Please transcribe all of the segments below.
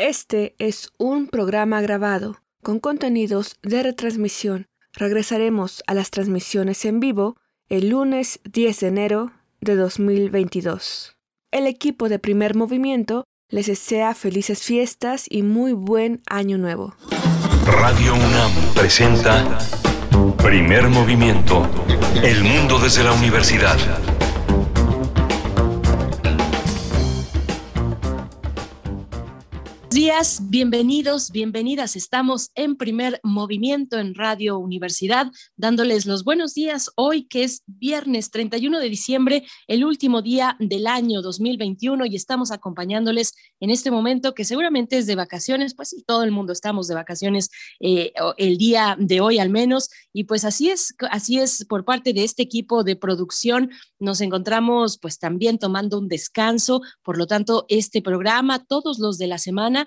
Este es un programa grabado con contenidos de retransmisión. Regresaremos a las transmisiones en vivo el lunes 10 de enero de 2022. El equipo de primer movimiento les desea felices fiestas y muy buen año nuevo. Radio UNAM presenta Primer Movimiento, El Mundo desde la Universidad. Días, bienvenidos, bienvenidas. Estamos en primer movimiento en Radio Universidad, dándoles los buenos días hoy, que es viernes 31 de diciembre, el último día del año 2021, y estamos acompañándoles en este momento que seguramente es de vacaciones, pues sí, todo el mundo estamos de vacaciones eh, el día de hoy al menos, y pues así es, así es por parte de este equipo de producción. Nos encontramos pues también tomando un descanso, por lo tanto, este programa, todos los de la semana,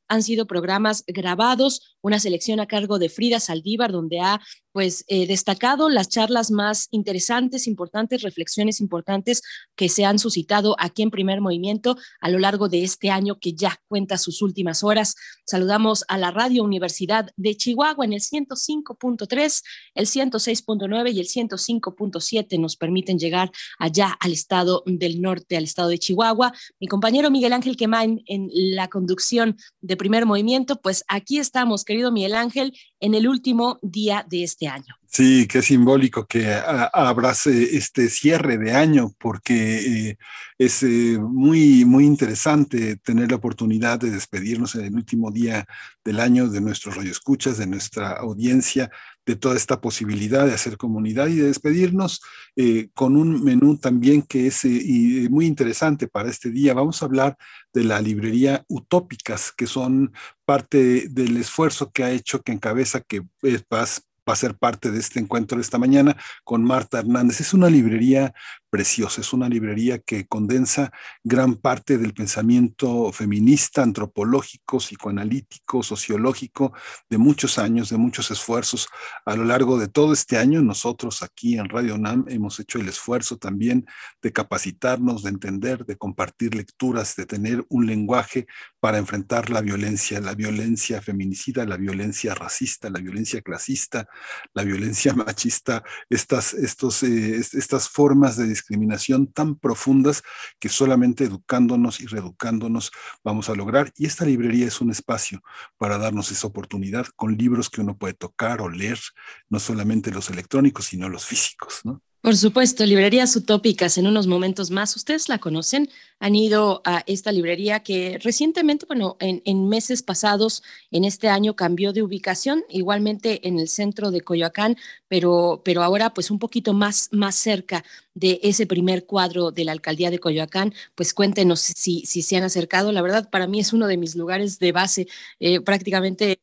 han sido programas grabados, una selección a cargo de Frida Saldívar, donde ha pues eh, destacado las charlas más interesantes, importantes, reflexiones importantes que se han suscitado aquí en Primer Movimiento a lo largo de este año que ya cuenta sus últimas horas. Saludamos a la Radio Universidad de Chihuahua en el 105.3, el 106.9 y el 105.7 nos permiten llegar allá al estado del norte, al estado de Chihuahua. Mi compañero Miguel Ángel Quemain en la conducción de Primer Movimiento, pues aquí estamos, querido Miguel Ángel, en el último día de este año. Sí, qué simbólico que abrace este cierre de año, porque eh, es eh, muy, muy interesante tener la oportunidad de despedirnos en el último día del año de nuestros radioescuchas, de nuestra audiencia, de toda esta posibilidad de hacer comunidad y de despedirnos eh, con un menú también que es muy interesante para este día. Vamos a hablar de la librería Utópicas, que son parte del esfuerzo que ha hecho, que encabeza, que es va a ser parte de este encuentro de esta mañana con Marta Hernández. Es una librería preciosa. Es una librería que condensa gran parte del pensamiento feminista, antropológico, psicoanalítico, sociológico de muchos años, de muchos esfuerzos. A lo largo de todo este año, nosotros aquí en Radio NAM hemos hecho el esfuerzo también de capacitarnos, de entender, de compartir lecturas, de tener un lenguaje para enfrentar la violencia, la violencia feminicida, la violencia racista, la violencia clasista, la violencia machista, estas, estos, eh, estas formas de discriminación tan profundas que solamente educándonos y reeducándonos vamos a lograr. Y esta librería es un espacio para darnos esa oportunidad con libros que uno puede tocar o leer, no solamente los electrónicos, sino los físicos, ¿no? Por supuesto, librerías utópicas en unos momentos más. Ustedes la conocen, han ido a esta librería que recientemente, bueno, en, meses pasados, en este año cambió de ubicación, igualmente en el centro de Coyoacán, pero, pero ahora pues un poquito más, más cerca de ese primer cuadro de la alcaldía de Coyoacán. Pues cuéntenos si, si se han acercado. La verdad, para mí es uno de mis lugares de base, eh, prácticamente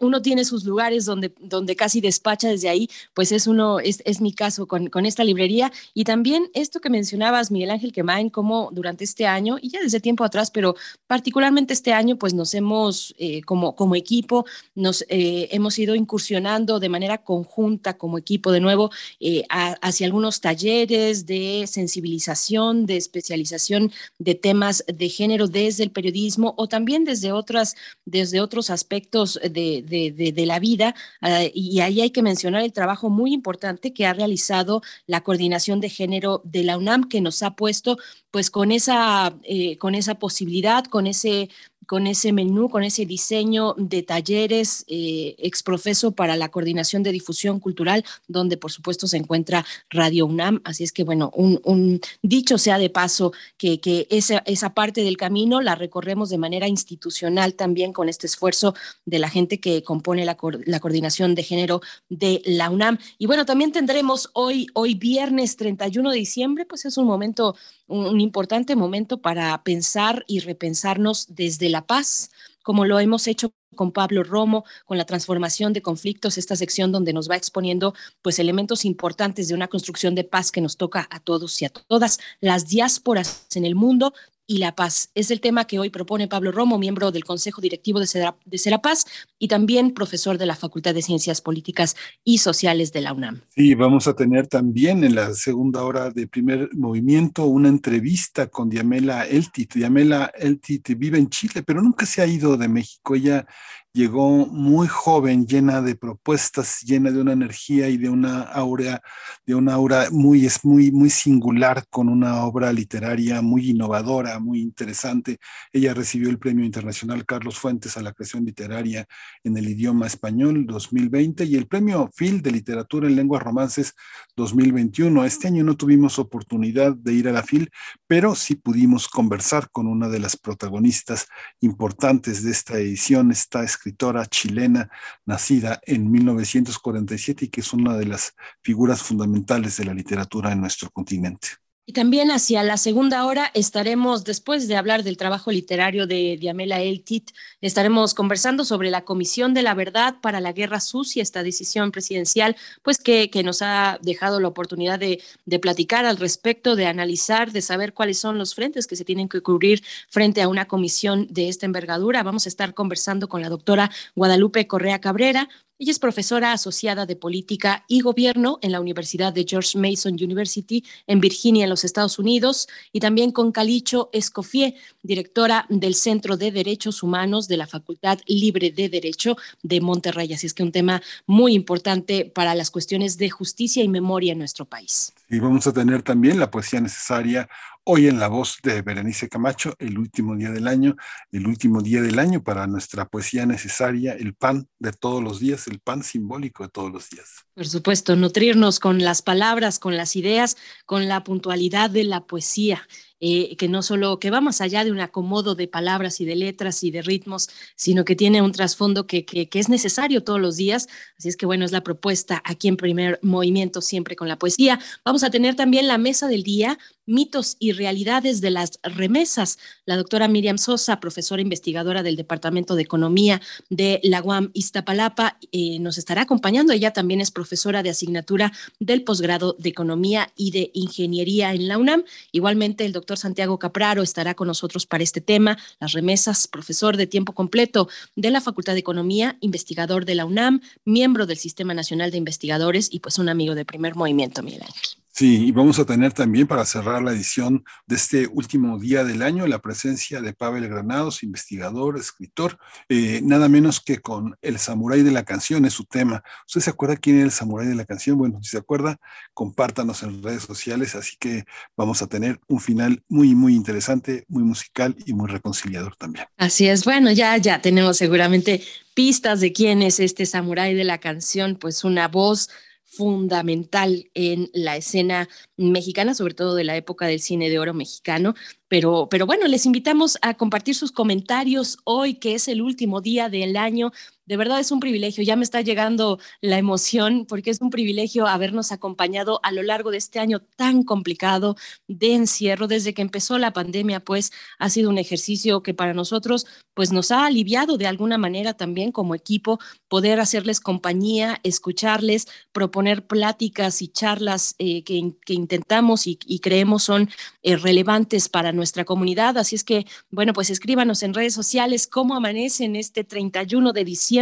uno tiene sus lugares donde, donde casi despacha desde ahí, pues es uno, es, es mi caso con, con, esta librería. Y también esto que mencionabas, Miguel Ángel Quemain, como durante este año, y ya desde tiempo atrás, pero particularmente este año, pues nos hemos, eh, como, como equipo, nos eh, hemos ido incursionando de manera conjunta como equipo de nuevo eh, hacia algunos talleres de sensibilización, de especialización de temas de género desde el periodismo o también desde otras, desde otros aspectos de, la vida. Ah, y ahí hay que mencionar el trabajo muy importante que ha realizado la coordinación de género de la UNAM, que nos ha puesto pues con esa, eh, con esa posibilidad, con ese con ese menú, con ese diseño de talleres eh, exprofeso para la coordinación de difusión cultural, donde por supuesto se encuentra Radio UNAM. Así es que, bueno, un, dicho sea de paso que, que esa, esa, parte del camino la recorremos de manera institucional también con este esfuerzo de la gente que compone la, la coordinación de género de la UNAM. Y bueno, también tendremos hoy, hoy viernes 31 de diciembre, pues es un momento un, importante momento para pensar y repensarnos desde la paz, como lo hemos hecho con Pablo Romo, con la transformación de conflictos, esta sección donde nos va exponiendo pues elementos importantes de una construcción de paz que nos toca a todos y a todas. Las diásporas en el mundo, y la paz. Es el tema que hoy propone Pablo Romo, miembro del Consejo Directivo de, Serapaz y también profesor de la Facultad de Ciencias Políticas y Sociales de la UNAM. Sí, vamos a tener también en la segunda hora de primer movimiento una entrevista con Diamela Eltit. Diamela Eltit vive en Chile, pero nunca se ha ido de México. Ella llegó muy joven, llena de propuestas, llena de una energía y de una aura, de una aura muy, es muy, muy singular, con una obra literaria muy innovadora, muy interesante. Ella recibió el Premio Internacional Carlos Fuentes a la creación literaria en el idioma español 2020 y el Premio Phil de Literatura en Lenguas Romances 2021. Este año no tuvimos oportunidad de ir a la FIL, pero sí pudimos conversar con una de las protagonistas importantes de esta edición, esta escritora chilena nacida en 1947 y que es una de las figuras fundamentales de la literatura en nuestro continente. Y también hacia la segunda hora estaremos, después de hablar del trabajo literario de Diamela Eltit, estaremos conversando sobre la Comisión de la Verdad para la Guerra Sucia, esta decisión presidencial, pues que, que nos ha dejado la oportunidad de, de, platicar al respecto, de analizar, de saber cuáles son los frentes que se tienen que cubrir frente a una comisión de esta envergadura. Vamos a estar conversando con la doctora Guadalupe Correa Cabrera, ella es profesora asociada de política y gobierno en la Universidad de George Mason University en Virginia, en los Estados Unidos, y también con Calicho Escofié, directora del Centro de Derechos Humanos de la Facultad Libre de Derecho de Monterrey. Así es que un tema muy importante para las cuestiones de justicia y memoria en nuestro país. Y vamos a tener también la poesía necesaria Hoy en la voz de Berenice Camacho, el último día del año, el último día del año para nuestra poesía necesaria, el pan de todos los días, el pan simbólico de todos los días. Por supuesto, nutrirnos con las palabras, con las ideas, con la puntualidad de la poesía. Eh, que no solo, que va más allá de un acomodo de palabras y de letras y de ritmos, sino que tiene un trasfondo que, que, que, es necesario todos los días. Así es que bueno, es la propuesta aquí en primer movimiento, siempre con la poesía. Vamos a tener también la mesa del día, mitos y realidades de las remesas. La doctora Miriam Sosa, profesora investigadora del Departamento de Economía de la UAM Iztapalapa, eh, nos estará acompañando. Ella también es profesora de asignatura del posgrado de Economía y de Ingeniería en la UNAM. Igualmente, el doctor Santiago Capraro estará con nosotros para este tema, las remesas, profesor de tiempo completo de la Facultad de Economía, investigador de la UNAM, miembro del Sistema Nacional de Investigadores y pues un amigo de primer movimiento, Miguel Ángel. Sí, y vamos a tener también para cerrar la edición de este último día del año la presencia de Pavel Granados, investigador, escritor, eh, nada menos que con El Samurái de la Canción, es su tema. ¿Usted se acuerda quién es el Samurái de la Canción? Bueno, si se acuerda, compártanos en redes sociales, así que vamos a tener un final muy, muy interesante, muy musical y muy reconciliador también. Así es, bueno, ya, ya tenemos seguramente pistas de quién es este Samurái de la Canción, pues una voz fundamental en la escena mexicana, sobre todo de la época del cine de oro mexicano. Pero, pero bueno, les invitamos a compartir sus comentarios hoy, que es el último día del año de verdad es un privilegio, ya me está llegando la emoción porque es un privilegio habernos acompañado a lo largo de este año tan complicado de encierro. Desde que empezó la pandemia, pues ha sido un ejercicio que para nosotros pues nos ha aliviado de alguna manera también como equipo poder hacerles compañía, escucharles, proponer pláticas y charlas eh, que, intentamos y, creemos son eh, relevantes para nuestra comunidad. Así es que, bueno, pues escríbanos en redes sociales cómo amanecen este 31 de diciembre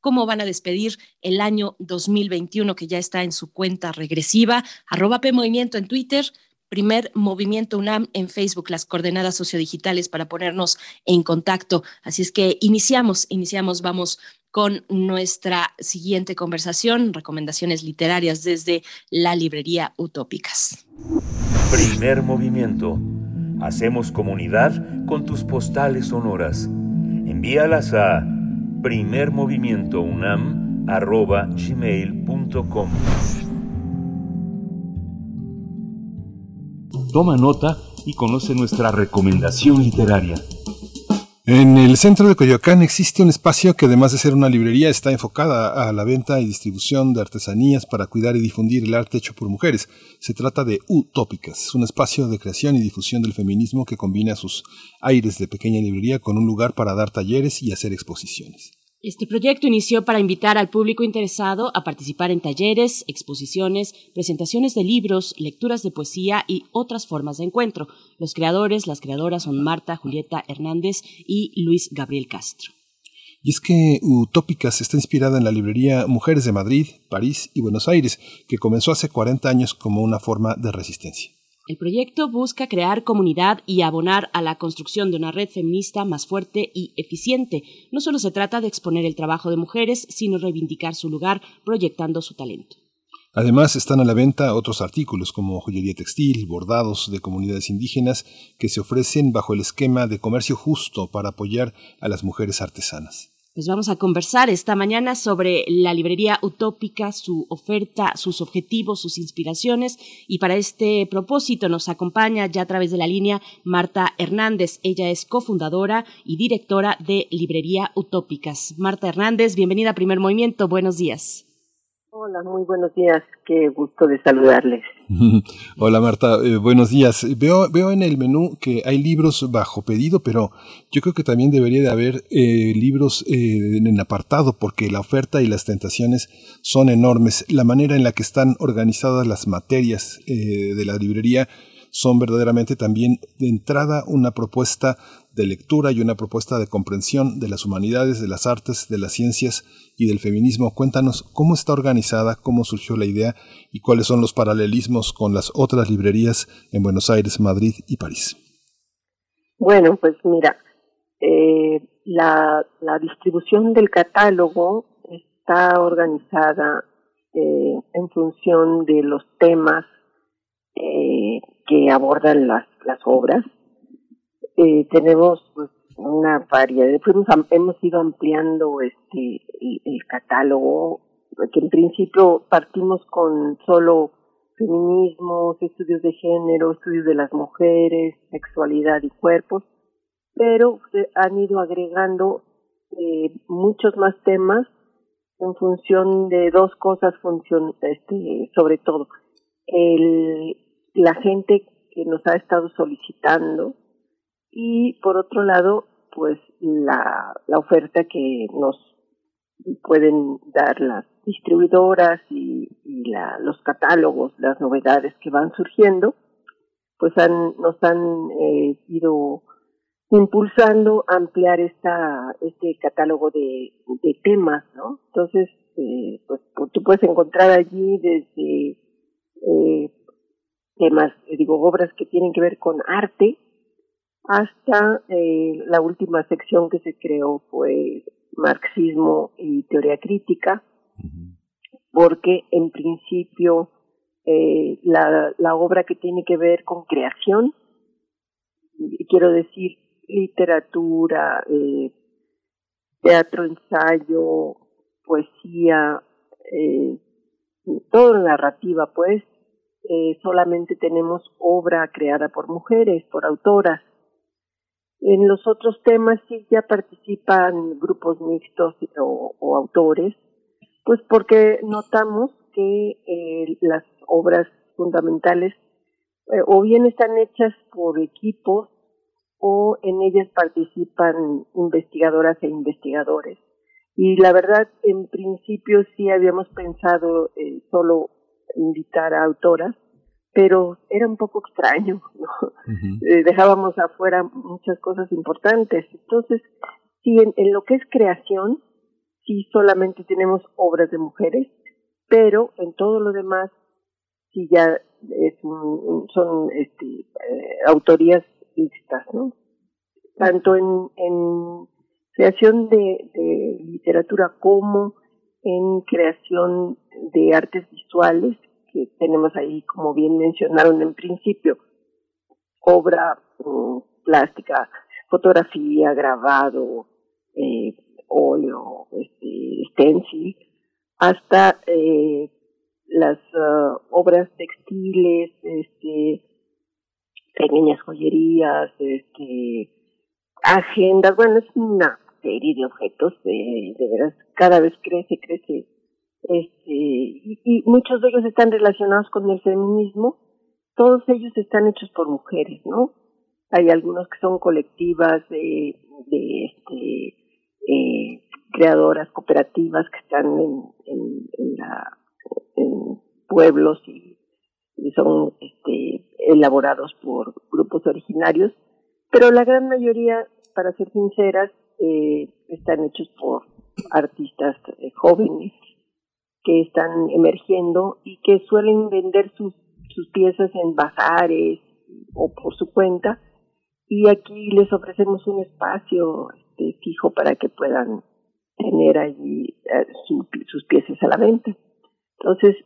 cómo van a despedir el año 2021 que ya está en su cuenta regresiva, arroba P Movimiento en Twitter, primer Movimiento UNAM en Facebook, las coordenadas sociodigitales para ponernos en contacto. Así es que iniciamos, iniciamos, vamos con nuestra siguiente conversación, recomendaciones literarias desde la librería Utópicas. Primer movimiento. Hacemos comunidad con tus postales sonoras. Envíalas a primermovimientounam.gmail.com Toma nota y conoce nuestra recomendación literaria. En el centro de Coyoacán existe un espacio que además de ser una librería está enfocada a la venta y distribución de artesanías para cuidar y difundir el arte hecho por mujeres. Se trata de Utópicas, un espacio de creación y difusión del feminismo que combina sus aires de pequeña librería con un lugar para dar talleres y hacer exposiciones. Este proyecto inició para invitar al público interesado a participar en talleres, exposiciones, presentaciones de libros, lecturas de poesía y otras formas de encuentro. Los creadores, las creadoras son Marta Julieta Hernández y Luis Gabriel Castro. Y es que Utópicas está inspirada en la librería Mujeres de Madrid, París y Buenos Aires, que comenzó hace 40 años como una forma de resistencia. El proyecto busca crear comunidad y abonar a la construcción de una red feminista más fuerte y eficiente. No solo se trata de exponer el trabajo de mujeres, sino reivindicar su lugar proyectando su talento. Además están a la venta otros artículos como joyería textil, bordados de comunidades indígenas que se ofrecen bajo el esquema de comercio justo para apoyar a las mujeres artesanas. Pues vamos a conversar esta mañana sobre la librería utópica, su oferta, sus objetivos, sus inspiraciones. Y para este propósito nos acompaña ya a través de la línea Marta Hernández. Ella es cofundadora y directora de Librería Utópicas. Marta Hernández, bienvenida a Primer Movimiento. Buenos días. Hola, muy buenos días. Qué gusto de saludarles. Hola Marta, eh, buenos días. Veo, veo en el menú que hay libros bajo pedido, pero yo creo que también debería de haber eh, libros eh, en apartado porque la oferta y las tentaciones son enormes. La manera en la que están organizadas las materias de la librería son verdaderamente también de entrada una propuesta de lectura y una propuesta de comprensión de las humanidades, de las artes, de las ciencias y del feminismo. Cuéntanos cómo está organizada, cómo surgió la idea y cuáles son los paralelismos con las otras librerías en Buenos Aires, Madrid y París. Bueno, pues mira, eh, la, distribución del catálogo está organizada eh, en función de los temas eh, que abordan las, las obras. Eh, tenemos pues, una variedad, hemos ido ampliando este el, catálogo, que en principio partimos con solo feminismos, estudios de género, estudios de las mujeres, sexualidad y cuerpos, pero han ido agregando eh, muchos más temas en función de dos cosas, función, este, sobre todo el, la gente que nos ha estado solicitando y por otro lado pues la, la oferta que nos pueden dar las distribuidoras y, la, los catálogos, las novedades que van surgiendo, pues nos han eh, ido impulsando a ampliar esta, este catálogo de, de temas, ¿no? Entonces, eh, pues tú puedes encontrar allí desde eh, temas, eh, digo, obras que tienen que ver con arte, hasta eh, la última sección que se creó fue marxismo y teoría crítica, porque en principio eh, la, la obra que tiene que ver con creación, quiero decir literatura, eh, teatro, ensayo, poesía, eh, toda narrativa, pues, eh, solamente tenemos obra creada por mujeres, por autoras. En los otros temas sí ya participan grupos mixtos o, autores, pues porque notamos que eh, las obras fundamentales eh, o bien están hechas por equipos o en ellas participan investigadoras e investigadores. Y la verdad, en principio sí habíamos pensado eh, solo invitar a autoras, pero era un poco extraño, ¿no? Eh, dejábamos afuera muchas cosas importantes. Entonces, sí, en, lo que es creación, sí solamente tenemos obras de mujeres, pero en todo lo demás, sí ya es son este, eh, autorías mixtas, ¿no? Tanto en, en creación de, de literatura como en creación de artes visuales, que tenemos ahí, como bien mencionaron en principio, obra mm, plástica, fotografía, grabado, eh, óleo, este, stencil, hasta eh, las uh, obras textiles, este, pequeñas joyerías, este, agendas, bueno, es una serie de objetos, de, de veras, cada vez crece, crece. Este, y, muchos de ellos están relacionados con el feminismo, todos ellos están hechos por mujeres, ¿no? Hay algunos que son colectivas de, de este, eh, creadoras cooperativas que están en, la, pueblos y, son este, elaborados por grupos originarios, pero la gran mayoría, para ser sinceras, eh, están hechos por artistas eh, jóvenes que están emergiendo y que suelen vender sus, sus piezas en bazares o por su cuenta y aquí les ofrecemos un espacio este, fijo para que puedan tener allí eh, sus piezas a la venta. Entonces,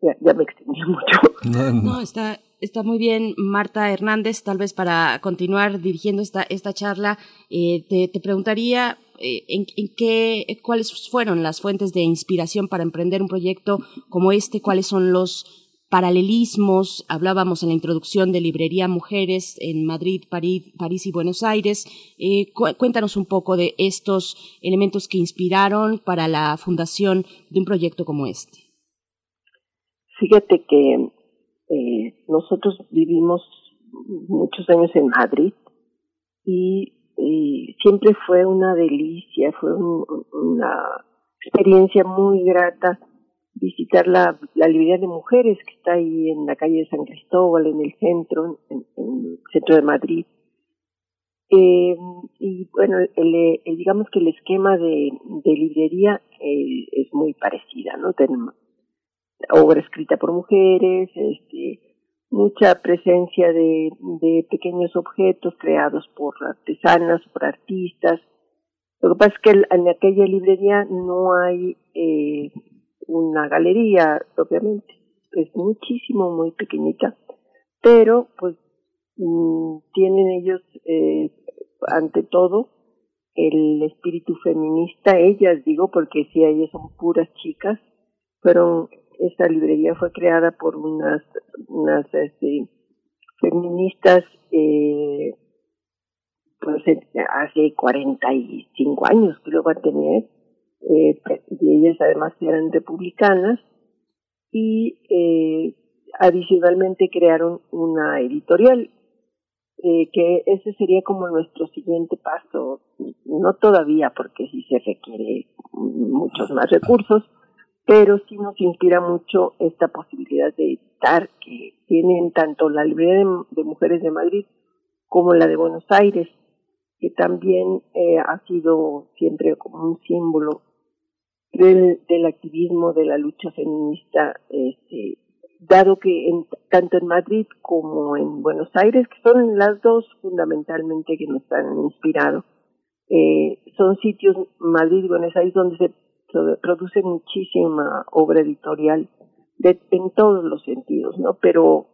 ya, me extendí mucho. No, está, está muy bien, Marta Hernández. Tal vez para continuar dirigiendo esta, esta charla, eh, te, te, preguntaría en, en, qué, cuáles fueron las fuentes de inspiración para emprender un proyecto como este, cuáles son los paralelismos, hablábamos en la introducción de Librería Mujeres en Madrid, París, París y Buenos Aires. Eh, cuéntanos un poco de estos elementos que inspiraron para la fundación de un proyecto como este. Fíjate que eh, nosotros vivimos muchos años en Madrid y, siempre fue una delicia, fue una experiencia muy grata visitar la, librería de mujeres que está ahí en la calle de San Cristóbal, en el centro, en, el centro de Madrid. Eh, y bueno, digamos que el esquema de, de librería eh, es muy parecida, ¿no? Tenemos obra escrita por mujeres, este, mucha presencia de, de pequeños objetos creados por artesanas, por artistas. Lo que pasa es que en aquella librería no hay eh, una galería propiamente, es muchísimo, muy pequeñita, pero pues mm, tienen ellos eh, ante todo el espíritu feminista, ellas digo porque si ellas son puras chicas, fueron, esta librería fue creada por unas, unas este, feministas eh, pues hace 45 años que lo va a tener, eh, y ellas además eran republicanas, y eh, adicionalmente crearon una editorial, eh, que ese sería como nuestro siguiente paso, no todavía porque sí se requiere muchos más recursos, pero sí nos inspira mucho esta posibilidad de editar que tienen tanto la librería de mujeres de Madrid como la de Buenos Aires, que también eh, ha sido siempre como un símbolo del, activismo, de la lucha feminista, este, dado que en, tanto en Madrid como en Buenos Aires, que son las dos fundamentalmente que nos han inspirado, eh, son sitios, Madrid y Buenos Aires, donde se produce muchísima obra editorial de, en todos los sentidos, ¿no? Pero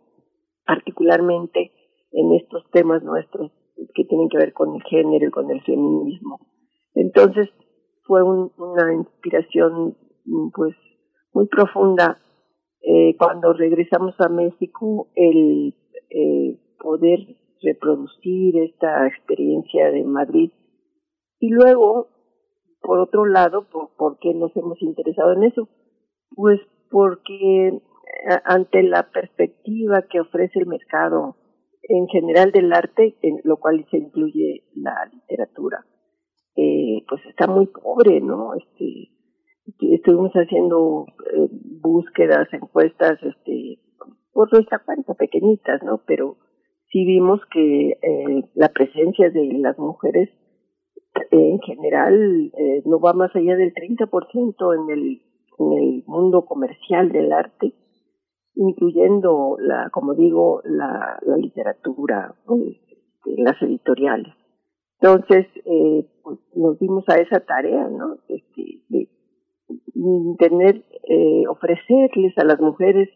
particularmente en estos temas nuestros que tienen que ver con el género y con el feminismo. Entonces, fue una inspiración pues muy profunda eh, cuando regresamos a México el eh, poder reproducir esta experiencia de Madrid y luego por otro lado ¿por, ¿por qué nos hemos interesado en eso? Pues porque eh, ante la perspectiva que ofrece el mercado en general del arte, en lo cual se incluye la literatura, eh, pues está muy pobre, ¿no? Este, estuvimos haciendo eh, búsquedas, encuestas, este, por nuestra cuenta, pequeñitas, ¿no? Pero sí vimos que eh, la presencia de las mujeres en general eh, no va más allá del 30% en el, en el mundo comercial del arte, incluyendo la, como digo, la, la literatura, este, las editoriales. Entonces, eh, pues nos dimos a esa tarea, ¿no? Este, de tener, eh, ofrecerles a las mujeres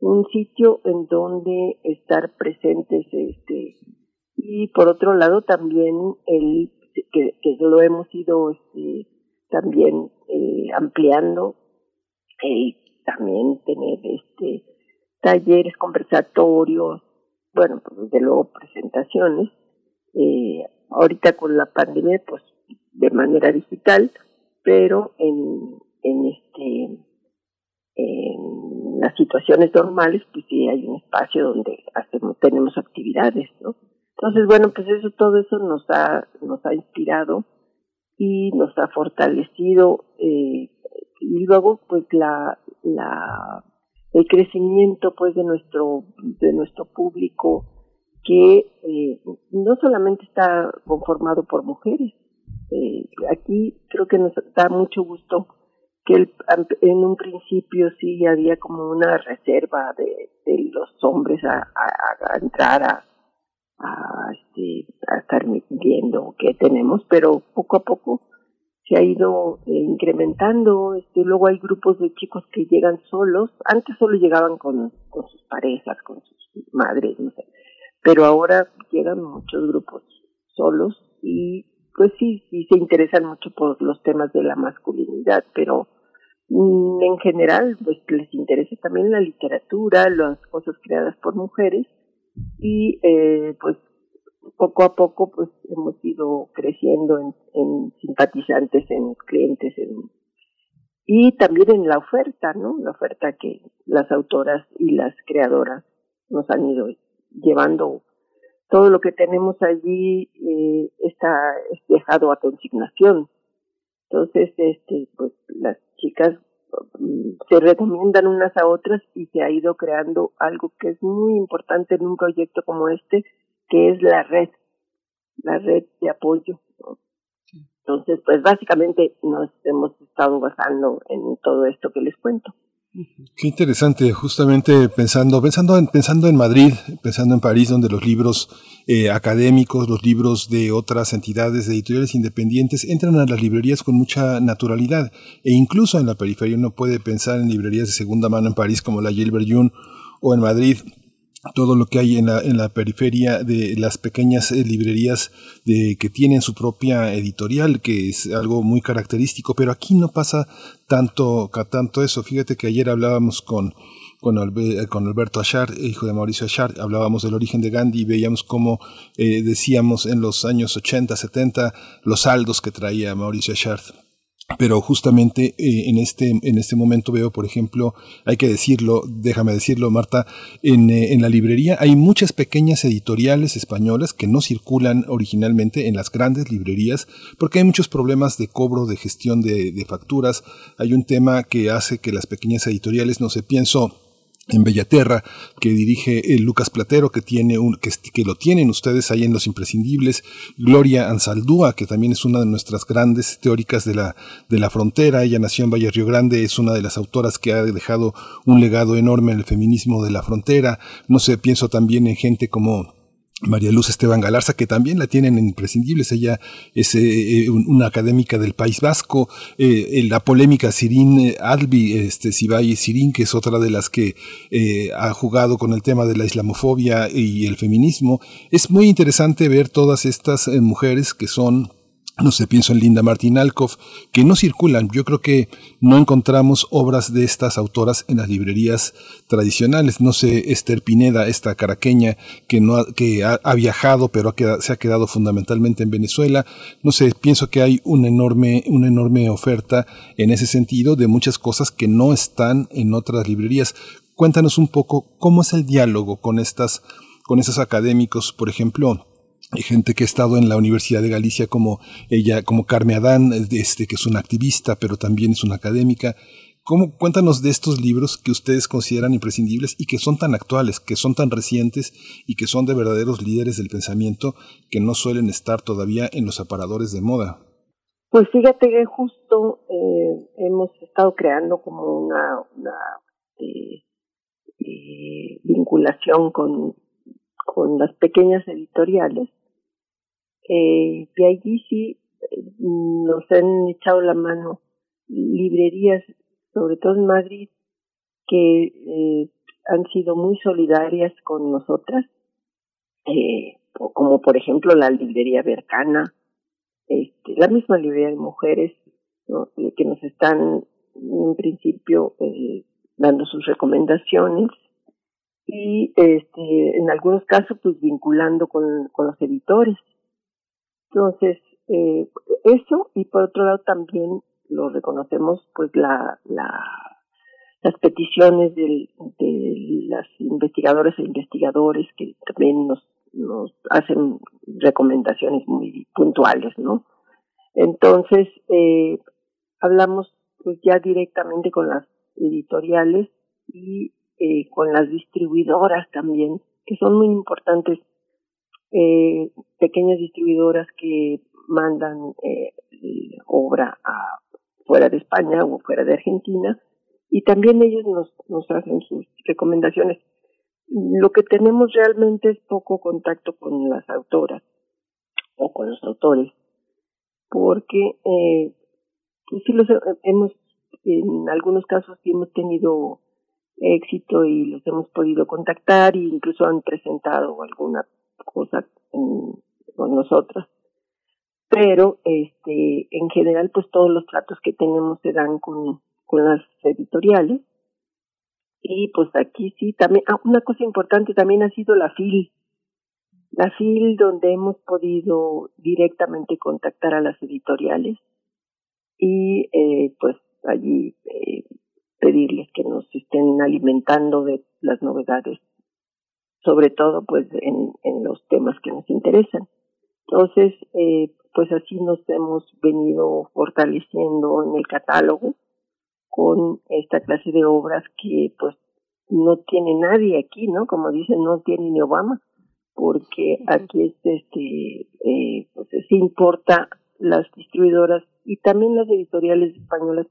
un sitio en donde estar presentes, este, y por otro lado también el que, que lo hemos ido este, también eh, ampliando, el también tener este talleres, conversatorios, bueno, pues desde luego presentaciones, eh, ahorita con la pandemia, pues de manera digital, pero en, en este en las situaciones normales, pues sí hay un espacio donde hacemos, tenemos actividades, ¿no? Entonces, bueno, pues eso, todo eso nos ha, nos ha inspirado y nos ha fortalecido eh, y luego pues la, la el crecimiento pues de nuestro de nuestro público que eh, no solamente está conformado por mujeres eh, aquí creo que nos da mucho gusto que el, en un principio sí había como una reserva de, de los hombres a, a, a entrar a, a, este, a estar viendo qué tenemos, pero poco a poco se ha ido eh, incrementando. Este, luego hay grupos de chicos que llegan solos. Antes solo llegaban con, sus parejas, con sus madres, no sé. Pero ahora llegan muchos grupos solos y pues sí, sí se interesan mucho por los temas de la masculinidad, pero mm, en general pues les interesa también la literatura, las cosas creadas por mujeres y eh, pues poco a poco pues hemos ido creciendo en, en simpatizantes, en clientes, en, y también en la oferta, ¿no? La oferta que las autoras y las creadoras nos han ido llevando. Todo lo que tenemos allí eh, está dejado a consignación. Entonces, este, pues las chicas se recomiendan unas a otras y se ha ido creando algo que es muy importante en un proyecto como este, que es la red, la red de apoyo. Entonces, pues básicamente nos hemos estado basando en todo esto que les cuento. Qué interesante, justamente pensando, pensando en, pensando en Madrid, pensando en París, donde los libros eh, académicos, los libros de otras entidades de editoriales independientes entran a las librerías con mucha naturalidad. E incluso en la periferia uno puede pensar en librerías de segunda mano en París como la Gilbert June o en Madrid todo lo que hay en la, en la periferia de las pequeñas eh, librerías de, que tienen su propia editorial, que es algo muy característico, pero aquí no pasa tanto, tanto eso. Fíjate que ayer hablábamos con, con, con Alberto Achard, hijo de Mauricio Achard, hablábamos del origen de Gandhi y veíamos cómo eh, decíamos en los años 80, 70 los saldos que traía Mauricio Achard pero justamente eh, en este en este momento veo por ejemplo hay que decirlo déjame decirlo Marta en, eh, en, la librería hay muchas pequeñas editoriales españolas que no circulan originalmente en las grandes librerías porque hay muchos problemas de cobro de gestión de, facturas. Hay un tema que hace que las pequeñas editoriales no se pienso en Bellaterra, que dirige el Lucas Platero, que tiene un, que, que, lo tienen ustedes ahí en Los Imprescindibles, Gloria Ansaldúa, que también es una de nuestras grandes teóricas de la, de la frontera, ella nació en Valle Río Grande, es una de las autoras que ha dejado un legado enorme en el feminismo de la frontera, no sé, pienso también en gente como María Luz Esteban Galarza, que también la tienen en imprescindibles. Ella es eh, eh, una académica del País Vasco. Eh, la polémica Sirin Albi, este, Sibay Sirin, que es otra de las que ha jugado con el tema de la islamofobia y el feminismo. Es muy interesante ver todas estas mujeres que son no sé, pienso en Linda Martin Alcoff, que no circulan. Yo creo que no encontramos obras de estas autoras en las librerías tradicionales. No sé, Esther Pineda, esta caraqueña que, no ha, que ha, viajado, pero se ha quedado fundamentalmente en Venezuela. No sé, pienso que hay una enorme, una enorme oferta en ese sentido de muchas cosas que no están en otras librerías. Cuéntanos un poco cómo es el diálogo con estas, con esos académicos, por ejemplo, gente que ha estado en la Universidad de Galicia como ella, como Carmen Adán, este, que es una activista, pero también es una académica. ¿Cómo, cuéntanos de estos libros que ustedes consideran imprescindibles y que son tan actuales, que son tan recientes y que son de verdaderos líderes del pensamiento que no suelen estar todavía en los aparadores de moda. Pues fíjate que justo eh, hemos estado creando como una, eh, eh, vinculación con las pequeñas editoriales eh, sí nos han echado la mano librerías, sobre todo en Madrid, que eh, han sido muy solidarias con nosotras, eh, como por ejemplo la librería Bercana, este, la misma librería de mujeres, que nos están en principio eh, dando sus recomendaciones y este, en algunos casos pues vinculando con, con los editores entonces, eh, eso y por otro lado también lo reconocemos pues la, la las peticiones del, de las investigadoras e investigadores que también nos, nos hacen recomendaciones muy puntuales, ¿no? Entonces, eh, hablamos pues ya directamente con las editoriales y eh, con las distribuidoras también, que son muy importantes, eh, pequeñas distribuidoras que mandan eh, obra a fuera de España o fuera de Argentina y también ellos nos, nos hacen sus recomendaciones. Lo que tenemos realmente es poco contacto con las autoras o con los autores, porque eh, pues sí los hemos, en algunos casos sí hemos tenido éxito y los hemos podido contactar e incluso han presentado alguna cosa con nosotros. Pero este en general pues todos los tratos que tenemos se dan con, con las editoriales y pues aquí sí también ah, una cosa importante también ha sido la FIL la FIL donde hemos podido directamente contactar a las editoriales y eh, pues allí eh, pedirles que nos estén alimentando de las novedades, sobre todo pues en, en los temas que nos interesan. Entonces, eh, pues así nos hemos venido fortaleciendo en el catálogo con esta clase de obras que pues no tiene nadie aquí, ¿no? Como dicen, no tiene ni Obama, porque aquí es este, eh, pues se importa las distribuidoras y también las editoriales españolas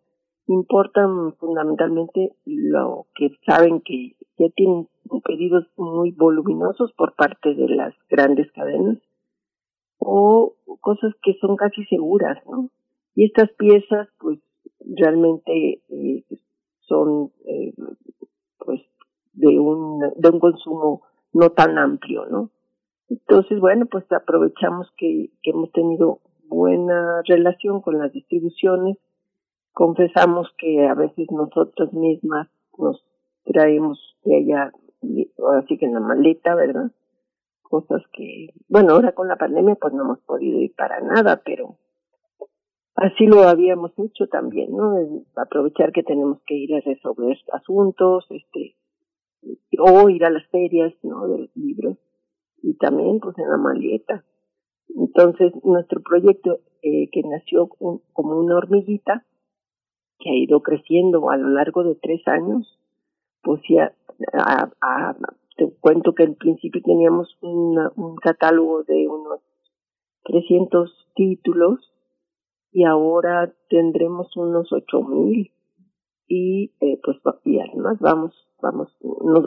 importan fundamentalmente lo que saben que ya tienen pedidos muy voluminosos por parte de las grandes cadenas o cosas que son casi seguras, ¿no? Y estas piezas, pues, realmente eh, son, eh, pues, de un, de un consumo no tan amplio, ¿no? Entonces, bueno, pues aprovechamos que, que hemos tenido buena relación con las distribuciones confesamos que a veces nosotros mismas nos traemos de allá, así que en la maleta, ¿verdad? Cosas que, bueno, ahora con la pandemia pues no hemos podido ir para nada, pero así lo habíamos hecho también, ¿no? Aprovechar que tenemos que ir a resolver asuntos, este, o ir a las ferias, ¿no? De los libros, y también pues en la maleta. Entonces, nuestro proyecto, eh, que nació como una hormiguita, que ha ido creciendo a lo largo de tres años, pues ya a, te cuento que en principio teníamos un catálogo de unos 300 títulos y ahora tendremos unos 8000 y eh, pues y además vamos vamos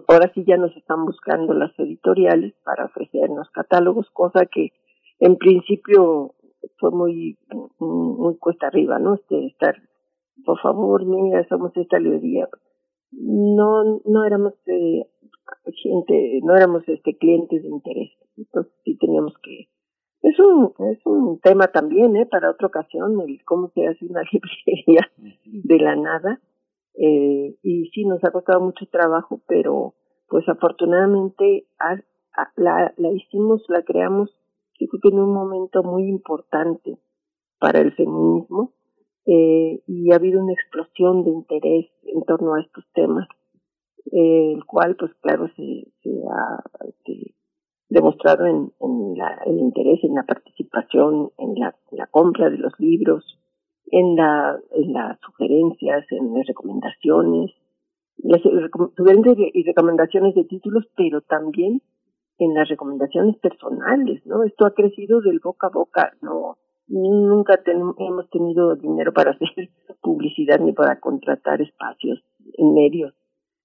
ahora sí ya nos están buscando las editoriales para ofrecernos catálogos cosa que en principio fue muy muy cuesta arriba no este estar por favor, mira, somos esta librería. No, no éramos eh, gente, no éramos este clientes de interés. Entonces sí teníamos que, es un, es un tema también, eh, para otra ocasión, el cómo se hace una librería de la nada. Eh, y sí nos ha costado mucho trabajo, pero pues afortunadamente la, la hicimos, la creamos, yo creo que en un momento muy importante para el feminismo eh, y ha habido una explosión de interés en torno a estos temas, eh, el cual, pues claro, se, se ha este, demostrado en, en la, el interés, en la participación, en la, compra de los libros, en, la, las sugerencias, en las recomendaciones, las sugerencias y recomendaciones de títulos, pero también en las recomendaciones personales, ¿no? Esto ha crecido del boca a boca, no nunca hemos tenido dinero para hacer publicidad ni para contratar espacios en medios.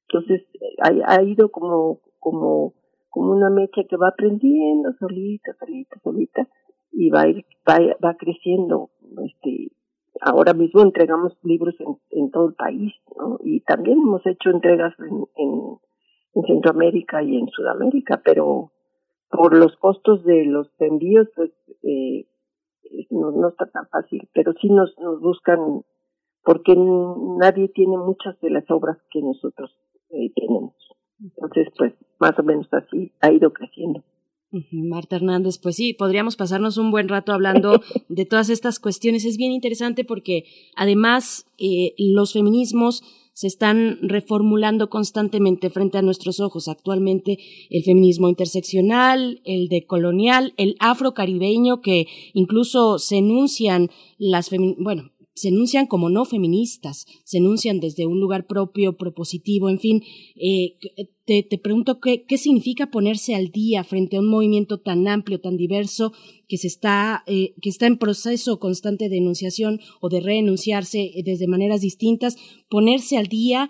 Entonces ha, ha ido como, como, como una mecha que va aprendiendo solita, solita, solita y va va, va creciendo. Este, ahora mismo entregamos libros en, en todo el país, ¿no? Y también hemos hecho entregas en, en, en Centroamérica y en Sudamérica, pero por los costos de los envíos, pues eh, no, no está tan fácil, pero sí nos, nos buscan porque nadie tiene muchas de las obras que nosotros eh, tenemos. Entonces, pues más o menos así ha ido creciendo. Marta Hernández, pues sí, podríamos pasarnos un buen rato hablando de todas estas cuestiones. Es bien interesante porque además eh, los feminismos se están reformulando constantemente frente a nuestros ojos. Actualmente el feminismo interseccional, el decolonial, el afrocaribeño, que incluso se enuncian las, bueno, se enuncian como no feministas, se enuncian desde un lugar propio, propositivo, en fin. Eh, te, te, pregunto qué, qué, significa ponerse al día frente a un movimiento tan amplio, tan diverso, que, se está, eh, que está en proceso constante de enunciación o de reenunciarse desde maneras distintas, ponerse al día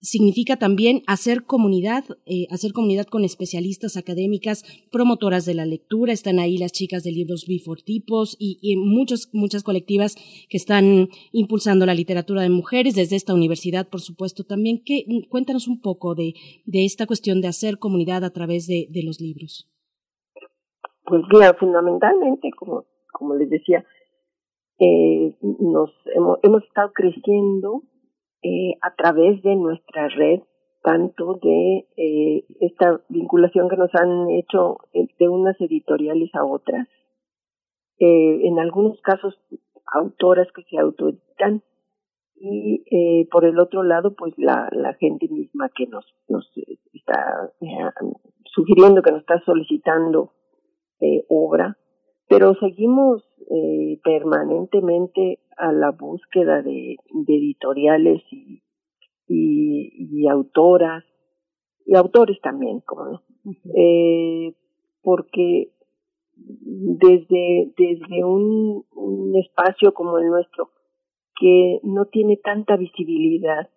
significa también hacer comunidad, eh, hacer comunidad con especialistas académicas, promotoras de la lectura, están ahí las chicas de libros bifortipos y, y muchos, muchas colectivas que están impulsando la literatura de mujeres desde esta universidad, por supuesto, también. Que, cuéntanos un poco de, de esta cuestión de hacer comunidad a través de, de los libros. Pues mira, fundamentalmente, como, como les decía, eh, nos hemos, hemos estado creciendo eh, a través de nuestra red, tanto de eh, esta vinculación que nos han hecho eh, de unas editoriales a otras, en algunos casos autoras que se autoeditan. Y por el otro lado pues la, gente misma que nos, nos está sugiriendo, que nos está solicitando obra, pero seguimos permanentemente a la búsqueda de, de editoriales y, y, y, autoras y autores también, como no, uh -huh. eh, porque desde desde un, un espacio como el nuestro que no tiene tanta visibilidad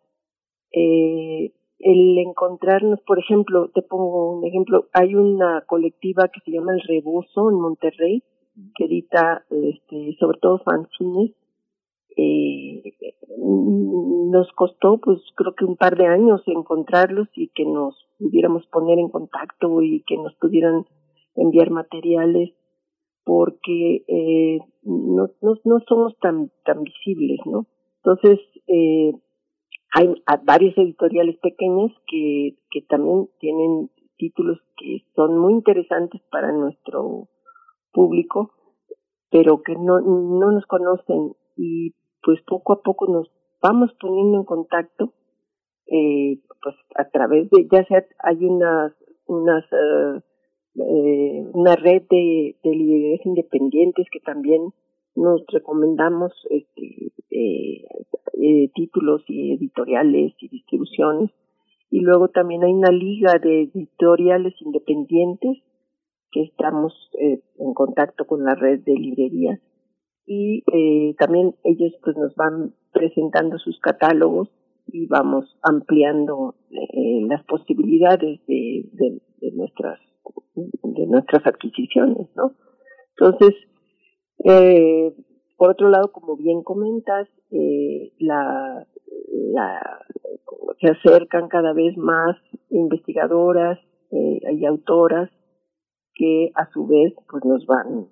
eh, el encontrarnos, por ejemplo, te pongo un ejemplo, hay una colectiva que se llama El Rebozo en Monterrey, que edita este, sobre todo fanzines. Eh, nos costó, pues creo que un par de años encontrarlos y que nos pudiéramos poner en contacto y que nos pudieran enviar materiales porque eh, no, no, no somos tan, tan visibles, ¿no? Entonces, eh, hay varias editoriales pequeñas que, que también tienen títulos que son muy interesantes para nuestro público, pero que no, no nos conocen y pues poco a poco nos vamos poniendo en contacto, eh, pues a través de, ya sea hay unas, unas, uh, eh, una red de, de librerías independientes que también nos recomendamos este, eh, eh, títulos y editoriales y distribuciones. Y luego también hay una liga de editoriales independientes que estamos eh, en contacto con la red de librerías y eh, también ellos pues nos van presentando sus catálogos y vamos ampliando eh, las posibilidades de, de, nuestras de nuestras adquisiciones no entonces eh, por otro lado como bien comentas eh, la, la se acercan cada vez más investigadoras eh, y autoras que a su vez pues nos van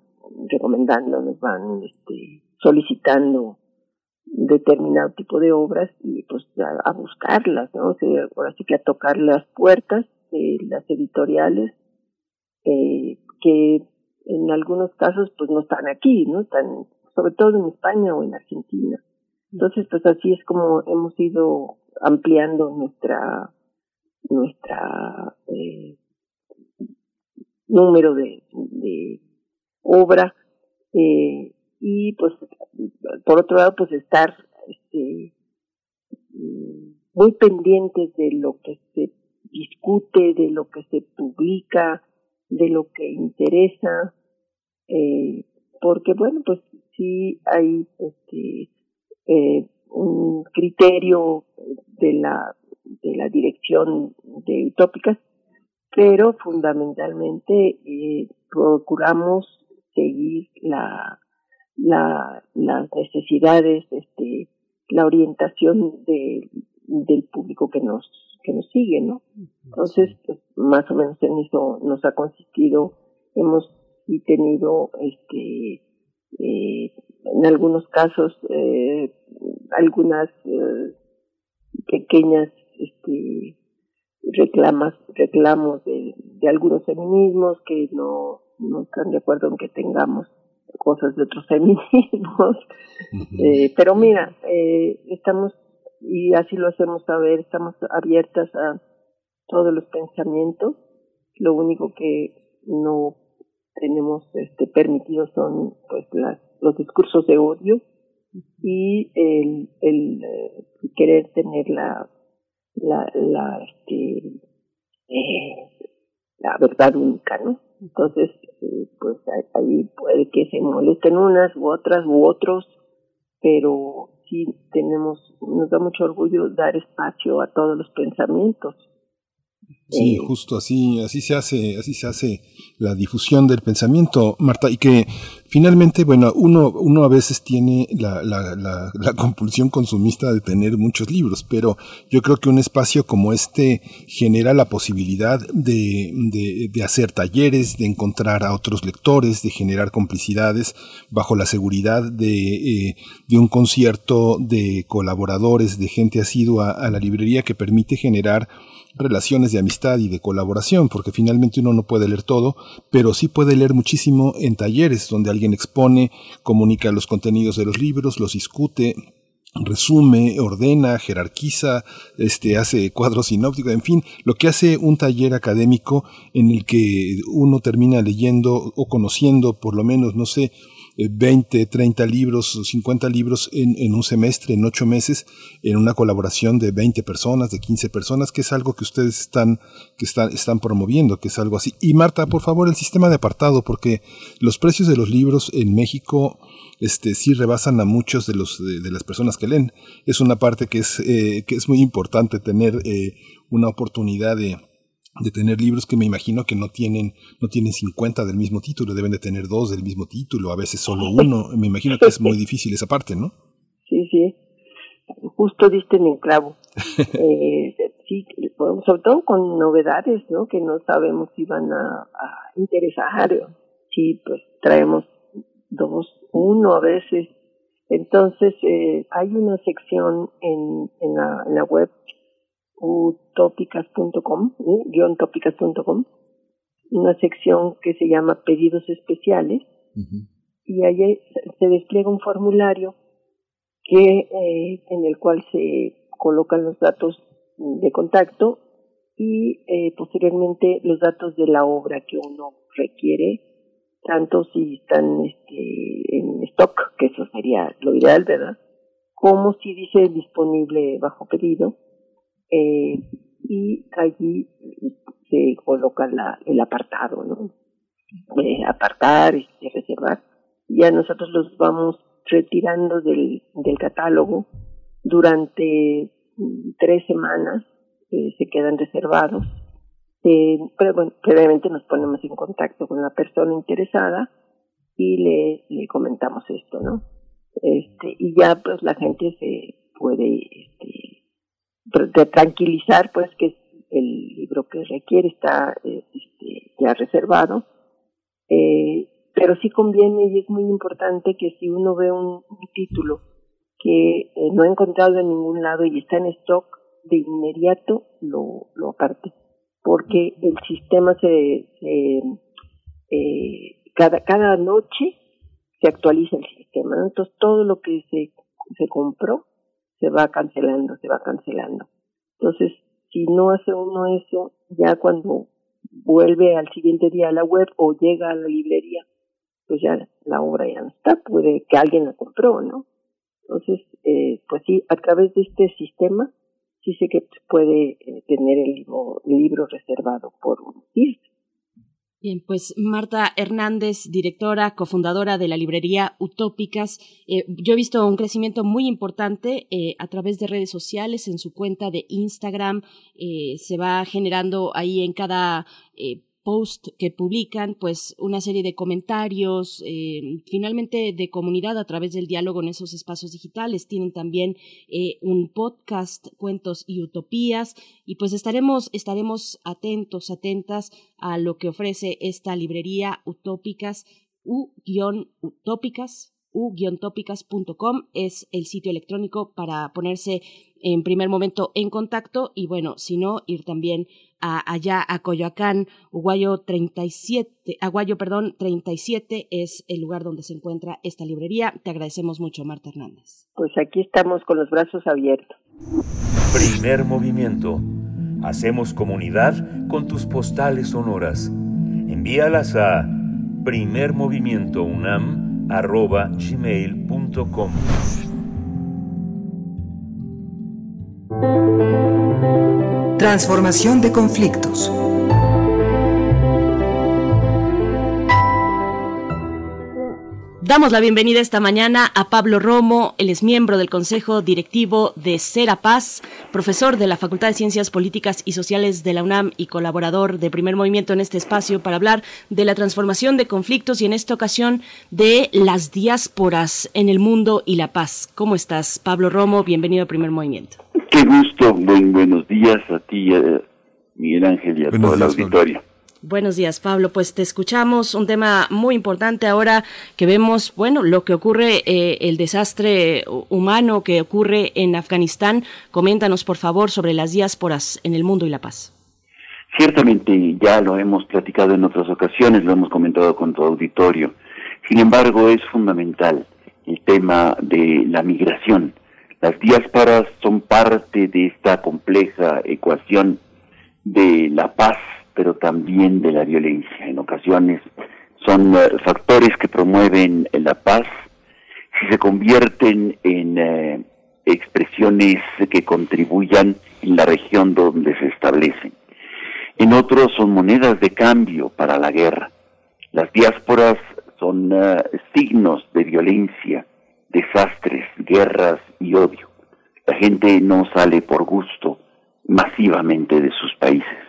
recomendando, nos van este, solicitando determinado tipo de obras y pues a, buscarlas, ¿no? O sea, ahora que a tocar las puertas de las editoriales eh, que en algunos casos pues no están aquí, ¿no? Están sobre todo en España o en Argentina. Entonces pues así es como hemos ido ampliando nuestra nuestra eh, número de, de obra eh, y pues por otro lado pues estar este, muy pendientes de lo que se discute, de lo que se publica, de lo que interesa, eh, porque bueno pues sí hay este eh, un criterio de la de la dirección de utópicas pero fundamentalmente eh, procuramos seguir la, la, las necesidades, este, la orientación de, del público que nos, que nos sigue, ¿no? Entonces, pues, más o menos en eso nos ha consistido, hemos y tenido, este, eh, en algunos casos, eh, algunas eh, pequeñas, este, reclamas, reclamos de, de algunos feminismos que no, no están de acuerdo en que tengamos cosas de otros feminismos. Uh -huh. eh, pero mira, eh, estamos y así lo hacemos saber, estamos abiertas a todos los pensamientos, lo único que no tenemos este permitido son pues las, los discursos de odio y el, el, eh, querer tener la la la este eh, la verdad única no entonces eh, pues ahí puede que se molesten unas u otras u otros pero sí tenemos nos da mucho orgullo dar espacio a todos los pensamientos Sí, eh, justo así, así se hace, así se hace la difusión del pensamiento, Marta, y que finalmente, bueno, uno, uno a veces tiene la, la, la, la, compulsión consumista de tener muchos libros, pero yo creo que un espacio como este genera la posibilidad de, de, de hacer talleres, de encontrar a otros lectores, de generar complicidades bajo la seguridad de, eh, de un concierto de colaboradores, de gente asidua a la librería que permite generar relaciones de amistad y de colaboración, porque finalmente uno no puede leer todo, pero sí puede leer muchísimo en talleres donde alguien expone, comunica los contenidos de los libros, los discute, resume, ordena, jerarquiza, este, hace cuadros sinópticos, en fin, lo que hace un taller académico en el que uno termina leyendo o conociendo por lo menos, no sé, 20, 30 libros, 50 libros en, en, un semestre, en ocho meses, en una colaboración de 20 personas, de 15 personas, que es algo que ustedes están, que están, están promoviendo, que es algo así. Y Marta, por favor, el sistema de apartado, porque los precios de los libros en México este, sí rebasan a muchos de, los, de, las personas que leen. Es una parte que es, eh, que es muy importante tener eh, una oportunidad de, de tener libros que me imagino que no tienen no tienen 50 del mismo título, deben de tener dos del mismo título, a veces solo uno. Me imagino que es muy difícil esa parte, ¿no? Sí, sí. Justo diste en el clavo. eh, sí, sobre todo con novedades, ¿no? Que no sabemos si van a, a interesar. Sí, pues traemos dos, uno a veces. Entonces, eh, hay una sección en, en, la, en la web utópicas.com, guion tópicas.com, una sección que se llama pedidos especiales. Y ahí se despliega un formulario que eh, en el cual se colocan los datos de contacto y eh, posteriormente los datos de la obra que uno requiere, tanto si están este, en stock, que eso sería lo ideal, ¿verdad? Como si dice disponible bajo pedido eh, y allí se coloca la, el apartado, ¿no? Eh, apartar, este, reservar. Ya nosotros los vamos retirando del, del catálogo durante mm, tres semanas, eh, se quedan reservados. Eh, pero bueno, previamente nos ponemos en contacto con la persona interesada y le, le comentamos esto, ¿no? Este, y ya pues la gente se puede este, de tranquilizar pues que el libro que requiere está eh, este, ya reservado. Eh, pero sí conviene y es muy importante que si uno ve un, título que eh, no ha encontrado en ningún lado y está en stock de inmediato lo, lo aparte. Porque el sistema se, se cada cada noche se actualiza el sistema entonces todo lo que se se compró se va cancelando, se va cancelando. Entonces, si no hace uno eso, ya cuando vuelve al siguiente día a la web o llega a la librería, pues ya la obra ya no está, puede que alguien la compró, ¿no? Entonces, eh, pues sí, a través de este sistema, sí sé que puede eh, tener el libro, libro reservado por un. Bien, pues Marta Hernández, directora, cofundadora de la librería Utópicas. Eh, yo he visto un crecimiento muy importante eh, a través de redes sociales, en su cuenta de Instagram. Eh, se va generando ahí en cada post que publican, pues una serie de comentarios, eh, finalmente de comunidad a través del diálogo en esos espacios digitales. Tienen también eh, un podcast, Cuentos y Utopías, y pues estaremos, estaremos atentos, atentas a lo que ofrece esta librería Utópicas, u-utópicas u-tópicas.com es el sitio electrónico para ponerse en primer momento en contacto y bueno, si no, ir también a, allá a Coyoacán, Uguayo 37, Aguayo, perdón, 37 es el lugar donde se encuentra esta librería. Te agradecemos mucho, Marta Hernández. Pues aquí estamos con los brazos abiertos. Primer movimiento. Hacemos comunidad con tus postales sonoras. Envíalas a primermovimientounam.gmail.com Transformación de conflictos. Damos la bienvenida esta mañana a Pablo Romo, él es miembro del Consejo Directivo de Paz, profesor de la Facultad de Ciencias Políticas y Sociales de la UNAM y colaborador de Primer Movimiento en este espacio para hablar de la transformación de conflictos y en esta ocasión de las diásporas en el mundo y la paz. ¿Cómo estás, Pablo Romo? Bienvenido a Primer Movimiento. Qué gusto, buen, buenos días a ti, Miguel Ángel y a toda la auditoria. Buenos días, Pablo. Pues te escuchamos un tema muy importante ahora que vemos, bueno, lo que ocurre, eh, el desastre humano que ocurre en Afganistán. Coméntanos, por favor, sobre las diásporas en el mundo y la paz. Ciertamente, ya lo hemos platicado en otras ocasiones, lo hemos comentado con tu auditorio. Sin embargo, es fundamental el tema de la migración las diásporas son parte de esta compleja ecuación de la paz, pero también de la violencia. En ocasiones son eh, factores que promueven la paz si se convierten en eh, expresiones que contribuyan en la región donde se establecen. En otros son monedas de cambio para la guerra. Las diásporas son eh, signos de violencia, desastres, guerras y odio. La gente no sale por gusto masivamente de sus países.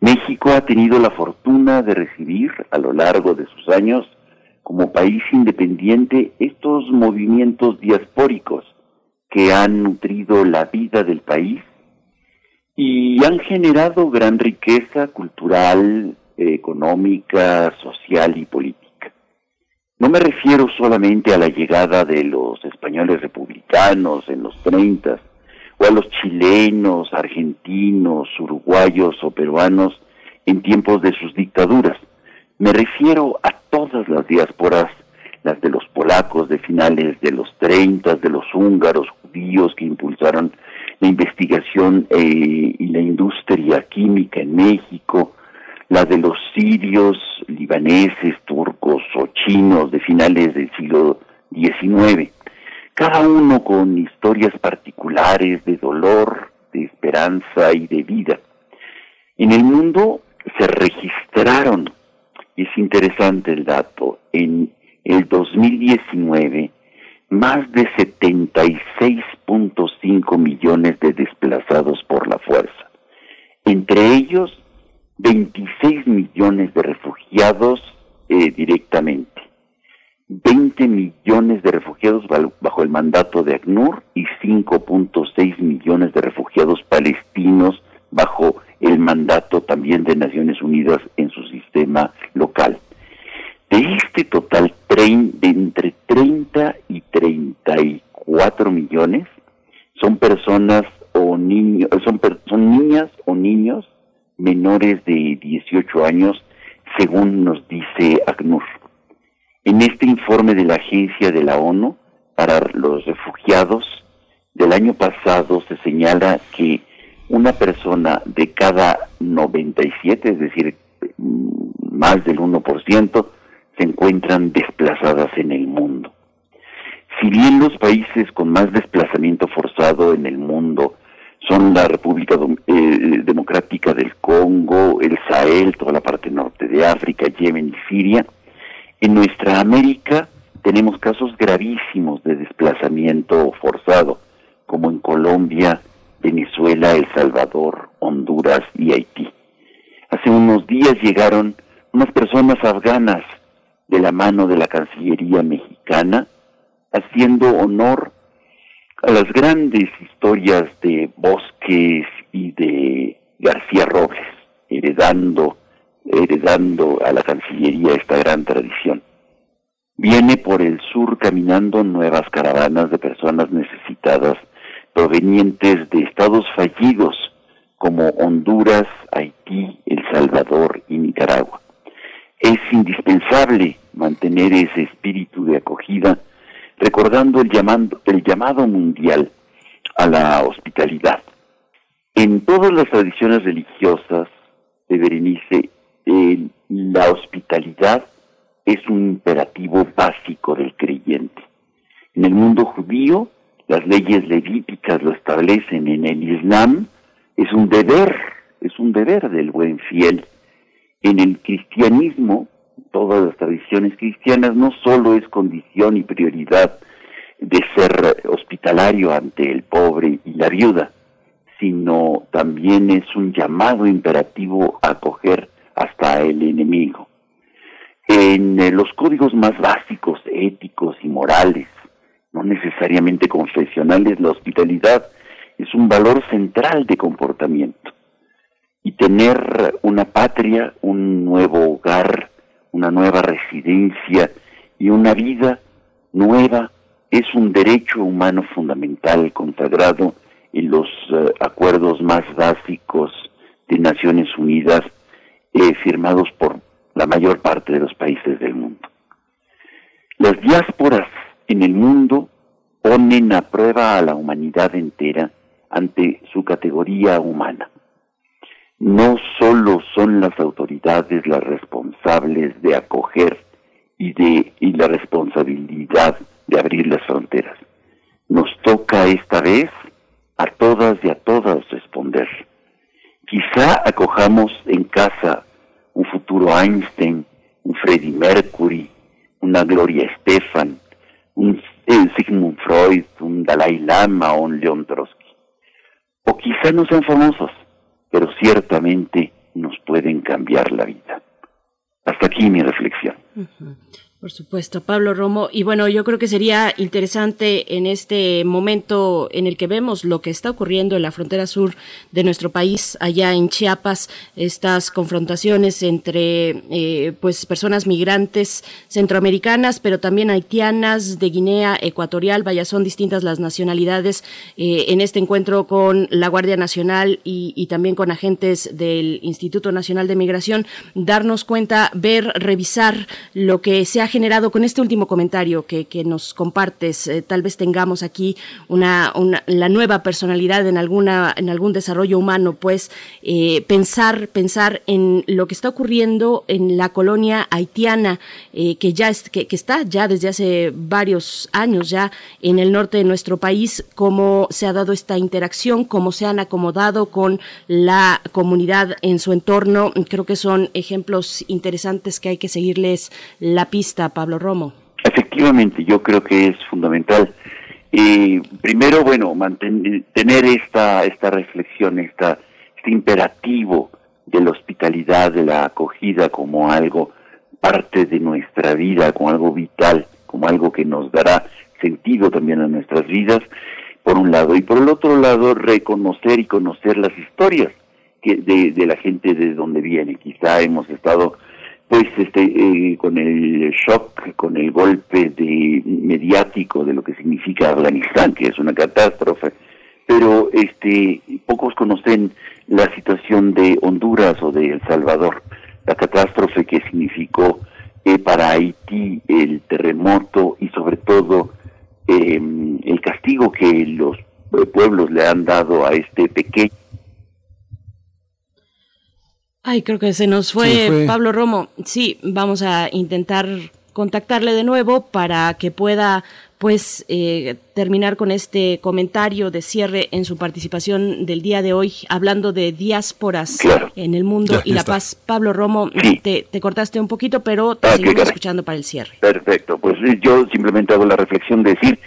México ha tenido la fortuna de recibir a lo largo de sus años como país independiente estos movimientos diaspóricos que han nutrido la vida del país y han generado gran riqueza cultural, económica, social y política. No me refiero solamente a la llegada de los españoles republicanos en los 30 o a los chilenos, argentinos, uruguayos o peruanos en tiempos de sus dictaduras. Me refiero a todas las diásporas, las de los polacos de finales de los 30, de los húngaros, judíos que impulsaron la investigación eh, y la industria química en México, la de los sirios, libaneses, turcos o chinos de finales del siglo XIX, cada uno con historias particulares de dolor, de esperanza y de vida. En el mundo se registraron, y es interesante el dato, en el 2019 más de 76.5 millones de desplazados por la fuerza. Entre ellos 26 millones de refugiados eh, directamente, 20 millones de refugiados bajo el mandato de ACNUR y 5.6 millones de refugiados palestinos bajo el mandato también de Naciones Unidas en su sistema local. De este total, de entre 30 y 34 millones son personas o niños, son, son niñas o niños menores de 18 años, según nos dice ACNUR. En este informe de la Agencia de la ONU para los Refugiados del año pasado se señala que una persona de cada 97, es decir, más del 1%, se encuentran desplazadas en el mundo. Si bien los países con más desplazamiento forzado en el mundo son la República eh, Democrática del Congo, el Sahel, toda la parte norte de África, Yemen y Siria. En nuestra América tenemos casos gravísimos de desplazamiento forzado, como en Colombia, Venezuela, El Salvador, Honduras y Haití. Hace unos días llegaron unas personas afganas de la mano de la Cancillería mexicana, haciendo honor a las grandes historias de Bosques y de García Robles, heredando, heredando a la Cancillería esta gran tradición. Viene por el sur caminando nuevas caravanas de personas necesitadas provenientes de estados fallidos como Honduras, Haití, El Salvador y Nicaragua. Es indispensable mantener ese espíritu de acogida, recordando el, el llamado mundial a la hospitalidad. En todas las tradiciones religiosas de Berenice, la hospitalidad es un imperativo básico del creyente. En el mundo judío, las leyes levíticas lo establecen. En el Islam, es un deber, es un deber del buen fiel. En el cristianismo, todas las tradiciones cristianas, no solo es condición y prioridad de ser hospitalario ante el pobre y la viuda, sino también es un llamado imperativo a acoger hasta el enemigo. En eh, los códigos más básicos, éticos y morales, no necesariamente confesionales, la hospitalidad es un valor central de comportamiento. Y tener una patria, un nuevo hogar, una nueva residencia y una vida nueva es un derecho humano fundamental consagrado en los eh, acuerdos más básicos de Naciones Unidas eh, firmados por la mayor parte de los países del mundo. Las diásporas en el mundo ponen a prueba a la humanidad entera ante su categoría humana. No solo son las autoridades las responsables de acoger y de y la responsabilidad de abrir las fronteras. Nos toca esta vez a todas y a todas responder. Quizá acojamos en casa un futuro Einstein, un Freddie Mercury, una Gloria Estefan, un Sigmund Freud, un Dalai Lama o un Leon Trotsky. O quizá no sean famosos, pero ciertamente nos pueden cambiar la vida. Hasta aquí mi reflexión. Por supuesto, Pablo Romo. Y bueno, yo creo que sería interesante en este momento en el que vemos lo que está ocurriendo en la frontera sur de nuestro país, allá en Chiapas, estas confrontaciones entre eh, pues personas migrantes centroamericanas, pero también haitianas, de Guinea Ecuatorial, vaya, son distintas las nacionalidades eh, en este encuentro con la Guardia Nacional y, y también con agentes del Instituto Nacional de Migración, darnos cuenta, ver, revisar lo que se ha generado con este último comentario que, que nos compartes, eh, tal vez tengamos aquí una, la nueva personalidad en alguna en algún desarrollo humano, pues eh, pensar pensar en lo que está ocurriendo en la colonia haitiana eh, que ya es, que, que, está ya desde hace varios años ya en el norte de nuestro país, cómo se ha dado esta interacción, cómo se han acomodado con la comunidad en su entorno, creo que son ejemplos interesantes que hay que seguirles la pista Pablo Romo. Efectivamente, yo creo que es fundamental. Eh, primero, bueno, mantener, tener esta, esta reflexión, esta, este imperativo de la hospitalidad, de la acogida como algo parte de nuestra vida, como algo vital, como algo que nos dará sentido también a nuestras vidas, por un lado, y por el otro lado, reconocer y conocer las historias que de, de la gente de donde viene. Quizá hemos estado pues este eh, con el shock, con el golpe de mediático de lo que significa Afganistán, que es una catástrofe, pero este pocos conocen la situación de Honduras o de El Salvador, la catástrofe que significó eh, para Haití el terremoto y sobre todo eh, el castigo que los pueblos le han dado a este pequeño Ay, creo que se nos fue, Pablo Romo. Sí, vamos a intentar contactarle de nuevo para que pueda pues eh, terminar con este comentario de cierre en su participación del día de hoy, hablando de diásporas en el mundo y la paz. Pablo Romo, te, cortaste un poquito, pero te ah, seguimos escuchando para el cierre. Perfecto, pues yo simplemente hago la reflexión de decir,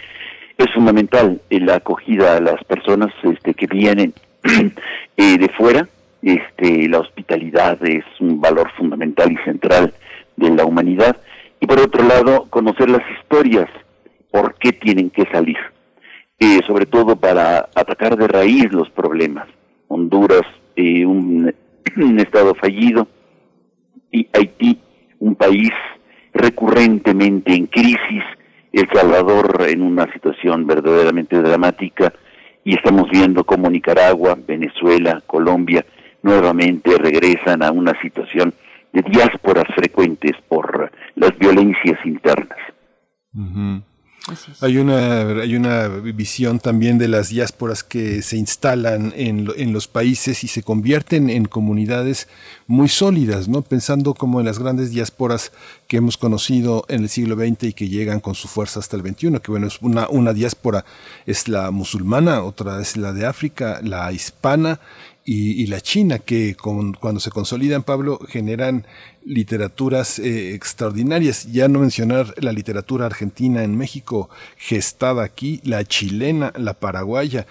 es fundamental la acogida a las personas este, que vienen eh, de fuera, este, la hospitalidad es un valor fundamental y central de la humanidad. Y por otro lado, conocer las historias, por qué tienen que salir, eh, sobre todo para atacar de raíz los problemas. Honduras, eh, un, un, estado fallido, y Haití, un país recurrentemente en crisis, El Salvador en una situación verdaderamente dramática y estamos viendo cómo Nicaragua, Venezuela, Colombia nuevamente regresan a una situación de diásporas frecuentes por las violencias internas. Hay una, hay una visión también de las diásporas que se instalan en, en, los países y se convierten en comunidades muy sólidas, ¿no? Pensando como en las grandes diásporas que hemos conocido en el siglo XX y que llegan con su fuerza hasta el XXI, que bueno, es una, una diáspora es la musulmana, otra es la de África, la hispana y, la China, que cuando se consolidan, Pablo, generan literaturas eh, extraordinarias. Ya no mencionar la literatura argentina en México, gestada aquí, la chilena, la paraguaya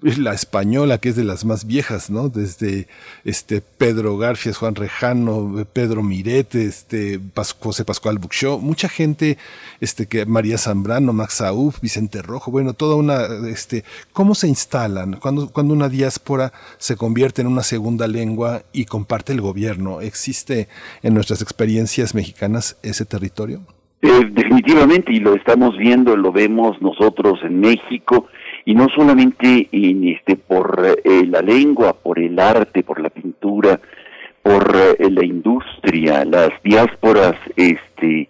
la española, que es de las más viejas, ¿no? Desde este Pedro Garfias, Juan Rejano, Pedro Mirete, este José Pascual Buxó, mucha gente, este que María Zambrano, Max Saúf, Vicente Rojo, bueno, toda una, este, ¿cómo se instalan? Cuando, cuando una diáspora se convierte en una segunda lengua y comparte el gobierno, ¿existe en nuestras experiencias mexicanas ese territorio? Eh, definitivamente, y lo estamos viendo, lo vemos nosotros en México, y no solamente en este por eh, la lengua, por el arte, por la pintura, por eh, la industria, las diásporas este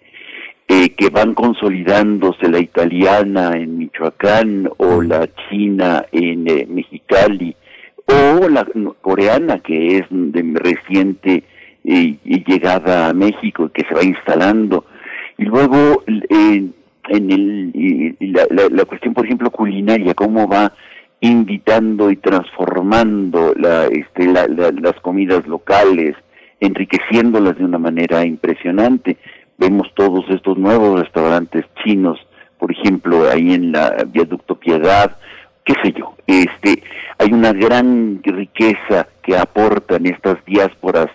eh, que van consolidándose, la italiana en Michoacán o la china en Mexicali o la coreana que es de reciente llegada a México y que se va instalando. Y luego en el, la, la, cuestión, por ejemplo, culinaria, cómo va invitando y transformando la, este, las comidas locales, enriqueciéndolas de una manera impresionante. Vemos todos estos nuevos restaurantes chinos, por ejemplo, ahí en la Viaducto Piedad, qué sé yo, este, hay una gran riqueza que aportan estas diásporas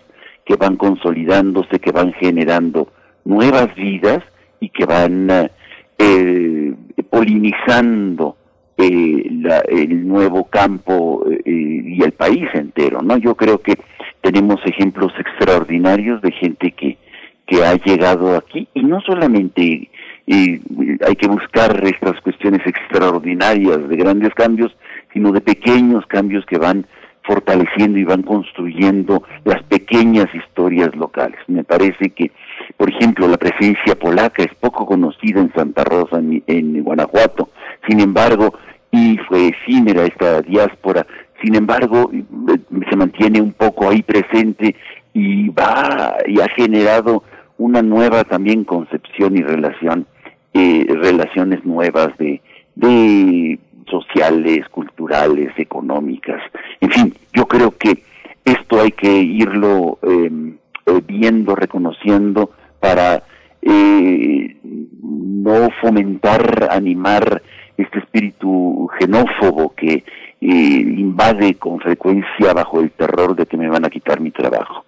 que van consolidándose, que van generando nuevas vidas y que van eh, polinizando eh, el nuevo campo eh, y el país entero, ¿no? Yo creo que tenemos ejemplos extraordinarios de gente que, que ha llegado aquí y no solamente hay que buscar estas cuestiones extraordinarias de grandes cambios, sino de pequeños cambios que van fortaleciendo y van construyendo las pequeñas historias locales. Me parece que por ejemplo, la presencia polaca es poco conocida en Santa Rosa, en, Guanajuato. Sin embargo, y fue efímera esta diáspora, sin embargo, eh, se mantiene un poco ahí presente y va y ha generado una nueva también concepción y relación, eh, relaciones nuevas de, de sociales, culturales, económicas. En fin, yo creo que esto hay que irlo em, eh, viendo, reconociendo para eh, no fomentar, animar este espíritu xenófobo que eh, invade con frecuencia bajo el terror de que me van a quitar mi trabajo.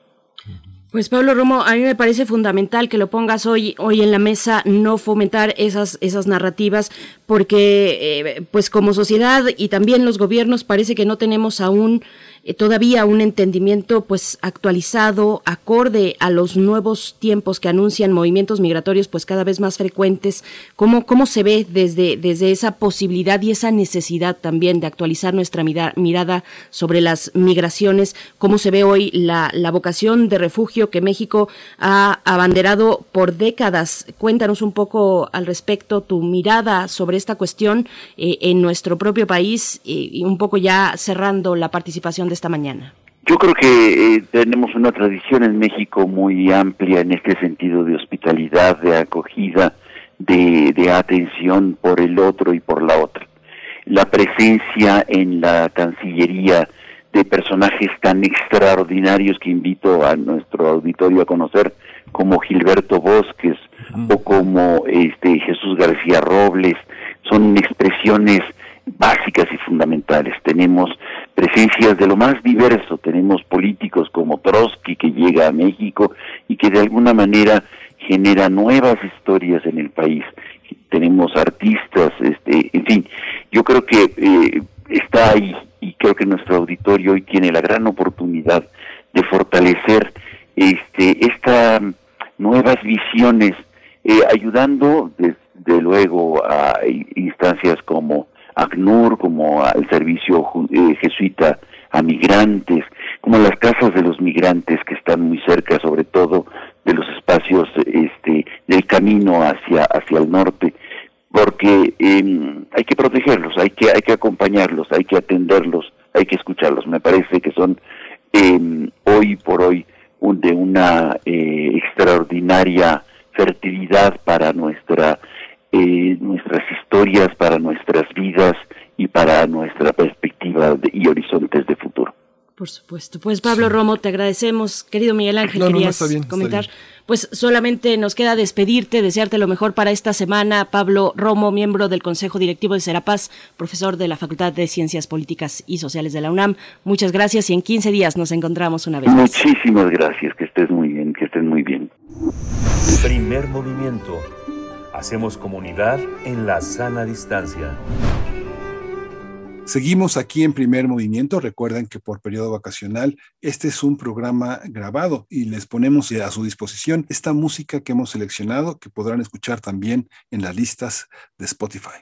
Pues Pablo Romo, a mí me parece fundamental que lo pongas hoy, hoy en la mesa, no fomentar esas, esas narrativas, porque pues como sociedad y también los gobiernos parece que no tenemos aún eh, todavía un entendimiento pues actualizado, acorde a los nuevos tiempos que anuncian movimientos migratorios pues cada vez más frecuentes. ¿Cómo, cómo se ve desde, desde esa posibilidad y esa necesidad también de actualizar nuestra mirada sobre las migraciones? ¿Cómo se ve hoy la, la vocación de refugio que México ha abanderado por décadas? Cuéntanos un poco al respecto tu mirada sobre esta cuestión eh, en nuestro propio país eh, y un poco ya cerrando la participación de esta mañana? Yo creo que eh, tenemos una tradición en México muy amplia en este sentido de hospitalidad, de acogida, de, de atención por el otro y por la otra. La presencia en la Cancillería de personajes tan extraordinarios que invito a nuestro auditorio a conocer, como Gilberto Bosques o como este Jesús García Robles, son expresiones básicas y fundamentales. Tenemos presencias de lo más diverso, tenemos políticos como Trotsky que llega a México y que de alguna manera genera nuevas historias en el país. Tenemos artistas, este, en fin, yo creo que eh, está ahí y creo que nuestro auditorio hoy tiene la gran oportunidad de fortalecer este, estas nuevas visiones eh, ayudando desde luego a instancias como ACNUR, como al servicio eh, jesuita a migrantes, como las casas de los migrantes que están muy cerca, sobre todo de los espacios este, del camino hacia, hacia el norte, porque em, hay que protegerlos, hay que, hay que acompañarlos, hay que atenderlos, hay que escucharlos. Me parece que son em, hoy por hoy de una eh, extraordinaria fertilidad para nuestra eh, nuestras historias, para nuestras vidas y para nuestra perspectiva y horizontes de futuro. Por supuesto. Pues Pablo Romo, te agradecemos. Querido Miguel Ángel, querías comentar. Pues solamente nos queda despedirte, desearte lo mejor para esta semana. Pablo Romo, miembro del Consejo Directivo de Serapaz, profesor de la Facultad de Ciencias Políticas y Sociales de la UNAM. Muchas gracias y en 15 días nos encontramos una vez más. Muchísimas gracias, que estés muy bien, que estés muy bien. Primer movimiento. Hacemos comunidad en la sana distancia. Seguimos aquí en primer movimiento. Recuerden que por periodo vacacional este es un programa grabado y les ponemos a su disposición esta música que hemos seleccionado que podrán escuchar también en las listas de Spotify.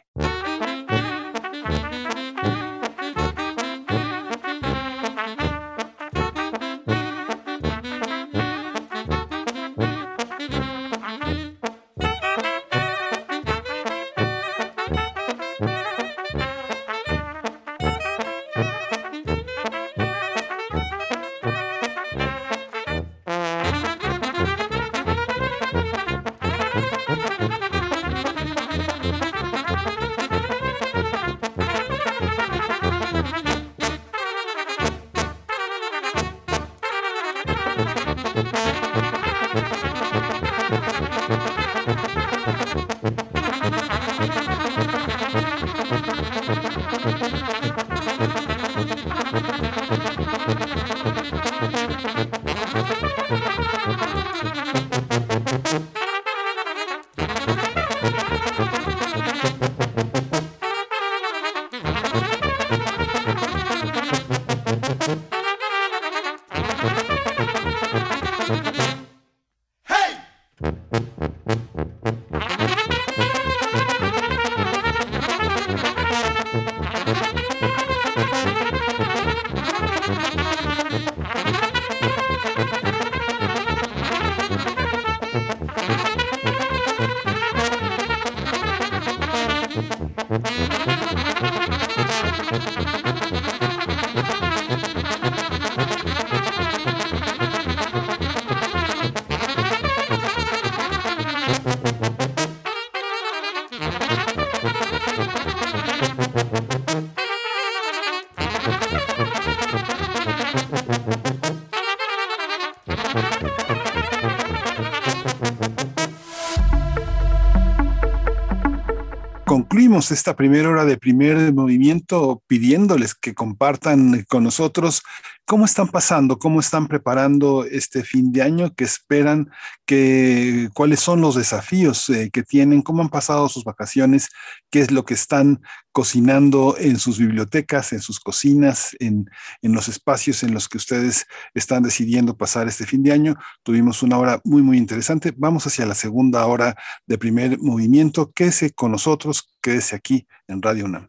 Esta primera hora de primer movimiento pidiéndoles que compartan con nosotros ¿Cómo están pasando? ¿Cómo están preparando este fin de año? ¿Qué esperan? ¿Qué, ¿Cuáles son los desafíos eh, que tienen? ¿Cómo han pasado sus vacaciones? ¿Qué es lo que están cocinando en sus bibliotecas, en sus cocinas, en, en los espacios en los que ustedes están decidiendo pasar este fin de año? Tuvimos una hora muy, muy interesante. Vamos hacia la segunda hora de primer movimiento. Quédese con nosotros, quédese aquí en Radio UNAM.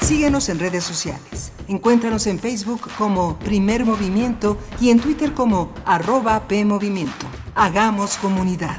Síguenos en redes sociales. Encuéntranos en Facebook como Primer Movimiento y en Twitter como arroba PMovimiento. Hagamos comunidad.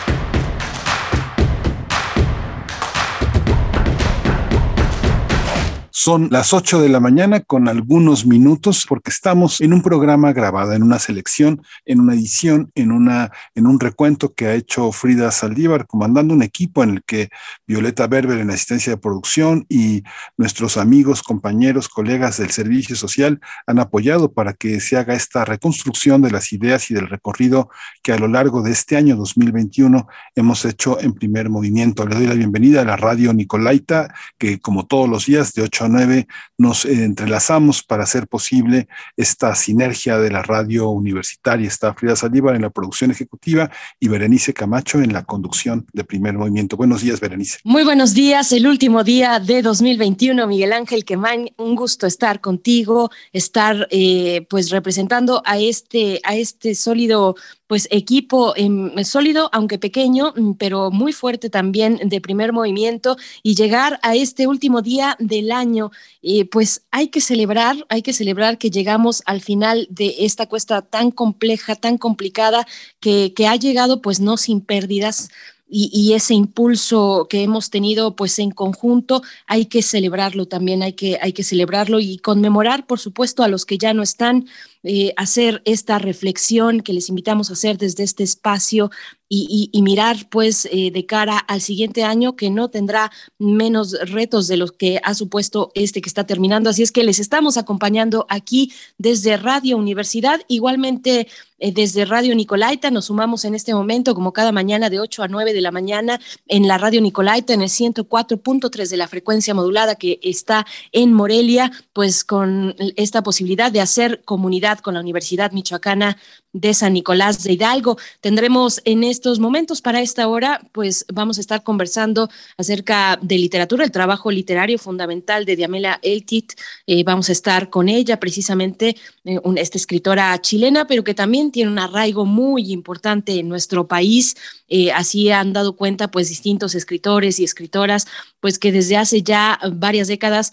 Son las 8 de la mañana con algunos minutos porque estamos en un programa grabado, en una selección, en una edición, en, una, en un recuento que ha hecho Frida Saldívar, comandando un equipo en el que Violeta Berber en asistencia de producción y nuestros amigos, compañeros, colegas del servicio social han apoyado para que se haga esta reconstrucción de las ideas y del recorrido que a lo largo de este año 2021 hemos hecho en primer movimiento. Le doy la bienvenida a la radio Nicolaita, que como todos los días de 8 a 9 nos entrelazamos para hacer posible esta sinergia de la radio universitaria. Está Frida Saldívar en la producción ejecutiva y Berenice Camacho en la conducción de primer movimiento. Buenos días, Berenice. Muy buenos días, el último día de 2021. Miguel Ángel Quemán, un gusto estar contigo, estar eh, pues representando a este, a este sólido pues equipo em, sólido, aunque pequeño, pero muy fuerte también de primer movimiento y llegar a este último día del año, eh, pues hay que celebrar, hay que celebrar que llegamos al final de esta cuesta tan compleja, tan complicada, que, ha llegado pues no sin pérdidas, y, ese impulso que hemos tenido pues en conjunto hay que celebrarlo también, hay que, hay que celebrarlo y conmemorar por supuesto a los que ya no están, eh, hacer esta reflexión que les invitamos a hacer desde este espacio y, mirar pues eh, de cara al siguiente año que no tendrá menos retos de los que ha supuesto este que está terminando. Así es que les estamos acompañando aquí desde Radio Universidad, igualmente eh, desde Radio Nicolaita. Nos sumamos en este momento como cada mañana de 8 a 9 de la mañana en la Radio Nicolaita en el 104.3 de la frecuencia modulada que está en Morelia, pues con esta posibilidad de hacer comunidad con la Universidad Michoacana de San Nicolás de Hidalgo. Tendremos en estos momentos para esta hora, pues vamos a estar conversando acerca de literatura, el trabajo literario fundamental de Diamela Eltit. Eh, vamos a estar con ella precisamente, eh, esta escritora chilena, pero que también tiene un arraigo muy importante en nuestro país. Eh, así han dado cuenta pues distintos escritores y escritoras, pues que desde hace ya varias décadas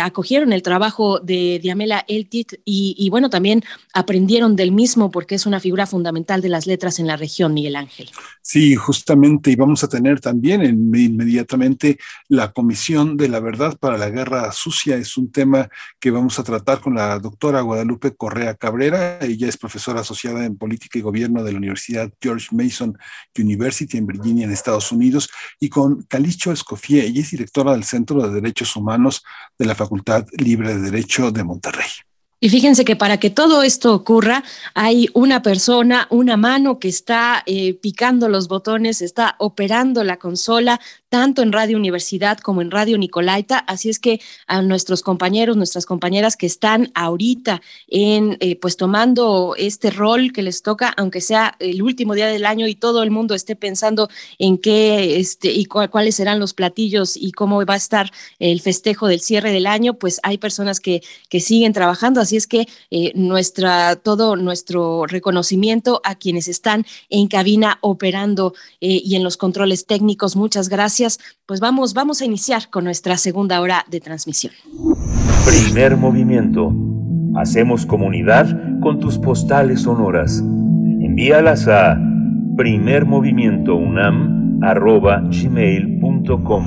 acogieron el trabajo de Diamela Eltit y bueno, también aprendieron del mismo porque es una figura fundamental de las letras en la región, Miguel Ángel. Sí, justamente, y vamos a tener también inmediatamente la Comisión de la Verdad para la Guerra Sucia. Es un tema que vamos a tratar con la doctora Guadalupe Correa Cabrera. Ella es profesora asociada en Política y Gobierno de la Universidad George Mason University en Virginia, en Estados Unidos, y con Calicho Escofié. Ella es directora del Centro de Derechos Humanos de la Facultad Libre de Derecho de Monterrey. Y fíjense que para que todo esto ocurra, hay una persona, una mano que está eh, picando los botones, está operando la consola, tanto en Radio Universidad como en Radio Nicolaita. Así es que a nuestros compañeros, nuestras compañeras que están ahorita en, eh, pues tomando este rol que les toca, aunque sea el último día del año y todo el mundo esté pensando en qué este, y cuáles serán los platillos y cómo va a estar el festejo del cierre del año, pues hay personas que, que siguen trabajando. Así es que eh, nuestra, todo nuestro reconocimiento a quienes están en cabina operando eh, y en los controles técnicos. Muchas gracias pues vamos, vamos a iniciar con nuestra segunda hora de transmisión. Primer movimiento. Hacemos comunidad con tus postales sonoras. Envíalas a primermovimientounam.gmail.com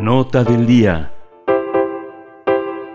Nota del día.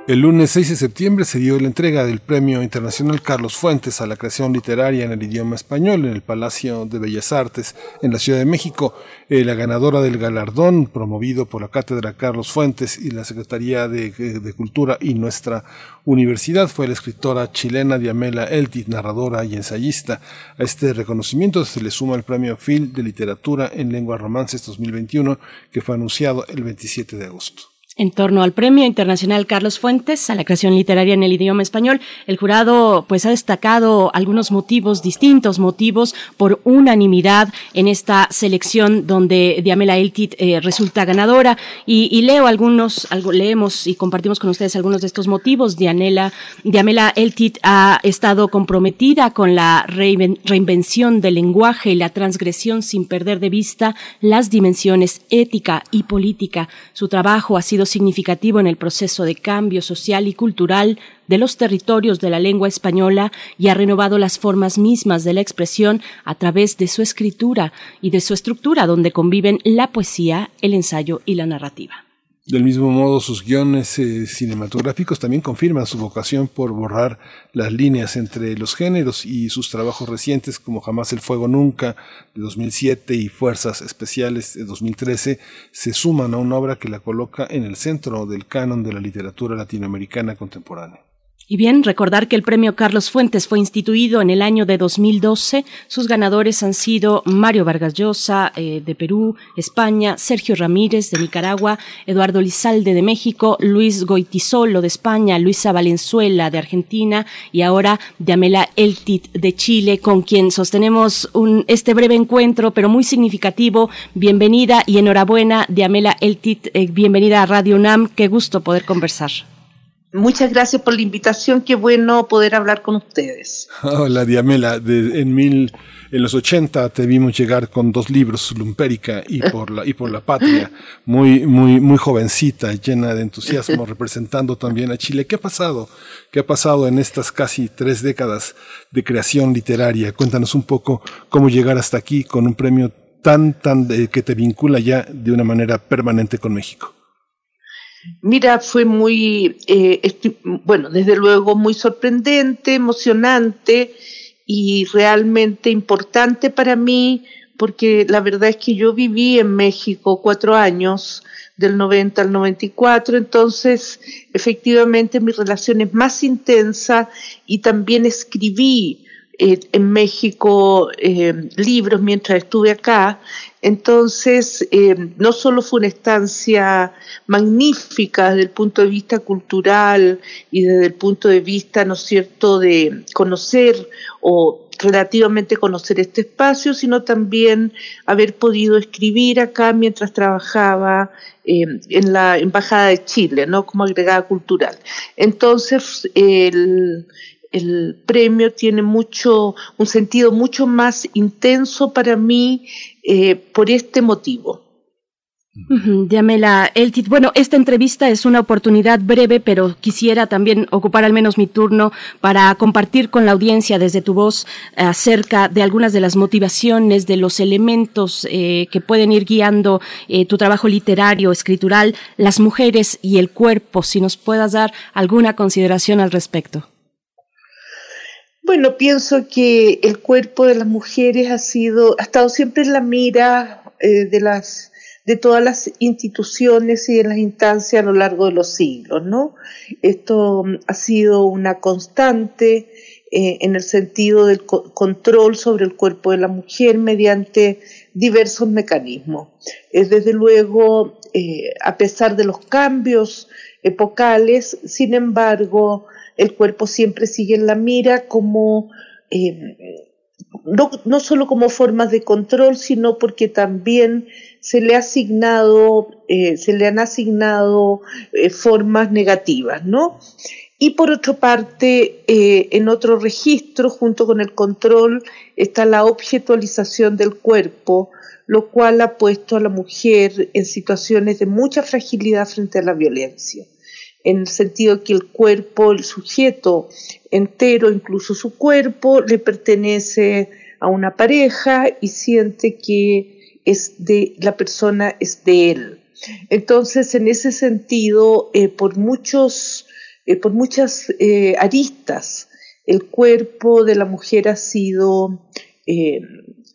El lunes 6 de septiembre se dio la entrega del Premio Internacional Carlos Fuentes a la creación literaria en el idioma español en el Palacio de Bellas Artes en la Ciudad de México. Eh, la ganadora del galardón, promovido por la Cátedra Carlos Fuentes y la Secretaría de, Cultura y nuestra universidad, fue la escritora chilena Diamela Eltit, narradora y ensayista. A este reconocimiento se le suma el Premio Phil de Literatura en Lengua Romances 2021, que fue anunciado el 27 de agosto. En torno al Premio Internacional Carlos Fuentes a la creación literaria en el idioma español, el jurado pues ha destacado algunos motivos, distintos motivos por unanimidad en esta selección donde Diamela Eltit eh, resulta ganadora y, leo algunos, leemos y compartimos con ustedes algunos de estos motivos. Dianela, Diamela Eltit ha estado comprometida con la reinvención del lenguaje y la transgresión sin perder de vista las dimensiones ética y política. Su trabajo ha sido significativo en el proceso de cambio social y cultural de los territorios de la lengua española y ha renovado las formas mismas de la expresión a través de su escritura y de su estructura, donde conviven la poesía, el ensayo y la narrativa. Del mismo modo, sus guiones eh, cinematográficos también confirman su vocación por borrar las líneas entre los géneros y sus trabajos recientes como Jamás el Fuego Nunca de 2007 y Fuerzas Especiales de 2013 se suman a una obra que la coloca en el centro del canon de la literatura latinoamericana contemporánea. Y bien, recordar que el premio Carlos Fuentes fue instituido en el año de 2012. Sus ganadores han sido Mario Vargas Llosa eh, de Perú, España, Sergio Ramírez de Nicaragua, Eduardo Lizalde de México, Luis Goitizolo de España, Luisa Valenzuela de Argentina y ahora Diamela Eltit de Chile, con quien sostenemos un, este breve encuentro, pero muy significativo. Bienvenida y enhorabuena, Diamela Eltit. Eh, bienvenida a Radio UNAM. Qué gusto poder conversar. Muchas gracias por la invitación, qué bueno poder hablar con ustedes. Hola Diamela, en mil, en los 80 te vimos llegar con dos libros, Lumpérica y por la y por la patria, muy muy muy jovencita, llena de entusiasmo, representando también a Chile. ¿Qué ha pasado? ¿Qué ha pasado en estas casi tres décadas de creación literaria? Cuéntanos un poco cómo llegar hasta aquí con un premio tan tan que te vincula ya de una manera permanente con México. Mira, fue muy, eh, bueno, desde luego muy sorprendente, emocionante y realmente importante para mí, porque la verdad es que yo viví en México cuatro años, del 90 al 94, entonces efectivamente mi relación es más intensa y también escribí eh, en México eh, libros mientras estuve acá. Entonces, eh, no solo fue una estancia magnífica desde el punto de vista cultural y desde el punto de vista, ¿no es cierto?, de conocer o relativamente conocer este espacio, sino también haber podido escribir acá mientras trabajaba en la Embajada de Chile, ¿no? Como agregada cultural. Entonces, el, el premio tiene mucho, un sentido mucho más intenso para mí eh, por este motivo. Diamela Eltit. Bueno, esta entrevista es una oportunidad breve, pero quisiera también ocupar al menos mi turno para compartir con la audiencia desde tu voz acerca de algunas de las motivaciones, de los elementos eh, que pueden ir guiando eh, tu trabajo literario, escritural, las mujeres y el cuerpo. Si nos puedas dar alguna consideración al respecto. Bueno, pienso que el cuerpo de las mujeres ha sido, ha estado siempre en la mira eh, de las de todas las instituciones y de las instancias a lo largo de los siglos, ¿no? Esto mm, ha sido una constante eh, en el sentido del control sobre el cuerpo de la mujer mediante diversos mecanismos. Es desde luego, eh, a pesar de los cambios epocales, sin embargo, el cuerpo siempre sigue en la mira como, eh, no, no solo como formas de control, sino porque también se le ha asignado, eh, se le han asignado eh, formas negativas, ¿no? Y por otra parte, en otro registro, junto con el control, está la objetualización del cuerpo, lo cual ha puesto a la mujer en situaciones de mucha fragilidad frente a la violencia en el sentido que el cuerpo, el sujeto entero, incluso su cuerpo, le pertenece a una pareja y siente que es de la persona es de él. Entonces, en ese sentido, eh, por muchos, eh, por muchas eh, aristas, el cuerpo de la mujer ha sido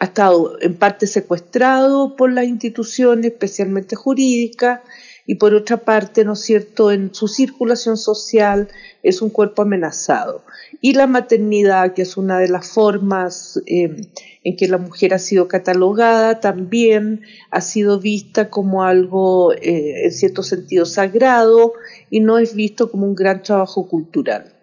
ha estado en parte secuestrado por las instituciones, especialmente jurídicas, y por otra parte, ¿no es cierto?, en su circulación social es un cuerpo amenazado. Y la maternidad, que es una de las formas em, en que la mujer ha sido catalogada, también ha sido vista como algo, eh, en cierto sentido, sagrado y no es visto como un gran trabajo cultural.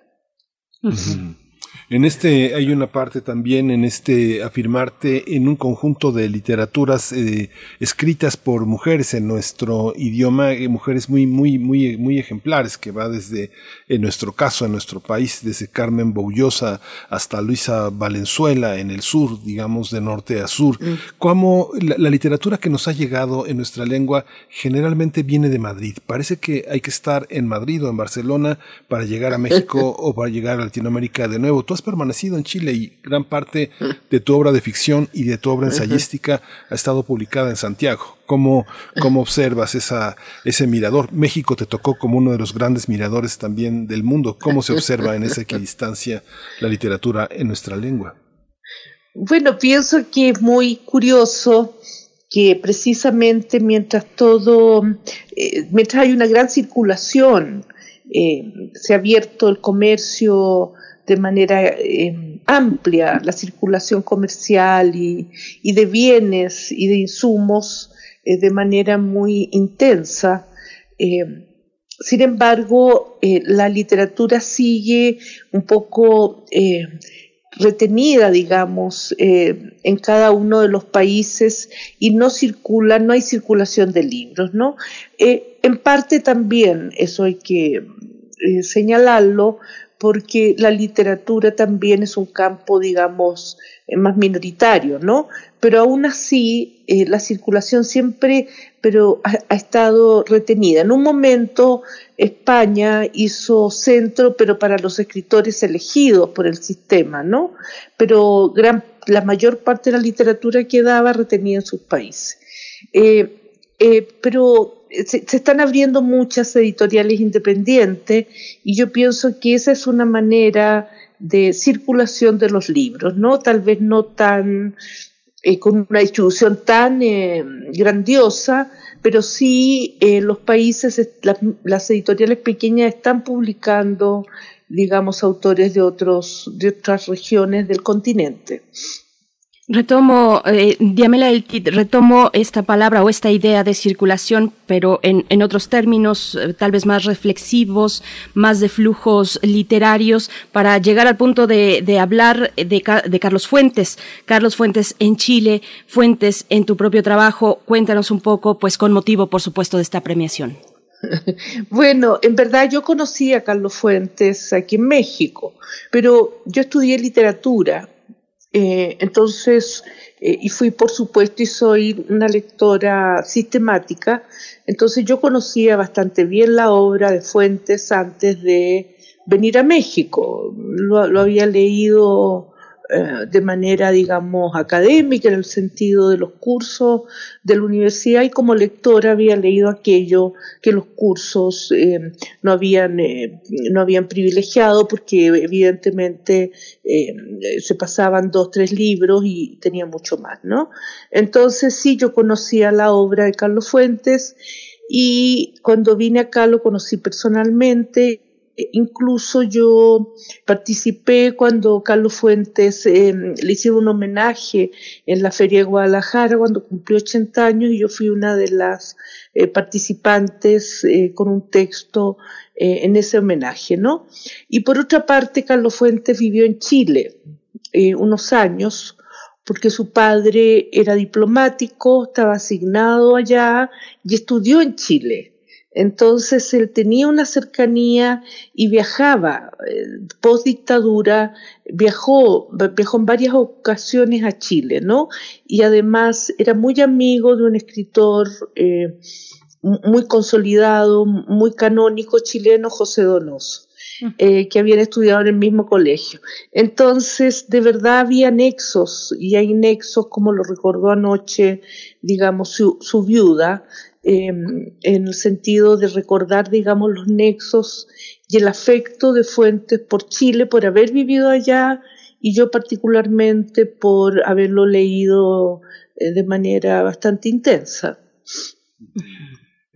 En este hay una parte también en este afirmarte en un conjunto de literaturas eh, escritas por mujeres en nuestro idioma, eh, mujeres muy muy muy muy ejemplares que va desde en nuestro caso en nuestro país desde Carmen Boullosa hasta Luisa Valenzuela en el sur, digamos de norte a sur. Mm. Como la, literatura que nos ha llegado en nuestra lengua generalmente viene de Madrid. Parece que hay que estar en Madrid o en Barcelona para llegar a México o para llegar a Latinoamérica de nuevo has permanecido en Chile y gran parte de tu obra de ficción y de tu obra ensayística ha estado publicada en Santiago. ¿Cómo, cómo observas esa, ese mirador? México te tocó como uno de los grandes miradores también del mundo. ¿Cómo se observa en esa equidistancia la literatura en nuestra lengua? Bueno, pienso que es muy curioso que precisamente mientras todo, eh, mientras hay una gran circulación eh, se ha abierto el comercio de manera eh, amplia, la circulación comercial y, de bienes y de insumos eh, de manera muy intensa. sin embargo, la literatura sigue un poco retenida, digamos, en cada uno de los países y no circula, no hay circulación de libros, ¿no? en parte también, eso hay que señalarlo, porque la literatura también es un campo, digamos, eh, más minoritario, ¿no? Pero aún así, eh, la circulación siempre pero ha, estado retenida. En un momento, España hizo centro, pero para los escritores elegidos por el sistema, ¿no? Pero la mayor parte de la literatura quedaba retenida en sus países. Eh, pero se, están abriendo muchas editoriales independientes y yo pienso que esa es una manera de circulación de los libros, ¿no? Tal vez no tan eh, con una distribución tan eh, grandiosa, pero sí eh, los países, las editoriales pequeñas están publicando, digamos, autores de otros de otras regiones del continente. Retomo, eh, Diamela retomo esta palabra o esta idea de circulación, pero en, en otros términos eh, tal vez más reflexivos, más de flujos literarios, para llegar al punto de, de hablar de, de, Carlos Fuentes. Carlos Fuentes en Chile, Fuentes en tu propio trabajo, cuéntanos un poco, pues con motivo, por supuesto, de esta premiación. Bueno, en verdad yo conocí a Carlos Fuentes aquí en México, pero yo estudié literatura eh, entonces, eh, y fui por supuesto y soy una lectora sistemática, entonces yo conocía bastante bien la obra de Fuentes antes de venir a México. lo había leído eh, de manera, digamos, académica, en el sentido de los cursos de la universidad, y como lectora había leído aquello que los cursos eh, no, habían, eh, no habían privilegiado, porque evidentemente se pasaban dos, tres libros y tenía mucho más, ¿no? Entonces sí, yo conocía la obra de Carlos Fuentes, y cuando vine acá lo conocí personalmente incluso yo participé cuando Carlos Fuentes eh, le hicieron un homenaje en la Feria de Guadalajara cuando cumplió 80 años y yo fui una de las eh, participantes eh, con un texto en ese homenaje, ¿no? Y por otra parte, Carlos Fuentes vivió en Chile unos años porque su padre era diplomático, estaba asignado allá y estudió en Chile. Entonces él tenía una cercanía y viajaba. Eh, post dictadura viajó, viajó en varias ocasiones a Chile, ¿no? Y además era muy amigo de un escritor eh, muy consolidado, muy canónico chileno, José Donoso. Eh, que habían estudiado en el mismo colegio. Entonces, de verdad había nexos, y hay nexos, como lo recordó anoche, digamos, su, su viuda, Em, en el sentido de recordar, digamos, los nexos y el afecto de Fuentes por Chile, por haber vivido allá y yo particularmente por haberlo leído eh, de manera bastante intensa.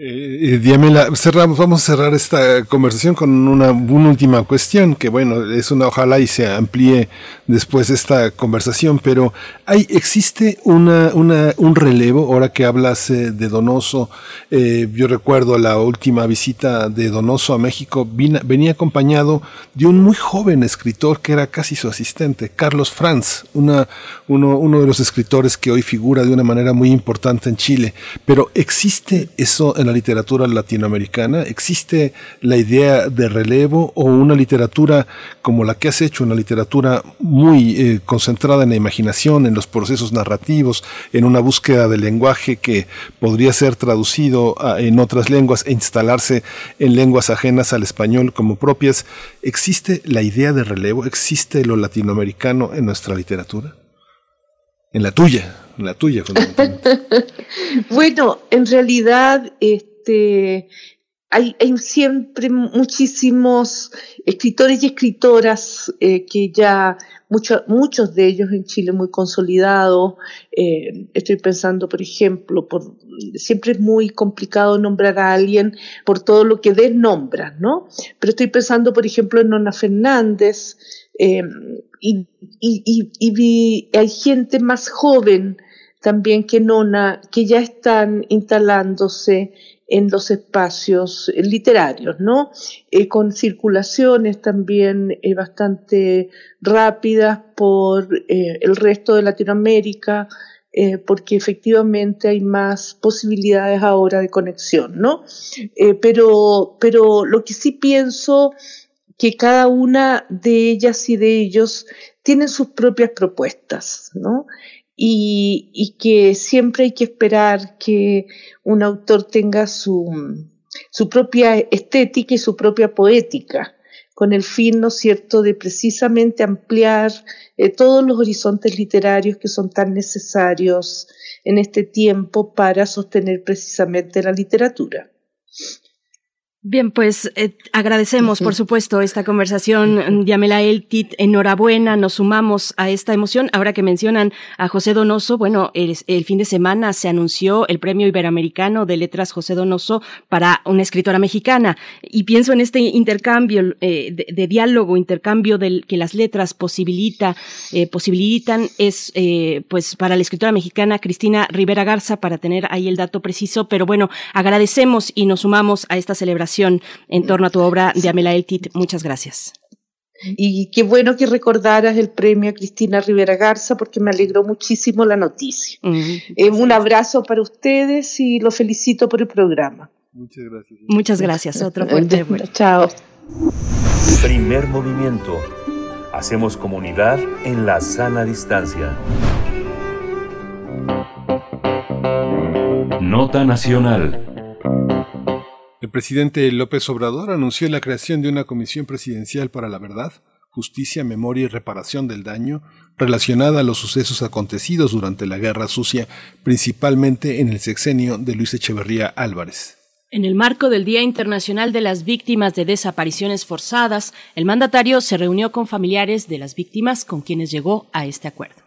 Eh, eh, cerramos, vamos a cerrar esta conversación con una, última cuestión, que bueno, es una, ojalá y se amplíe después esta conversación, pero hay, existe una, una, un relevo, ahora que hablas eh, de Donoso, eh, yo recuerdo la última visita de Donoso a México, venía acompañado de un muy joven escritor que era casi su asistente, Carlos Franz, uno, uno de los escritores que hoy figura de una manera muy importante en Chile, pero existe eso en la literatura latinoamericana? ¿Existe la idea de relevo o una literatura como la que has hecho, una literatura muy eh, concentrada en la imaginación, en los procesos narrativos, en una búsqueda del lenguaje que podría ser traducido en otras lenguas e instalarse en lenguas ajenas al español como propias? ¿Existe la idea de relevo? ¿Existe lo latinoamericano en nuestra literatura? En la tuya, la tuya bueno, en realidad, este, hay, siempre muchísimos escritores y escritoras eh, que ya, muchos de ellos en Chile muy consolidados. Eh, estoy pensando, por ejemplo, por, siempre es muy complicado nombrar a alguien por todo lo que desnombra, ¿no? Pero estoy pensando, por ejemplo, en Nona Fernández, eh, y, y, y, hay gente más joven también que Nona, que ya están instalándose en los espacios eh, literarios, ¿no? Eh, con circulaciones también eh, bastante rápidas por el resto de Latinoamérica, porque efectivamente hay más posibilidades ahora de conexión, ¿no? pero, pero lo que sí pienso que cada una de ellas y de ellos tienen sus propias propuestas, ¿no? Y, que siempre hay que esperar que un autor tenga su, su propia estética y su propia poética, con el fin, ¿no es cierto?, de precisamente ampliar eh, todos los horizontes literarios que son tan necesarios en este tiempo para sostener precisamente la literatura. Bien, pues eh, agradecemos, por supuesto, esta conversación. Yamela Eltit, enhorabuena, nos sumamos a esta emoción. Ahora que mencionan a José Donoso, bueno, el, fin de semana se anunció el Premio Iberoamericano de Letras José Donoso para una escritora mexicana. Y pienso en este intercambio eh, de, diálogo, intercambio del que las letras posibilita, eh, posibilitan, es pues para la escritora mexicana Cristina Rivera Garza, para tener ahí el dato preciso. Pero bueno, agradecemos y nos sumamos a esta celebración en torno a tu obra de Amela Eltit. Muchas gracias. Y qué bueno que recordaras el premio a Cristina Rivera Garza porque me alegró muchísimo la noticia. Eh, un abrazo para ustedes y los felicito por el programa. Muchas gracias. Muchas gracias. Otro fuerte. Chao. Primer movimiento. Hacemos comunidad en la sana distancia. Nota Nacional. El presidente López Obrador anunció la creación de una comisión presidencial para la verdad, justicia, memoria y reparación del daño relacionada a los sucesos acontecidos durante la Guerra Sucia, principalmente en el sexenio de Luis Echeverría Álvarez. En el marco del Día Internacional de las Víctimas de Desapariciones Forzadas, el mandatario se reunió con familiares de las víctimas con quienes llegó a este acuerdo.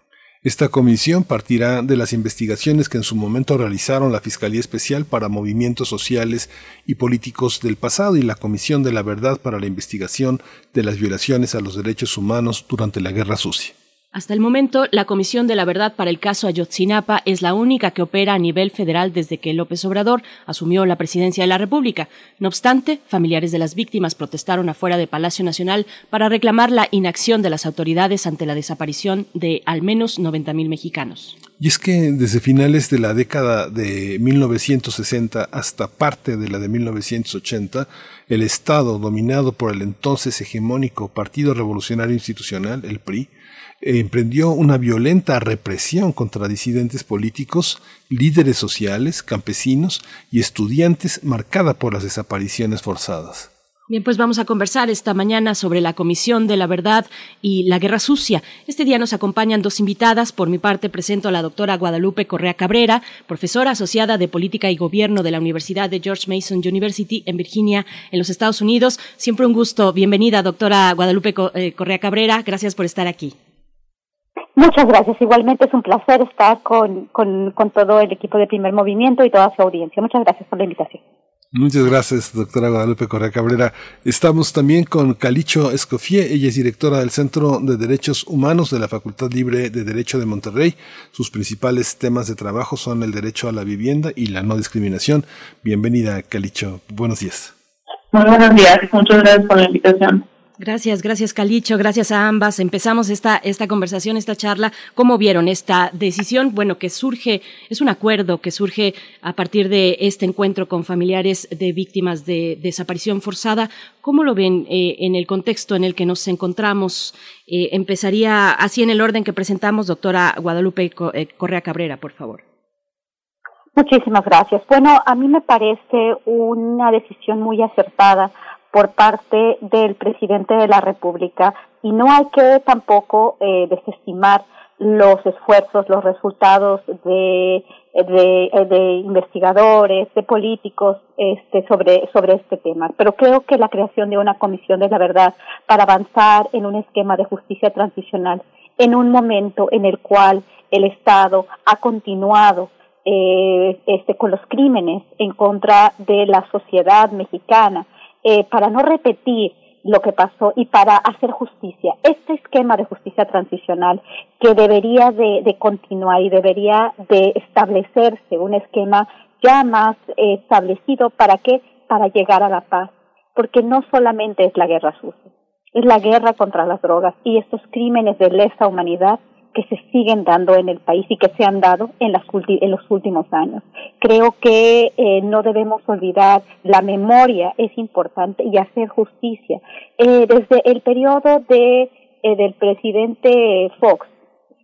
Esta comisión partirá de las investigaciones que en su momento realizaron la Fiscalía Especial para Movimientos Sociales y Políticos del pasado y la Comisión de la Verdad para la Investigación de las Violaciones a los Derechos Humanos durante la Guerra Sucia. Hasta el momento, la Comisión de la Verdad para el caso Ayotzinapa es la única que opera a nivel federal desde que López Obrador asumió la presidencia de la República. No obstante, familiares de las víctimas protestaron afuera de Palacio Nacional para reclamar la inacción de las autoridades ante la desaparición de al menos 90.000 mexicanos. Y es que desde finales de la década de 1960 hasta parte de la de 1980, el Estado, dominado por el entonces hegemónico Partido Revolucionario Institucional, el PRI, emprendió una violenta represión contra disidentes políticos, líderes sociales, campesinos y estudiantes marcada por las desapariciones forzadas. Bien, pues vamos a conversar esta mañana sobre la Comisión de la Verdad y la Guerra Sucia. Este día nos acompañan dos invitadas. Por mi parte presento a la doctora Guadalupe Correa Cabrera, profesora asociada de Política y Gobierno de la Universidad de George Mason University en Virginia, en los Estados Unidos. Siempre un gusto. Bienvenida, doctora Guadalupe eh, Correa Cabrera. Gracias por estar aquí. Muchas gracias. Igualmente es un placer estar con, con, todo el equipo de Primer Movimiento y toda su audiencia. Muchas gracias por la invitación. Muchas gracias, doctora Guadalupe Correa Cabrera. Estamos también con Calicho Escofié, ella es directora del Centro de Derechos Humanos de la Facultad Libre de Derecho de Monterrey. Sus principales temas de trabajo son el derecho a la vivienda y la no discriminación. Bienvenida, Calicho. Buenos días. Muy buenos días. Muchas gracias por la invitación. Gracias, gracias Calicho, gracias a ambas. Empezamos esta, esta conversación, esta charla. ¿Cómo vieron esta decisión? Bueno, que surge, es un acuerdo que surge a partir de este encuentro con familiares de víctimas de desaparición forzada. ¿Cómo lo ven eh, en el contexto en el que nos encontramos? Eh, empezaría así en el orden que presentamos, doctora Guadalupe eh, Correa Cabrera, por favor. Muchísimas gracias. Bueno, a mí me parece una decisión muy acertada por parte del presidente de la República y no hay que tampoco eh, desestimar los esfuerzos, los resultados de, de, investigadores, de políticos este, sobre, sobre este tema. Pero creo que la creación de una comisión de la verdad para avanzar en un esquema de justicia transicional en un momento en el cual el Estado ha continuado eh, este, con los crímenes en contra de la sociedad mexicana, eh, para no repetir lo que pasó y para hacer justicia. Este esquema de justicia transicional que debería de, continuar y debería de establecerse un esquema ya más eh, establecido para qué? Para llegar a la paz. Porque no solamente es la guerra sucia, es la guerra contra las drogas y estos crímenes de lesa humanidad que se siguen dando en el país y que se han dado en, las en los últimos años. Creo que eh, no debemos olvidar, la memoria es importante y hacer justicia. Eh, desde el periodo de, eh, del presidente Fox,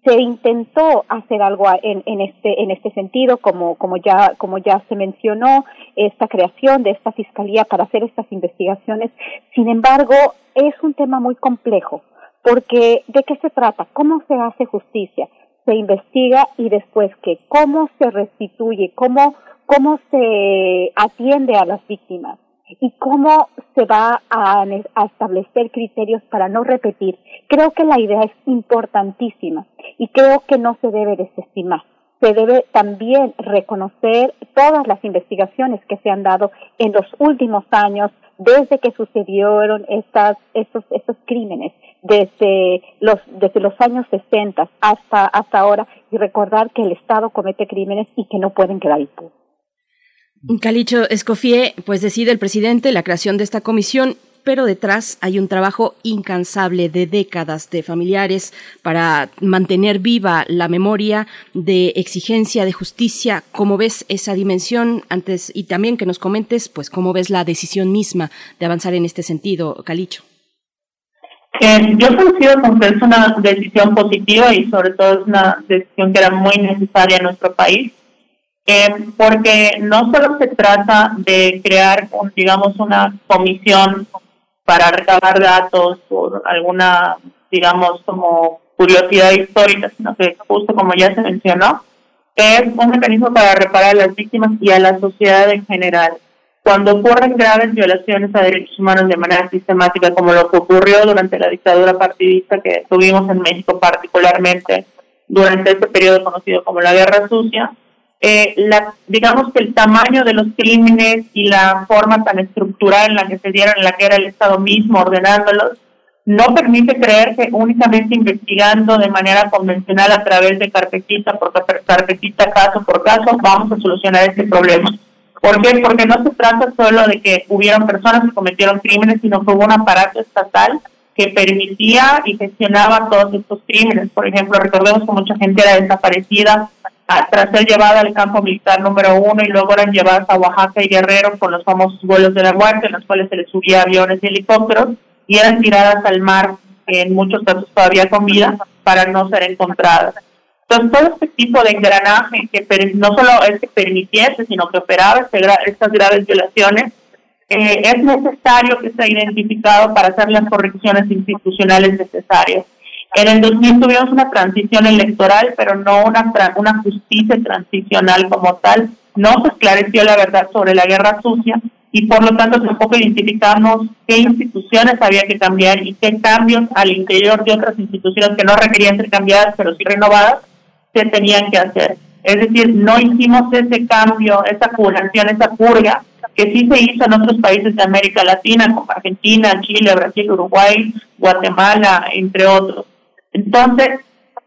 se intentó hacer algo en, en, este en este sentido como como ya como ya se mencionó esta creación de esta fiscalía para hacer estas investigaciones sin embargo es un tema muy complejo porque ¿de qué se trata? ¿Cómo se hace justicia? Se investiga y después qué, cómo se restituye, cómo, cómo se atiende a las víctimas y cómo se va a, a, establecer criterios para no repetir. Creo que la idea es importantísima y creo que no se debe desestimar. Se debe también reconocer todas las investigaciones que se han dado en los últimos años desde que sucedieron estas, estos, estos crímenes desde los, desde los años 60 hasta, hasta ahora y recordar que el Estado comete crímenes y que no pueden quedar impunes. Calicho Escofié, pues decide el presidente la creación de esta comisión pero detrás hay un trabajo incansable de décadas de familiares para mantener viva la memoria de exigencia de justicia. ¿Cómo ves esa dimensión antes y también que nos comentes, pues, cómo ves la decisión misma de avanzar en este sentido, Calicho? Eh, yo considero que es una decisión positiva y sobre todo es una decisión que era muy necesaria en nuestro país, eh, porque no solo se trata de crear, digamos, una comisión para recabar datos por alguna, digamos, como curiosidad histórica, sino que justo como ya se mencionó, es un mecanismo para reparar a las víctimas y a la sociedad en general. Cuando ocurren graves violaciones a derechos humanos de manera sistemática, como lo que ocurrió durante la dictadura partidista que tuvimos en México particularmente durante este periodo conocido como la Guerra Sucia, eh, la, digamos que el tamaño de los crímenes y la forma tan estructural en la que se dieron, en la que era el Estado mismo ordenándolos, no permite creer que únicamente investigando de manera convencional a través de carpetita por carpetita, caso por caso, vamos a solucionar este problema ¿Por qué? Porque no se trata solo de que hubieran personas que cometieron crímenes, sino que hubo un aparato estatal que permitía y gestionaba todos estos crímenes. Por ejemplo, recordemos que mucha gente era desaparecida tras ser llevada al campo militar número uno y luego eran llevadas a Oaxaca y Guerrero con los famosos vuelos de la muerte, en los cuales se les subía aviones y helicópteros y eran tiradas al mar, en muchos casos todavía con vida, para no ser encontradas. Entonces, todo este tipo de engranaje que no solo es que permitiese, sino que operaba este estas graves violaciones, eh, es necesario que sea identificado para hacer las correcciones institucionales necesarias. En el 2000 tuvimos una transición electoral, pero no una, una justicia transicional como tal. No se esclareció la verdad sobre la guerra sucia y por lo tanto tampoco identificamos qué instituciones había que cambiar y qué cambios al interior de otras instituciones que no requerían ser cambiadas, pero sí renovadas, se tenían que hacer. Es decir, no hicimos ese cambio, esa curación, esa purga que sí se hizo en otros países de América Latina, como Argentina, Chile, Brasil, Uruguay, Guatemala, entre otros. Entonces,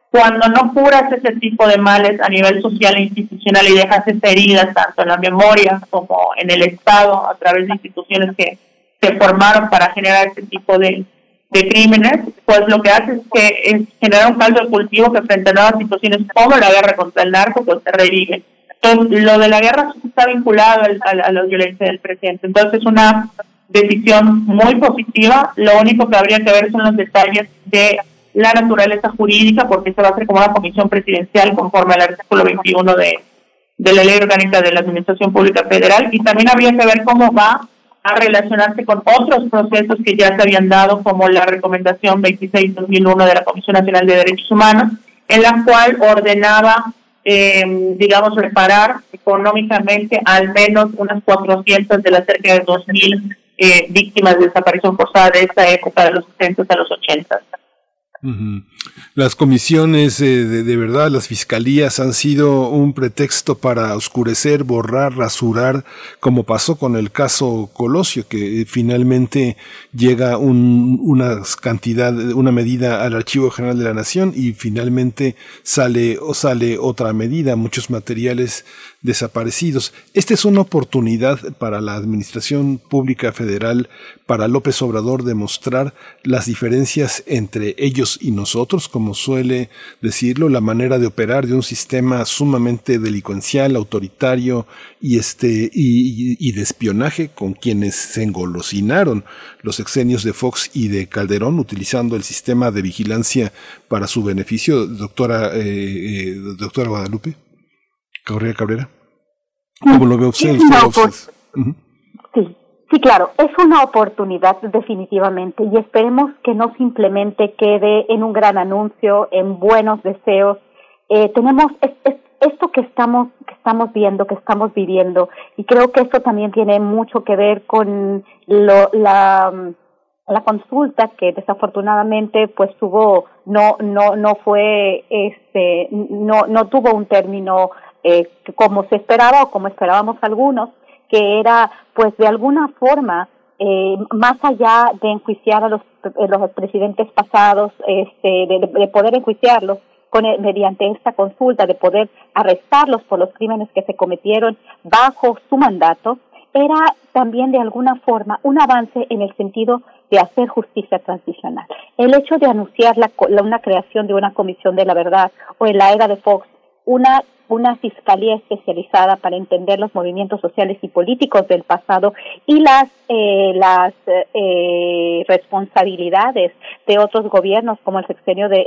cuando no curas ese tipo de males a nivel social e institucional y dejas esas heridas tanto en la memoria como en el Estado a través de instituciones que se formaron para generar ese tipo de, de crímenes, pues lo que hace es que es generar un caldo de cultivo que frente a nuevas situaciones como la guerra contra el narco, pues se revive. Entonces, lo de la guerra está vinculado a, a la violencia del presidente. Entonces, es una decisión muy positiva. Lo único que habría que ver son los detalles de la naturaleza jurídica, porque se va a hacer como una comisión presidencial conforme al artículo 21 de, de la Ley Orgánica de la Administración Pública Federal. Y también habría que ver cómo va a relacionarse con otros procesos que ya se habían dado, como la recomendación 26-2001 de la Comisión Nacional de Derechos Humanos, en la cual ordenaba, eh, digamos, reparar económicamente al menos unas 400 de las cerca de 2.000 eh, víctimas de desaparición forzada de esta época, de los 60 a los 80. Las comisiones eh, de, verdad, las fiscalías han sido un pretexto para oscurecer, borrar, rasurar, como pasó con el caso Colosio, que finalmente llega una cantidad, una medida al Archivo General de la Nación y finalmente sale o sale otra medida, muchos materiales desaparecidos. Esta es una oportunidad para la Administración Pública Federal, para López Obrador, demostrar las diferencias entre ellos y nosotros, como suele decirlo, la manera de operar de un sistema sumamente delincuencial, autoritario y, este, y, de espionaje con quienes se engolosinaron los exenios de Fox y de Calderón, utilizando el sistema de vigilancia para su beneficio. Doctora, eh, eh, doctora Guadalupe. Cabrera Cabrera. ¿Cómo lo ve usted? Sí, sí, claro, es una oportunidad definitivamente y esperemos que no simplemente quede en un gran anuncio, en buenos deseos. Eh, tenemos esto que estamos que estamos viendo, que estamos viviendo y creo que esto también tiene mucho que ver con lo, la la consulta que desafortunadamente pues tuvo no no no fue este no no tuvo un término eh, como se esperaba o como esperábamos algunos, que era pues de alguna forma eh, más allá de enjuiciar a los, eh, los presidentes pasados, este, de, poder enjuiciarlos con, mediante esta consulta, de poder arrestarlos por los crímenes que se cometieron bajo su mandato, era también de alguna forma un avance en el sentido de hacer justicia transicional. El hecho de anunciar la, una creación de una comisión de la verdad o en la era de Fox una una fiscalía especializada para entender los movimientos sociales y políticos del pasado y las eh, las eh, responsabilidades de otros gobiernos como el sexenio de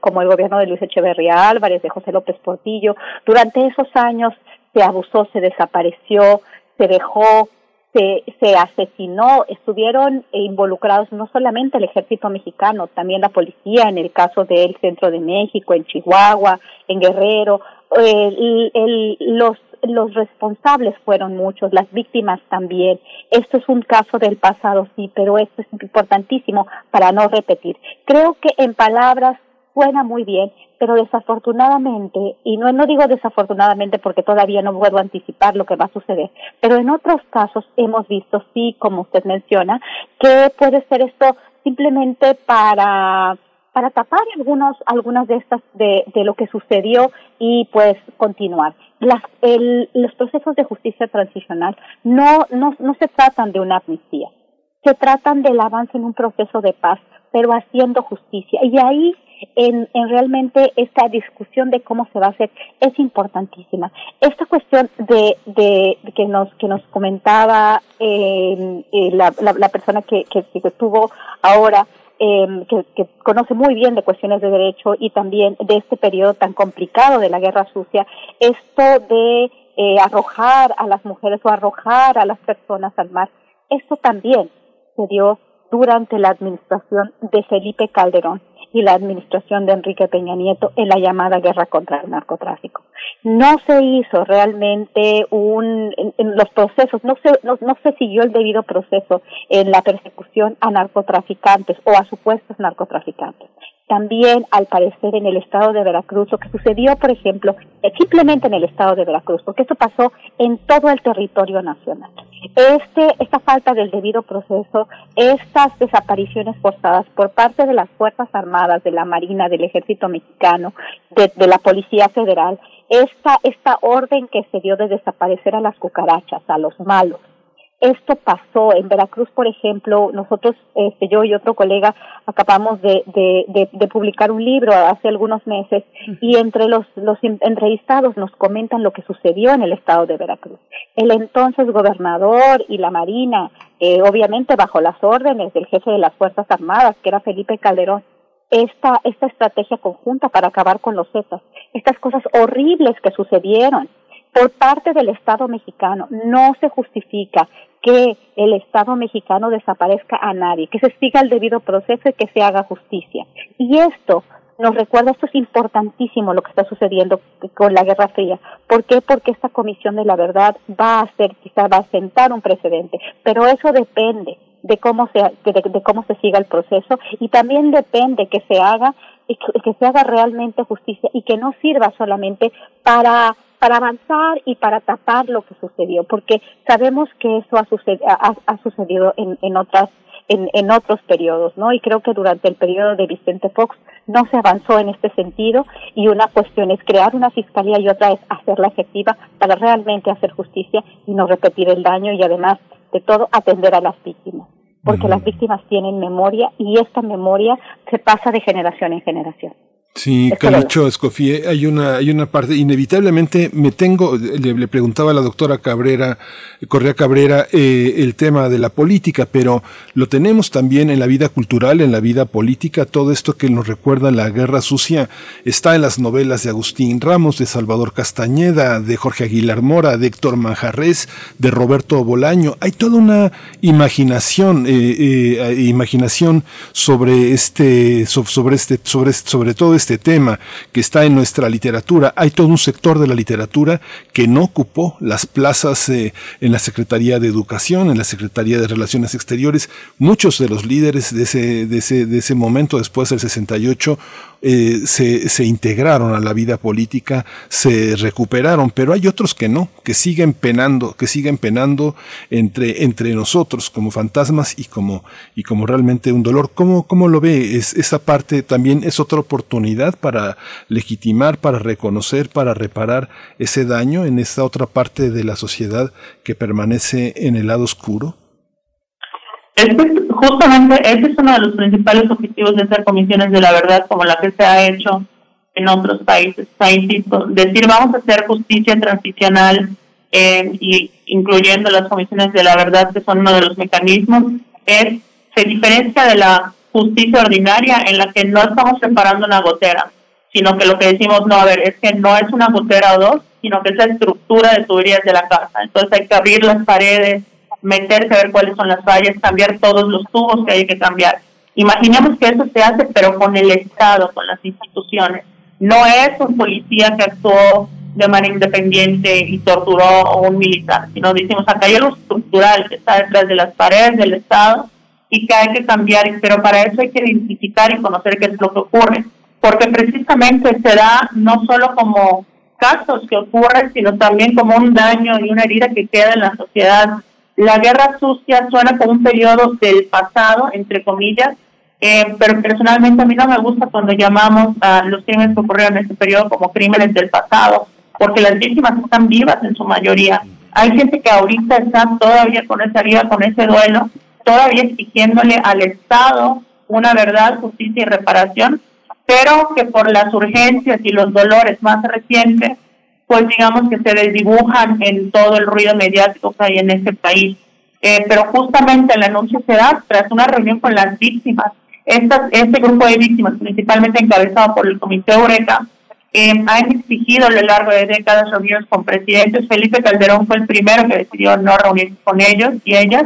como el gobierno de Luis Echeverría Álvarez de José López Portillo. Durante esos años se abusó se desapareció se dejó se, se asesinó, estuvieron involucrados no solamente el ejército mexicano, también la policía, en el caso del centro de México, en Chihuahua, en Guerrero, el, los, los responsables fueron muchos, las víctimas también. Esto es un caso del pasado, sí, pero esto es importantísimo para no repetir. Creo que en palabras suena muy bien, pero desafortunadamente, y no, no digo desafortunadamente porque todavía no puedo anticipar lo que va a suceder, pero en otros casos hemos visto, sí, como usted menciona, que puede ser esto simplemente para para tapar algunos, algunas de estas de, lo que sucedió y pues continuar. Las, el, los procesos de justicia transicional no, no, no se tratan de una amnistía, se tratan del avance en un proceso de paz, pero haciendo justicia. Y ahí en, en, realmente esta discusión de cómo se va a hacer es importantísima. Esta cuestión de, de, que nos que nos comentaba eh, eh la, la, la, persona que, que, estuvo ahora eh, que, que, conoce muy bien de cuestiones de derecho y también de este periodo tan complicado de la guerra sucia, esto de eh, arrojar a las mujeres o arrojar a las personas al mar, esto también se dio durante la administración de Felipe Calderón y la administración de Enrique Peña Nieto en la llamada guerra contra el narcotráfico. No se hizo realmente un, en, los procesos, no se, no, no se siguió el debido proceso en la persecución a narcotraficantes o a supuestos narcotraficantes también al parecer en el estado de Veracruz, lo que sucedió, por ejemplo, simplemente en el estado de Veracruz, porque esto pasó en todo el territorio nacional. Este, esta falta del debido proceso, estas desapariciones forzadas por parte de las Fuerzas Armadas, de la Marina, del Ejército Mexicano, de, de la Policía Federal, esta, esta orden que se dio de desaparecer a las cucarachas, a los malos, esto pasó. En Veracruz, por ejemplo, nosotros, este, yo y otro colega, acabamos de, de, de, publicar un libro hace algunos meses y entre los, los entrevistados nos comentan lo que sucedió en el estado de Veracruz. El entonces gobernador y la Marina, eh, obviamente bajo las órdenes del jefe de las Fuerzas Armadas, que era Felipe Calderón, esta, esta estrategia conjunta para acabar con los Zetas, estas cosas horribles que sucedieron por parte del Estado mexicano. No se justifica que el Estado mexicano desaparezca a nadie, que se siga el debido proceso y que se haga justicia. Y esto nos recuerda, esto es importantísimo lo que está sucediendo con la Guerra Fría. ¿Por qué? Porque esta Comisión de la Verdad va a ser, quizá va a sentar un precedente, pero eso depende de cómo se de, cómo se siga el proceso y también depende que se haga y que, se haga realmente justicia y que no sirva solamente para para avanzar y para tapar lo que sucedió, porque sabemos que eso ha, sucedido, ha, sucedido en, en otras en, en otros periodos, ¿no? Y creo que durante el periodo de Vicente Fox no se avanzó en este sentido y una cuestión es crear una fiscalía y otra es hacerla efectiva para realmente hacer justicia y no repetir el daño y además de todo atender a las víctimas porque las víctimas tienen memoria y esta memoria se pasa de generación en generación. Sí, Calicho Escofía, hay una, hay una parte, inevitablemente me tengo, le, preguntaba a la doctora Cabrera, Correa Cabrera, eh, el tema de la política, pero lo tenemos también en la vida cultural, en la vida política, todo esto que nos recuerda la guerra sucia. Está en las novelas de Agustín Ramos, de Salvador Castañeda, de Jorge Aguilar Mora, de Héctor Manjarres, de Roberto Bolaño, hay toda una imaginación, eh, eh, imaginación sobre este, sobre este, sobre, sobre todo este tema que está en nuestra literatura. Hay todo un sector de la literatura que no ocupó las plazas eh, en la Secretaría de Educación, en la Secretaría de Relaciones Exteriores. Muchos de los líderes de ese, de ese, de ese momento, después del 68, eh, se, se, integraron a la vida política, se recuperaron, pero hay otros que no, que siguen penando, que siguen penando entre, entre nosotros como fantasmas y como, y como realmente un dolor. ¿Cómo, cómo lo ve? Es, esa parte también es otra oportunidad para legitimar, para reconocer, para reparar ese daño en esa otra parte de la sociedad que permanece en el lado oscuro. Este justamente ese es uno de los principales objetivos de hacer comisiones de la verdad como la que se ha hecho en otros países. O decir vamos a hacer justicia transicional eh, y incluyendo las comisiones de la verdad que son uno de los mecanismos, es se diferencia de la justicia ordinaria en la que no estamos separando una gotera, sino que lo que decimos, no, a ver, es que no es una gotera o dos, sino que es la estructura de tuberías de la casa. Entonces hay que abrir las paredes, meterse a ver cuáles son las fallas, cambiar todos los tubos que hay que cambiar. Imaginemos que eso se hace, pero con el Estado, con las instituciones. No es un policía que actuó de manera independiente y torturó a un militar, sino decimos, acá hay algo estructural que está detrás de las paredes del Estado y que hay que cambiar, pero para eso hay que identificar y conocer qué es lo que ocurre, porque precisamente se da no solo como casos que ocurren, sino también como un daño y una herida que queda en la sociedad la guerra sucia suena como un periodo del pasado, entre comillas, eh, pero personalmente a mí no me gusta cuando llamamos a los crímenes que ocurrieron en ese periodo como crímenes del pasado, porque las víctimas están vivas en su mayoría. Hay gente que ahorita está todavía con esa vida, con ese duelo, todavía exigiéndole al Estado una verdad, justicia y reparación, pero que por las urgencias y los dolores más recientes pues digamos que se desdibujan en todo el ruido mediático que hay en este país. Eh, pero justamente el anuncio se da tras una reunión con las víctimas. este grupo de víctimas, principalmente encabezado por el Comité Eureka, eh, han exigido a lo largo de décadas reuniones con presidentes. Felipe Calderón fue el primero que decidió no reunirse con ellos y ellas.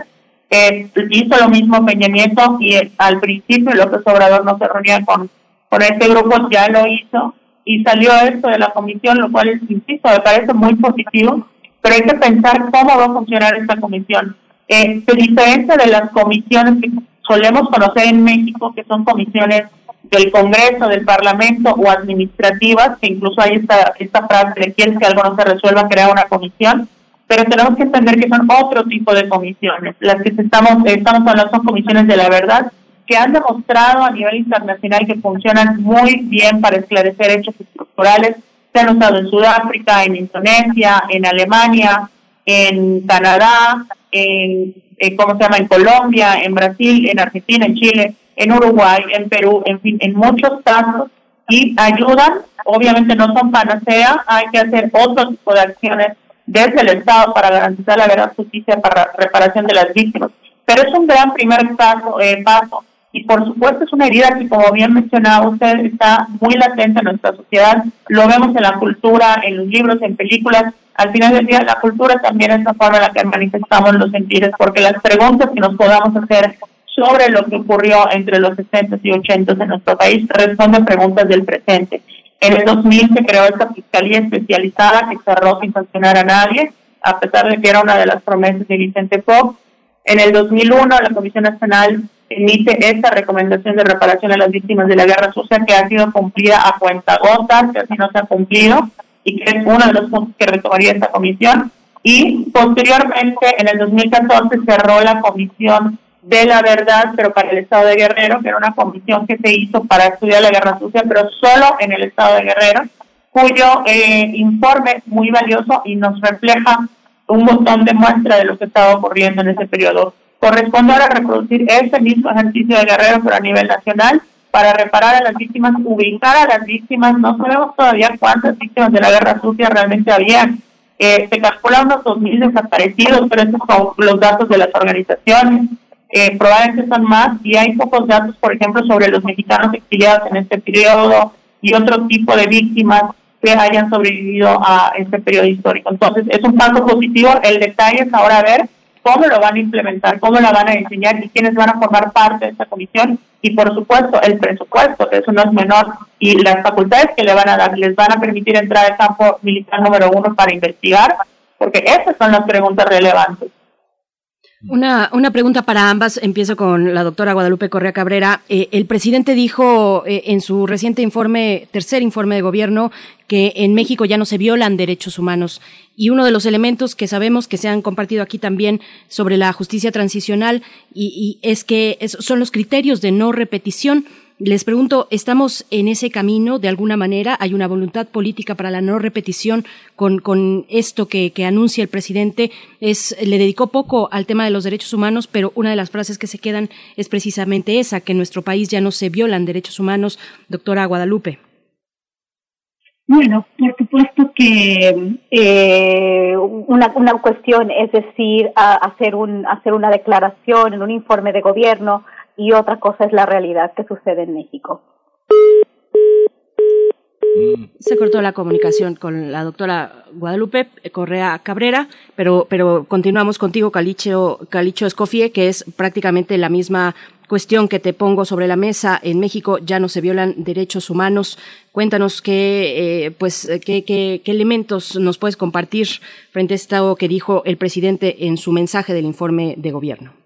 Eh, hizo lo mismo Peña Nieto y al principio López Obrador no se reunía con, con este grupo, ya lo hizo y salió esto de la comisión, lo cual, insisto, me parece muy positivo, pero hay que pensar cómo va a funcionar esta comisión. Eh, se diferencia de las comisiones que solemos conocer en México, que son comisiones del Congreso, del Parlamento o administrativas, que incluso hay esta, esta frase de quieres que algo no se resuelva, crear una comisión, pero tenemos que entender que son otro tipo de comisiones. Las que estamos, estamos hablando son comisiones de la verdad, que han demostrado a nivel internacional que funcionan muy bien para esclarecer hechos estructurales. Se han usado en Sudáfrica, en Indonesia, en Alemania, en Canadá, en, ¿cómo se llama?, en Colombia, en Brasil, en Argentina, en Chile, en Uruguay, en Perú, en fin, en muchos casos y ayudan, obviamente no son panacea, hay que hacer otro tipo de acciones desde el Estado para garantizar la verdad, justicia, para reparación de las víctimas. Pero es un gran primer paso, eh, paso y por supuesto es una herida que, como bien mencionaba usted, está muy latente en nuestra sociedad. Lo vemos en la cultura, en los libros, en películas. Al final del día, la cultura también es la forma en la que manifestamos los sentidos, porque las preguntas que nos podamos hacer sobre lo que ocurrió entre los 60 y 80 en nuestro país, responde preguntas del presente. En el 2000 se creó esta fiscalía especializada que cerró sin sancionar a nadie, a pesar de que era una de las promesas de Vicente Fox. En el 2001 la Comisión Nacional emite esta recomendación de reparación a las víctimas de la guerra sucia que ha sido cumplida a cuenta gota, que así no se ha cumplido y que es uno de los puntos que retomaría esta comisión. Y posteriormente, en el 2014, cerró la comisión de la verdad, pero para el Estado de Guerrero, que era una comisión que se hizo para estudiar la guerra sucia, pero solo en el Estado de Guerrero, cuyo eh, informe muy valioso y nos refleja un montón de muestras de lo que estaba ocurriendo en ese periodo corresponde ahora reproducir ese mismo ejercicio de Guerrero, pero a nivel nacional, para reparar a las víctimas, ubicar a las víctimas. No sabemos todavía cuántas víctimas de la guerra sucia realmente había. Eh, se calcula unos 2.000 desaparecidos, pero esos son los datos de las organizaciones. Eh, probablemente son más y hay pocos datos, por ejemplo, sobre los mexicanos exiliados en este periodo y otro tipo de víctimas que hayan sobrevivido a este periodo histórico. Entonces, es un paso positivo. El detalle es ahora ver cómo lo van a implementar, cómo la van a diseñar y quiénes van a formar parte de esta comisión y por supuesto el presupuesto, que eso no es menor, y las facultades que le van a dar, les van a permitir entrar al campo militar número uno para investigar, porque esas son las preguntas relevantes. Una, una pregunta para ambas. Empiezo con la doctora Guadalupe Correa Cabrera. Eh, el presidente dijo eh, en su reciente informe, tercer informe de gobierno, que en México ya no se violan derechos humanos. Y uno de los elementos que sabemos que se han compartido aquí también sobre la justicia transicional y, y es que son los criterios de no repetición. Les pregunto, ¿estamos en ese camino de alguna manera? ¿Hay una voluntad política para la no repetición con, con esto que, que, anuncia el presidente? Es, le dedicó poco al tema de los derechos humanos, pero una de las frases que se quedan es precisamente esa, que en nuestro país ya no se violan derechos humanos. Doctora Guadalupe. Bueno, por supuesto que eh, una, una cuestión es decir, hacer, un, hacer una declaración en un informe de gobierno y otra cosa es la realidad que sucede en México. Se cortó la comunicación con la doctora Guadalupe Correa Cabrera, pero, pero continuamos contigo, Calicho, Calicho Escofie, que es prácticamente la misma cuestión que te pongo sobre la mesa. En México ya no se violan derechos humanos. Cuéntanos qué, eh, pues, qué, qué, qué, elementos nos puedes compartir frente a esto que dijo el presidente en su mensaje del informe de gobierno.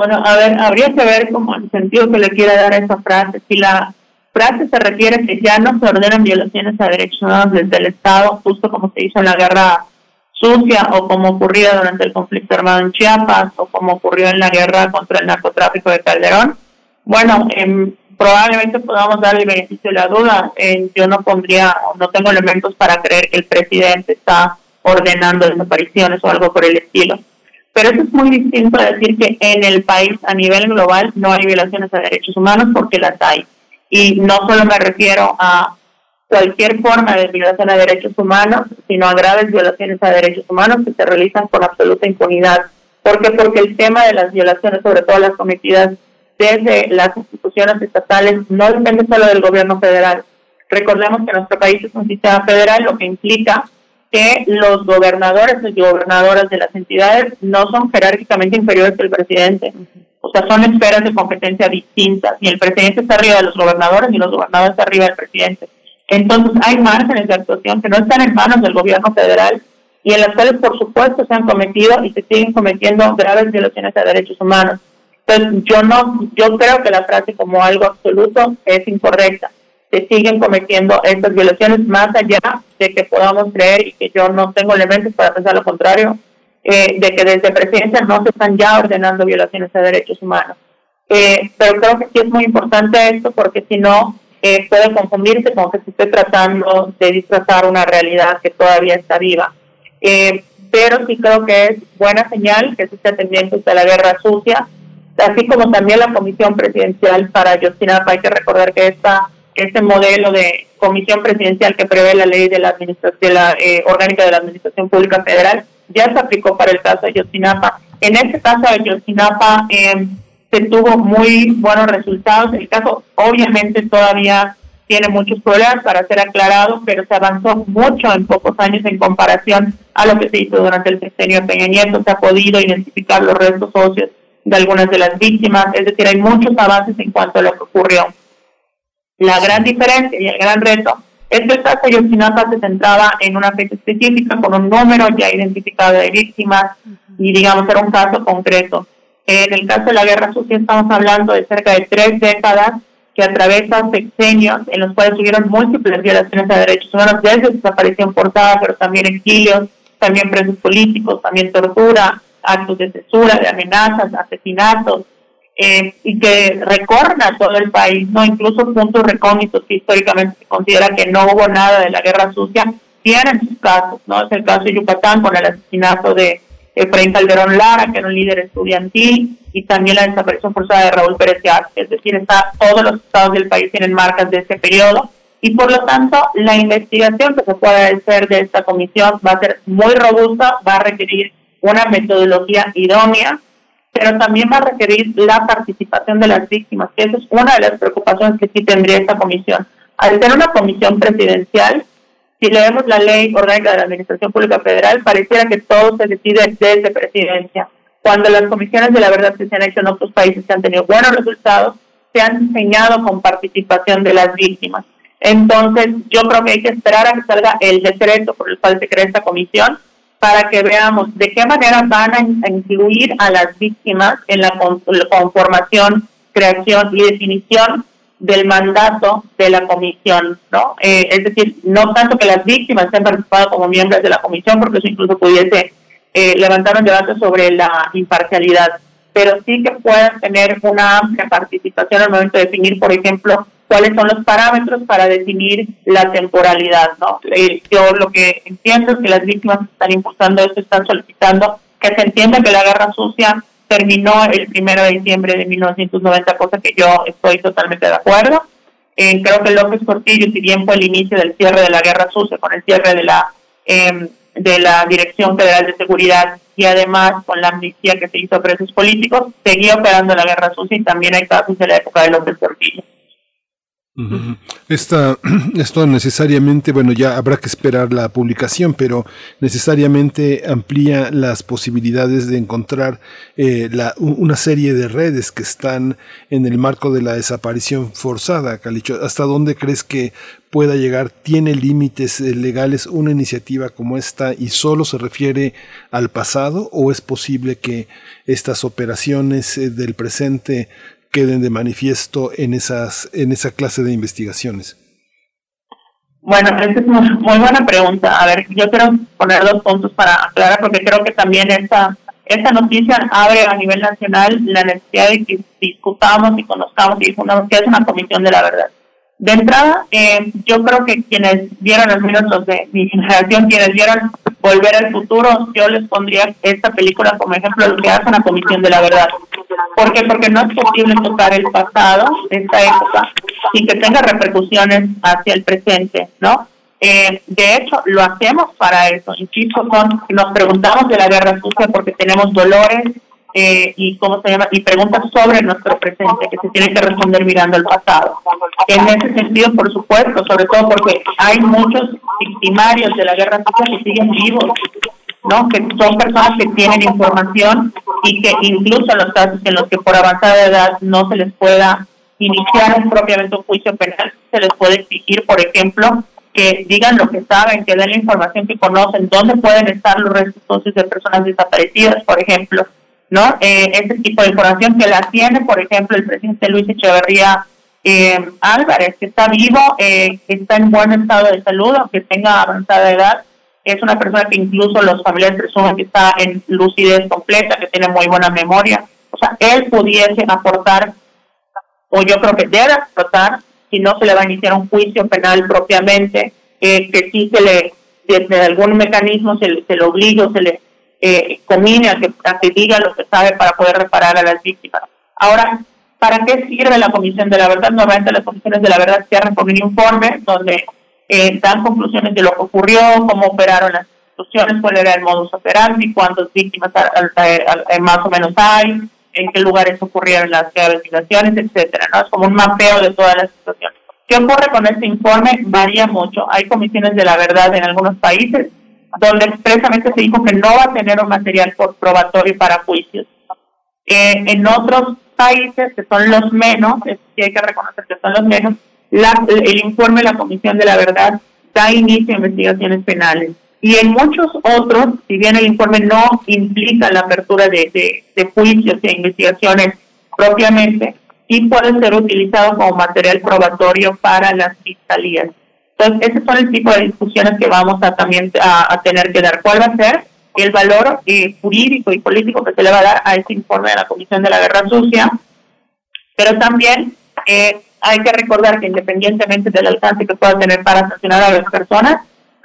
Bueno, a ver, habría que ver como el sentido que le quiera dar a esa frase. Si la frase se refiere a que ya no se ordenan violaciones a derechos humanos desde el Estado, justo como se hizo en la guerra sucia o como ocurría durante el conflicto armado en Chiapas o como ocurrió en la guerra contra el narcotráfico de Calderón, bueno, eh, probablemente podamos dar el beneficio de la duda. Eh, yo no pondría, no tengo elementos para creer que el presidente está ordenando desapariciones o algo por el estilo. Pero eso es muy distinto a decir que en el país a nivel global no hay violaciones a derechos humanos porque las hay. Y no solo me refiero a cualquier forma de violación a derechos humanos, sino a graves violaciones a derechos humanos que se realizan con absoluta impunidad. ¿Por qué? Porque el tema de las violaciones, sobre todo las cometidas desde las instituciones estatales, no depende solo del gobierno federal. Recordemos que nuestro país es un sistema federal, lo que implica que los gobernadores y gobernadoras de las entidades no son jerárquicamente inferiores que el presidente. O sea, son esferas de competencia distintas. Ni el presidente está arriba de los gobernadores, ni los gobernadores están arriba del presidente. Entonces, hay márgenes de actuación que no están en manos del gobierno federal y en las cuales, por supuesto, se han cometido y se siguen cometiendo graves violaciones a derechos humanos. Entonces, yo no, yo creo que la frase como algo absoluto es incorrecta se siguen cometiendo estas violaciones más allá de que podamos creer y que yo no tengo elementos para pensar lo contrario, eh, de que desde presidencia no se están ya ordenando violaciones a derechos humanos. Eh, pero creo que sí es muy importante esto porque si no eh, puede confundirse con que se esté tratando de disfrazar una realidad que todavía está viva. pero sí creo que es buena señal que se esté atendiendo de la guerra sucia, así como también la comisión presidencial para Ayotzinapa. Hay que recordar que esta ese modelo de comisión presidencial que prevé la ley de la administración la, eh, orgánica de la administración pública federal ya se aplicó para el caso de Yosinapa. En este caso de Yosinapa eh, se tuvo muy buenos resultados. El caso obviamente todavía tiene muchos problemas para ser aclarado, pero se avanzó mucho en pocos años en comparación a lo que se hizo durante el sexenio de Peña Nieto. Se ha podido identificar los restos óseos de algunas de las víctimas, es decir, hay muchos avances en cuanto a lo que ocurrió. La gran diferencia y el gran reto es que el caso Yotzinapa se centraba en una fecha específica con un número ya identificado de víctimas y digamos era un caso concreto. En el caso de la guerra sucia estamos hablando de cerca de tres décadas que atravesan sexenios en los cuales tuvieron múltiples violaciones a derechos humanos, desde desaparición forzada, pero también exilios, también presos políticos, también tortura, actos de censura, de amenazas, asesinatos, eh, y que recorren a todo el país, no incluso puntos recónditos que históricamente se considera que no hubo nada de la guerra sucia, tienen sus casos, ¿no? Es el caso de Yucatán con el asesinato de Efraín Calderón Lara, que era un líder estudiantil, y también la desaparición forzada de Raúl Pérez es decir, está, todos los estados del país tienen marcas de ese periodo, y por lo tanto la investigación que se puede hacer de esta comisión va a ser muy robusta, va a requerir una metodología idónea, pero también va a requerir la participación de las víctimas, que esa es una de las preocupaciones que sí tendría esta comisión. Al ser una comisión presidencial, si leemos la ley orgánica de la Administración Pública Federal, pareciera que todo se decide desde presidencia. Cuando las comisiones de la verdad que se han hecho en otros países que han tenido buenos resultados, se han diseñado con participación de las víctimas. Entonces, yo creo que hay que esperar a que salga el decreto por el cual se crea esta comisión para que veamos de qué manera van a incluir a las víctimas en la conformación, creación y definición del mandato de la comisión, ¿no? Eh, es decir, no tanto que las víctimas estén participado como miembros de la comisión, porque eso incluso pudiese eh, levantar un debate sobre la imparcialidad, pero sí que puedan tener una amplia participación al momento de definir, por ejemplo, cuáles son los parámetros para definir la temporalidad. ¿no? Eh, yo lo que entiendo es que las víctimas están impulsando esto, están solicitando que se entienda que la guerra sucia terminó el primero de diciembre de 1990, cosa que yo estoy totalmente de acuerdo. Eh, creo que López Portillo, si bien fue el inicio del cierre de la guerra sucia, con el cierre de la em, de la Dirección Federal de Seguridad y además con la amnistía que se hizo a presos políticos, seguía operando la guerra sucia y también hay casos de la época de López Portillo. Esta, esto necesariamente, bueno, ya habrá que esperar la publicación, pero necesariamente amplía las posibilidades de encontrar eh, una serie de redes que están en el marco de la desaparición forzada, Calicho. ¿Hasta dónde crees que pueda llegar? ¿Tiene límites eh, legales una iniciativa como esta y solo se refiere al pasado o es posible que estas operaciones eh, del presente queden de manifiesto en esas en esa clase de investigaciones? Bueno, esa es muy, muy buena pregunta. A ver, yo quiero poner dos puntos para aclarar, porque creo que también esta, esta noticia abre a nivel nacional la necesidad de que discutamos y conozcamos y difundamos que es una comisión de la verdad. De entrada, eh, yo creo que quienes vieron, al menos de mi generación, quienes vieron Volver al Futuro, yo les pondría esta película como ejemplo de lo que hace una comisión de la verdad. ¿Por qué? Porque no es posible tocar el pasado, esta época, sin que tenga repercusiones hacia el presente, ¿no? Eh, de hecho, lo hacemos para eso. Insisto, con, nos preguntamos de la guerra sucia porque tenemos dolores, eh, y cómo se llama y preguntas sobre nuestro presente que se tiene que responder mirando al pasado. En ese sentido, por supuesto, sobre todo porque hay muchos victimarios de la guerra sucia que siguen vivos, ¿no? Que son personas que tienen información y que incluso los casos en los que por avanzada edad no se les pueda iniciar propiamente un juicio penal, se les puede exigir, por ejemplo, que digan lo que saben, que den la información que conocen, dónde pueden estar los restos de personas desaparecidas, por ejemplo, ¿no? Eh, ese tipo de información que la tiene, por ejemplo, el presidente Luis Echeverría eh, Álvarez, que está vivo, eh, que está en buen estado de salud, aunque tenga avanzada edad, es una persona que incluso los familiares presumen que está en lucidez completa, que tiene muy buena memoria. O sea, él pudiese aportar, o yo creo que debe aportar, si no se le va a iniciar un juicio penal propiamente, eh, que sí se le, desde algún mecanismo se le, se le obliga o se le eh, comine a que, que diga lo que sabe para poder reparar a las víctimas. Ahora, ¿para qué sirve la Comisión de la Verdad? Normalmente las comisiones de la verdad cierran con un informe donde eh, dan conclusiones de lo que ocurrió, cómo operaron las instituciones, cuál era el modus operandi, cuántas víctimas más o menos hay, en qué lugares ocurrieron las investigaciones, etcétera, ¿no? Es como un mapeo de todas las situaciones. ¿Qué ocurre con este informe? Varía mucho. Hay comisiones de la verdad en algunos países donde expresamente se dijo que no va a tener un material probatorio para juicios. Eh, en otros países, que son los menos, sí hay que reconocer que son los menos, el informe de la Comisión de la Verdad da inicio a investigaciones penales. Y en muchos otros, si bien el informe no implica la apertura de, de, juicios e investigaciones propiamente, sí puede ser utilizado como material probatorio para las fiscalías. Entonces, ese son el tipo de discusiones que vamos a también a, tener que dar. ¿Cuál va a ser el valor eh, jurídico y político que se le va a dar a este informe de la Comisión de la Guerra Sucia? Pero también eh, hay que recordar que independientemente del alcance que pueda tener para sancionar a las personas,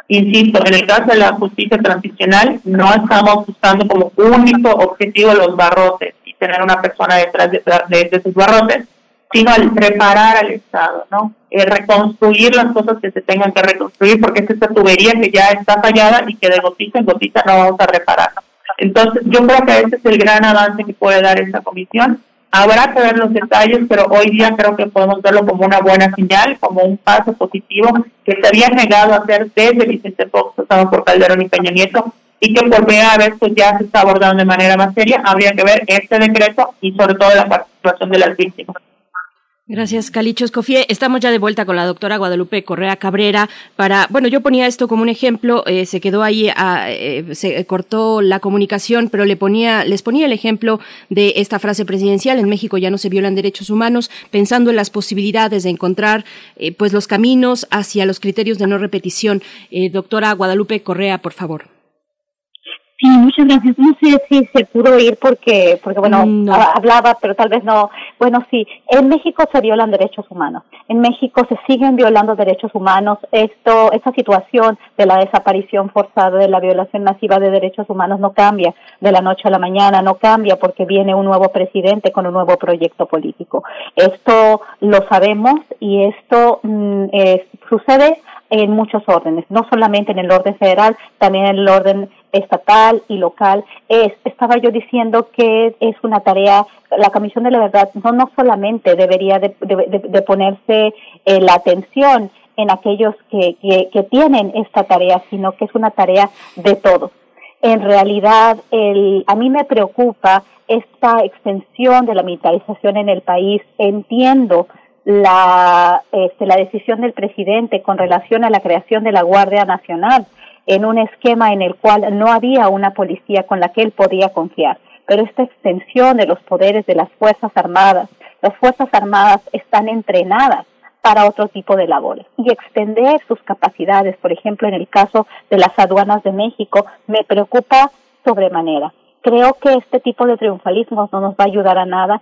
insisto, en el caso de la justicia transicional, no estamos buscando como único objetivo los barrotes y tener una persona detrás de, de, esos barrotes, sino al preparar al Estado, ¿no? Eh, reconstruir las cosas que se tengan que reconstruir, porque es esta tubería que ya está fallada y que de gotita en gotita no vamos a reparar. Entonces, yo creo que ese es el gran avance que puede dar esta comisión Habrá que ver los detalles, pero hoy día creo que podemos verlo como una buena señal, como un paso positivo que se había negado a hacer desde Vicente Fox, pasado por Calderón y Peña Nieto, y que por primera vez pues ya se está abordando de manera más seria. Habría que ver este decreto y sobre todo la participación de las víctimas. Gracias, Calicho Escofie. Estamos ya de vuelta con la doctora Guadalupe Correa Cabrera para, bueno, yo ponía esto como un ejemplo, eh, se quedó ahí, ah, eh, se cortó la comunicación, pero le ponía, les ponía el ejemplo de esta frase presidencial, en México ya no se violan derechos humanos, pensando en las posibilidades de encontrar, eh, pues, los caminos hacia los criterios de no repetición. doctora Guadalupe Correa, por favor. Sí, muchas gracias. No sé si se pudo ir porque, porque bueno, hablaba, pero tal vez no. Bueno, sí, en México se violan derechos humanos. En México se siguen violando derechos humanos. Esto, esta situación de la desaparición forzada, de la violación masiva de derechos humanos no cambia de la noche a la mañana, no cambia porque viene un nuevo presidente con un nuevo proyecto político. Esto lo sabemos y esto mm, sucede en muchos órdenes, no solamente en el orden federal, también en el orden estatal y local. Es, estaba yo diciendo que es una tarea, la Comisión de la Verdad no, no solamente debería de, ponerse eh, la atención en aquellos que, que, tienen esta tarea, sino que es una tarea de todos. En realidad, el, a mí me preocupa esta extensión de la militarización en el país. Entiendo la, este, la decisión del presidente con relación a la creación de la Guardia Nacional, en un esquema en el cual no había una policía con la que él podía confiar. Pero esta extensión de los poderes de las Fuerzas Armadas, las Fuerzas Armadas están entrenadas para otro tipo de labores y extender sus capacidades, por ejemplo, en el caso de las aduanas de México, me preocupa sobremanera. Creo que este tipo de triunfalismo no nos va a ayudar a nada,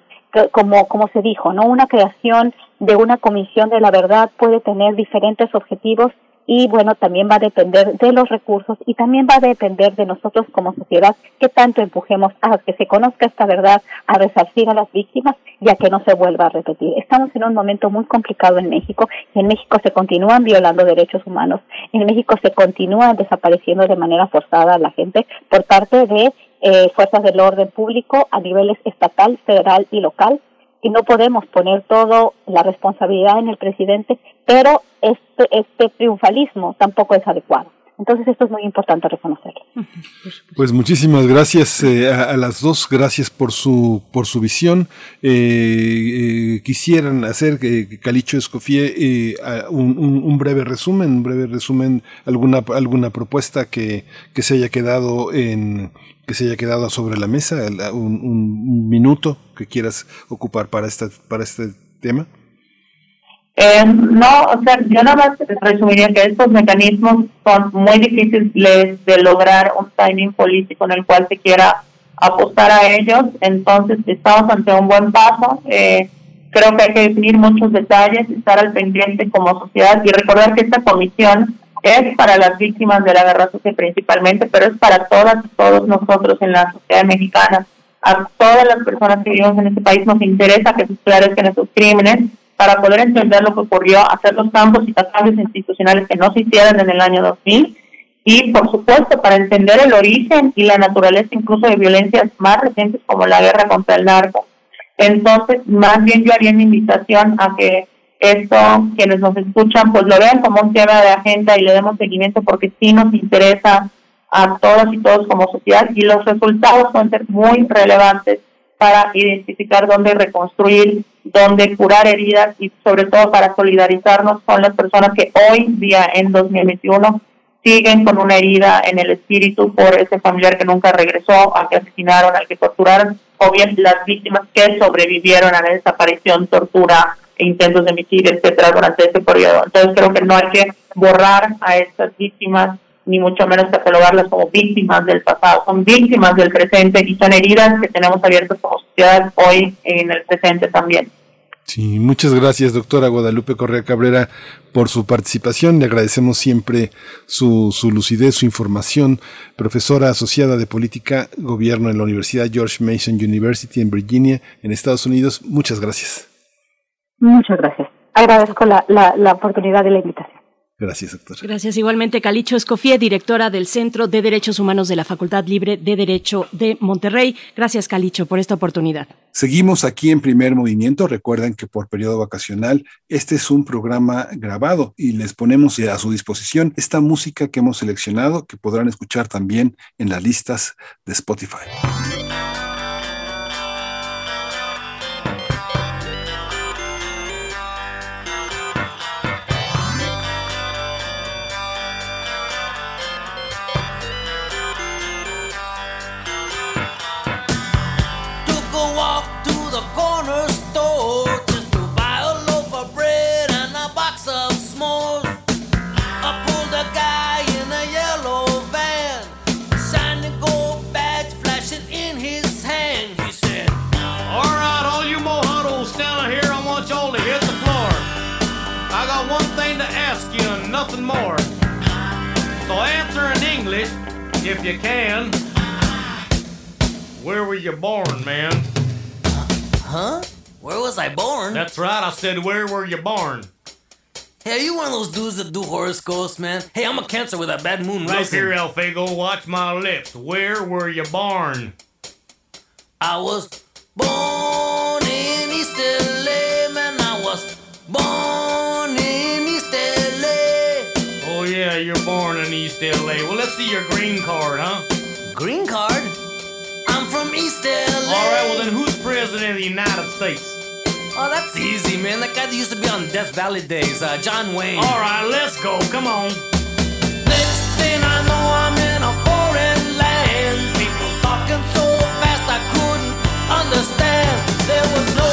como, como se dijo, ¿no? Una creación de una comisión de la verdad puede tener diferentes objetivos y bueno, también va a depender de los recursos y también va a depender de nosotros como sociedad que tanto empujemos a que se conozca esta verdad, a resarcir a las víctimas y a que no se vuelva a repetir. Estamos en un momento muy complicado en México y en México se continúan violando derechos humanos, en México se continúan desapareciendo de manera forzada a la gente por parte de eh, fuerzas del orden público a niveles estatal, federal y local y no podemos poner toda la responsabilidad en el presidente, pero este, este triunfalismo tampoco es adecuado. Entonces esto es muy importante reconocerlo. Pues muchísimas gracias eh, a, las dos, gracias por su por su visión. Eh, eh, quisieran hacer, que Calicho Escofie, un, un, breve resumen, un breve resumen, alguna alguna propuesta que, que se haya quedado en que se haya quedado sobre la mesa, un, un minuto que quieras ocupar para esta para este tema. Eh, no, o sea, yo nada más resumiría que estos mecanismos son muy difíciles de lograr un timing político en el cual se quiera apostar a ellos, entonces estamos ante un buen paso. Eh, creo que hay que definir muchos detalles, estar al pendiente como sociedad y recordar que esta comisión es para las víctimas de la guerra sucia principalmente, pero es para todas y todos nosotros en la sociedad mexicana. A todas las personas que vivimos en este país nos interesa que se esclarezcan esos crímenes para poder entender lo que ocurrió, hacer los cambios y cambios institucionales que no se hicieron en el año 2000 y, por supuesto, para entender el origen y la naturaleza incluso de violencias más recientes como la guerra contra el narco. Entonces, más bien yo haría una invitación a que esto, quienes nos escuchan, pues lo vean como un tema de agenda y le demos seguimiento porque sí nos interesa a todas y todos como sociedad y los resultados pueden ser muy relevantes para identificar dónde reconstruir, dónde curar heridas y sobre todo para solidarizarnos con las personas que hoy día en 2021 siguen con una herida en el espíritu por ese familiar que nunca regresó, al que asesinaron, al que torturaron, o bien las víctimas que sobrevivieron a la desaparición, tortura intentos de homicidio, etcétera, durante ese periodo. Entonces creo que no hay que borrar a estas víctimas ni mucho menos catalogarlas como víctimas del pasado, son víctimas del presente y son heridas que tenemos abiertas como sociedad hoy en el presente también. Sí, muchas gracias, doctora Guadalupe Correa Cabrera, por su participación. Le agradecemos siempre su, su lucidez, su información. Profesora asociada de Política Gobierno en la Universidad George Mason University en Virginia, en Estados Unidos. Muchas gracias. Muchas gracias. Agradezco la, la, la oportunidad de la invitación. Gracias, doctor. Gracias igualmente, Calicho Escofía, directora del Centro de Derechos Humanos de la Facultad Libre de Derecho de Monterrey. Gracias, Calicho, por esta oportunidad. Seguimos aquí en primer movimiento. Recuerden que por periodo vacacional este es un programa grabado y les ponemos a su disposición esta música que hemos seleccionado que podrán escuchar también en las listas de Spotify. If you can. Where were you born, man? Huh? Where was I born? That's right, I said, where were you born? Hey, are you one of those dudes that do horoscopes, man? Hey, I'm a cancer with a bad moon Look here, here, Alfago, watch my lips. Where were you born? I was born in East LA, man. I was born yeah, you're born in East LA. Well, let's see your green card, huh? Green card? I'm from East LA. All right, well, then who's president of the United States? Oh, that's easy, man. That guy that used to be on Death Valley days, uh, John Wayne. All right, let's go. Come on. Next thing I know, I'm in a foreign land. People talking so fast I couldn't understand. There was nobody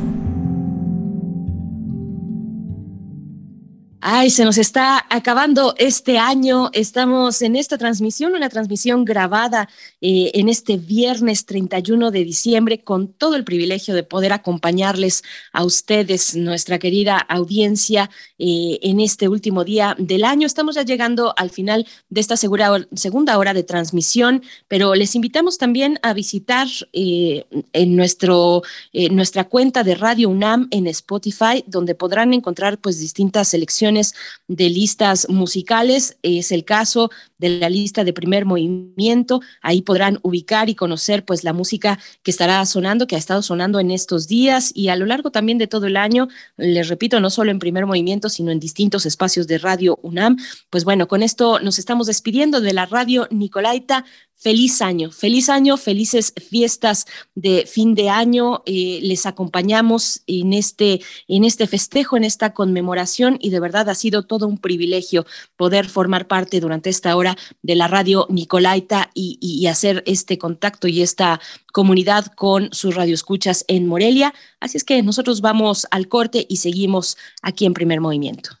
Ay, se nos está acabando este año. Estamos en esta transmisión, una transmisión grabada eh, en este viernes 31 de diciembre, con todo el privilegio de poder acompañarles a ustedes, nuestra querida audiencia, eh, en este último día del año. Estamos ya llegando al final de esta segunda hora de transmisión, pero les invitamos también a visitar eh, en nuestro, nuestra cuenta de Radio UNAM en Spotify, donde podrán encontrar pues distintas selecciones de listas musicales. Es el caso de la lista de primer movimiento. Ahí podrán ubicar y conocer pues la música que estará sonando, que ha estado sonando en estos días y a lo largo también de todo el año. Les repito, no solo en primer movimiento, sino en distintos espacios de Radio UNAM. Pues bueno, con esto nos estamos despidiendo de la radio Nicolaita feliz año, feliz año, felices fiestas de fin de año. Eh, les acompañamos en este, en este festejo, en esta conmemoración y de verdad ha sido todo un privilegio poder formar parte durante esta hora de la radio Nicolaita y, y hacer este contacto y esta comunidad con sus radioescuchas en Morelia. Así es que nosotros vamos al corte y seguimos aquí en primer movimiento.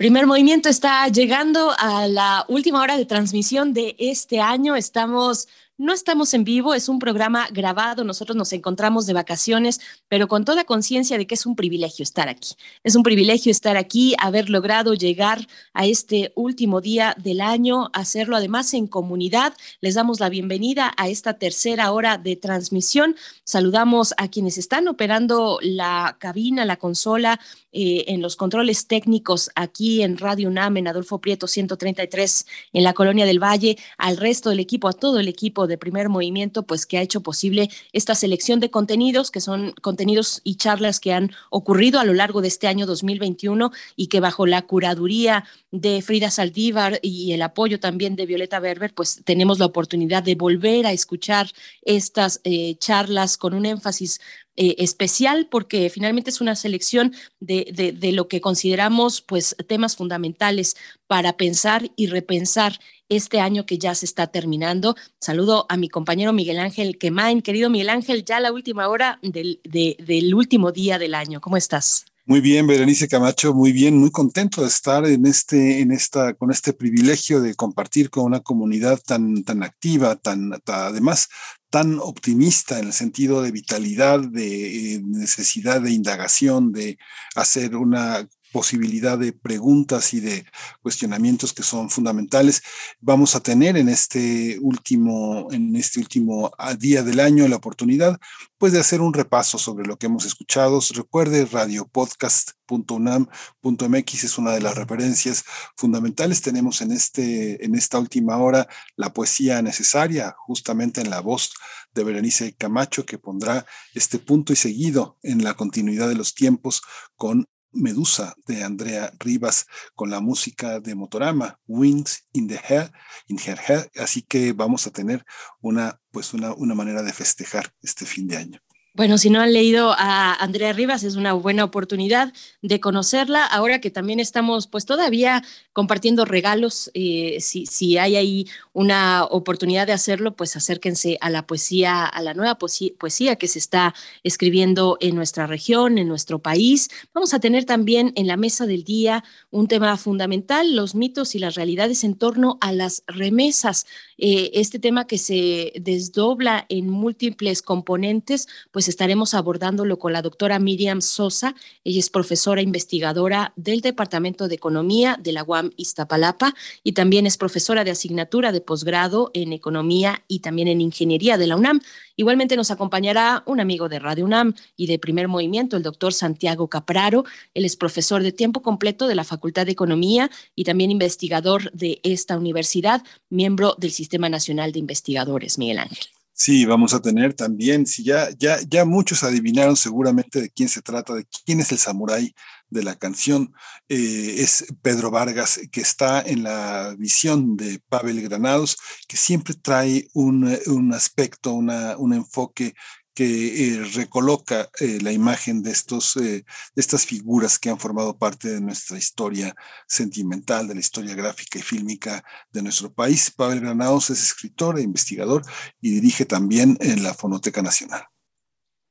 Primer movimiento está llegando a la última hora de transmisión de este año. Estamos no estamos en vivo, es un programa grabado, nosotros nos encontramos de vacaciones, pero con toda conciencia de que es un privilegio estar aquí. Es un privilegio estar aquí, haber logrado llegar a este último día del año, hacerlo además en comunidad. Les damos la bienvenida a esta tercera hora de transmisión. Saludamos a quienes están operando la cabina, la consola, eh, en los controles técnicos aquí en Radio UNAM, en Adolfo Prieto 133, en la Colonia del Valle, al resto del equipo, a todo el equipo de primer movimiento, pues que ha hecho posible esta selección de contenidos, que son contenidos y charlas que han ocurrido a lo largo de este año 2021 y que bajo la curaduría de Frida Saldívar y el apoyo también de Violeta Berber, pues tenemos la oportunidad de volver a escuchar estas eh, charlas con un énfasis eh, especial porque finalmente es una selección de, de, lo que consideramos pues temas fundamentales para pensar y repensar este año que ya se está terminando. Saludo a mi compañero Miguel Ángel Quemain. Querido Miguel Ángel, ya la última hora del, del último día del año. ¿Cómo estás? Muy bien, Berenice Camacho, muy bien, muy contento de estar en este, en esta, con este privilegio de compartir con una comunidad tan, tan activa, tan, además tan optimista en el sentido de vitalidad, de eh, necesidad de indagación, de hacer una posibilidad de preguntas y de cuestionamientos que son fundamentales. Vamos a tener en este último, en este último ah, día del año la oportunidad pues de hacer un repaso sobre lo que hemos escuchado. Recuerde, radiopodcast.unam.mx es una de las referencias fundamentales. Tenemos en, este, en esta última hora la poesía necesaria, justamente en la voz de Berenice Camacho, que pondrá este punto y seguido en la continuidad de los tiempos con Medusa de Andrea Rivas con la música de Motorama, Winds in the Hair, in Her Hair. Así que vamos a tener una, pues una, una manera de festejar este fin de año. Bueno, si no han leído a Andrea Rivas, es una buena oportunidad de conocerla. Ahora que también estamos, pues todavía compartiendo regalos, eh, si, si, hay ahí una oportunidad de hacerlo, pues acérquense a la poesía, a la nueva poesía, que se está escribiendo en nuestra región, en nuestro país. Vamos a tener también en la mesa del día un tema fundamental, los mitos y las realidades en torno a las remesas. Eh, este tema que se desdobla en múltiples componentes, pues estaremos abordándolo con la doctora Miriam Sosa. Ella es profesora investigadora del Departamento de Economía de la UAM Iztapalapa y también es profesora de asignatura de posgrado en Economía y también en Ingeniería de la UNAM. Igualmente nos acompañará un amigo de Radio UNAM y de Primer Movimiento, el doctor Santiago Capraro. Él es profesor de tiempo completo de la Facultad de Economía y también investigador de esta universidad, miembro del Sistema Nacional de Investigadores, Miguel Ángel. Sí, vamos a tener también, si ya, ya, ya muchos adivinaron seguramente de quién se trata, de quién es el samurái de la canción, eh, es Pedro Vargas, que está en la visión de Pavel Granados, que siempre trae un, un aspecto, una, un enfoque que eh, recoloca eh, la imagen de, estos, de estas figuras que han formado parte de nuestra historia sentimental, de la historia gráfica y fílmica de nuestro país. Pavel Granados es escritor e investigador y dirige también en la Fonoteca Nacional.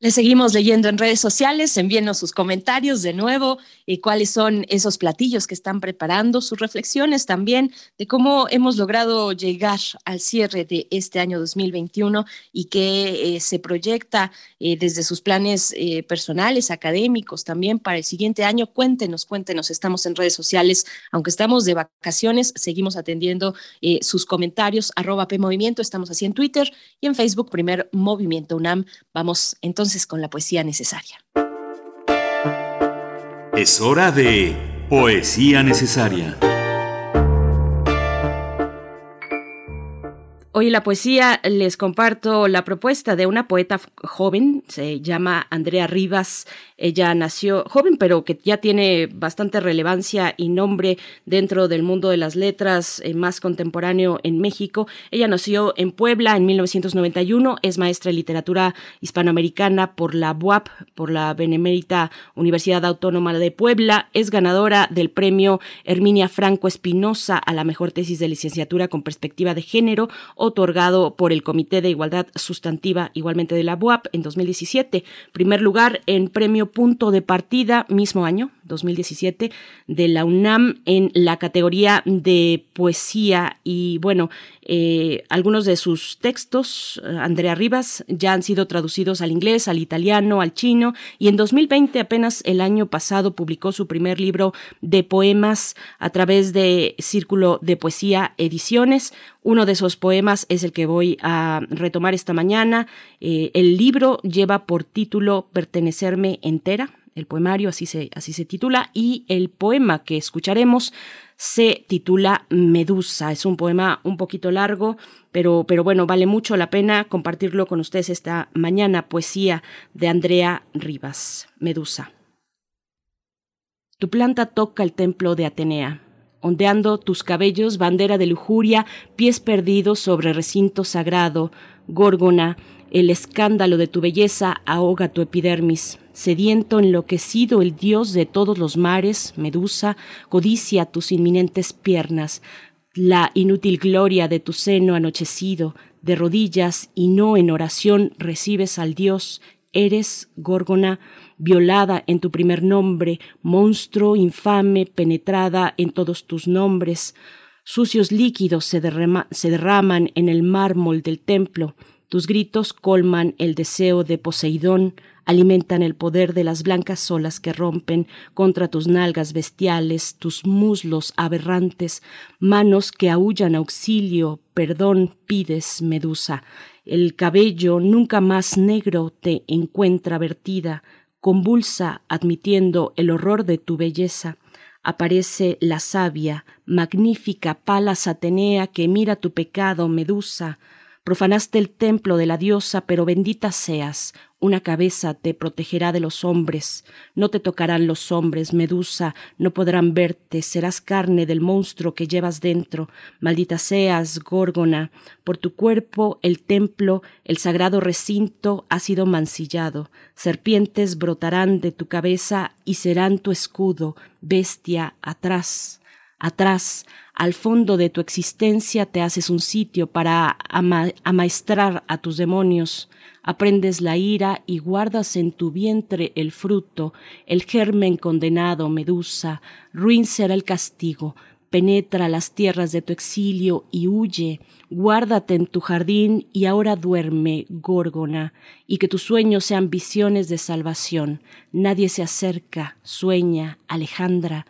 Le seguimos leyendo en redes sociales, envíenos sus comentarios de nuevo y cuáles son esos platillos que están preparando, sus reflexiones también de cómo hemos logrado llegar al cierre de este año 2021 y que eh, se proyecta eh, desde sus planes eh, personales, académicos también para el siguiente año. Cuéntenos, cuéntenos, estamos en redes sociales, aunque estamos de vacaciones, seguimos atendiendo sus comentarios, arroba P Movimiento, estamos así en Twitter y en Facebook, primer Movimiento UNAM. Vamos entonces con la poesía necesaria. Es hora de poesía necesaria. Hoy en la poesía les comparto la propuesta de una poeta joven, se llama Andrea Rivas. Ella nació joven, pero que ya tiene bastante relevancia y nombre dentro del mundo de las letras eh, más contemporáneo en México. Ella nació en Puebla en 1991, es maestra de literatura hispanoamericana por la BUAP, por la Benemérita Universidad Autónoma de Puebla. Es ganadora del premio Herminia Franco Espinosa a la mejor tesis de licenciatura con perspectiva de género otorgado por el Comité de Igualdad Sustantiva, igualmente de la BUAP, en 2017. Primer lugar en premio Punto de Partida, mismo año, 2017, de la UNAM en la categoría de poesía. Y bueno, eh, algunos de sus textos, eh, Andrea Rivas, ya han sido traducidos al inglés, al italiano, al chino. Y en 2020, apenas el año pasado, publicó su primer libro de poemas a través de Círculo de Poesía Ediciones. Uno de esos poemas es el que voy a retomar esta mañana. Eh, el libro lleva por título Pertenecerme entera, el poemario así se, así se titula, y el poema que escucharemos se titula Medusa. Es un poema un poquito largo, pero, pero bueno, vale mucho la pena compartirlo con ustedes esta mañana. Poesía de Andrea Rivas, Medusa. Tu planta toca el templo de Atenea ondeando tus cabellos, bandera de lujuria, pies perdidos sobre recinto sagrado, górgona, el escándalo de tu belleza ahoga tu epidermis. Sediento, enloquecido, el dios de todos los mares, Medusa, codicia tus inminentes piernas, la inútil gloria de tu seno anochecido, de rodillas y no en oración recibes al dios, eres, Górgona, violada en tu primer nombre, monstruo infame, penetrada en todos tus nombres. Sucios líquidos se, se derraman en el mármol del templo, tus gritos colman el deseo de Poseidón, alimentan el poder de las blancas olas que rompen contra tus nalgas bestiales, tus muslos aberrantes, manos que aullan auxilio, perdón pides, Medusa. El cabello nunca más negro te encuentra vertida, convulsa admitiendo el horror de tu belleza. Aparece la sabia, magnífica Palas Atenea que mira tu pecado, Medusa. Profanaste el templo de la diosa, pero bendita seas, una cabeza te protegerá de los hombres, no te tocarán los hombres, Medusa, no podrán verte, serás carne del monstruo que llevas dentro, maldita seas, Górgona, por tu cuerpo el templo, el sagrado recinto ha sido mancillado, serpientes brotarán de tu cabeza y serán tu escudo, bestia, atrás, atrás, al fondo de tu existencia te haces un sitio para amaestrar a tus demonios, aprendes la ira y guardas en tu vientre el fruto, el germen condenado, Medusa, ruin será el castigo, penetra las tierras de tu exilio y huye, guárdate en tu jardín y ahora duerme, Górgona, y que tus sueños sean visiones de salvación. Nadie se acerca, sueña, Alejandra,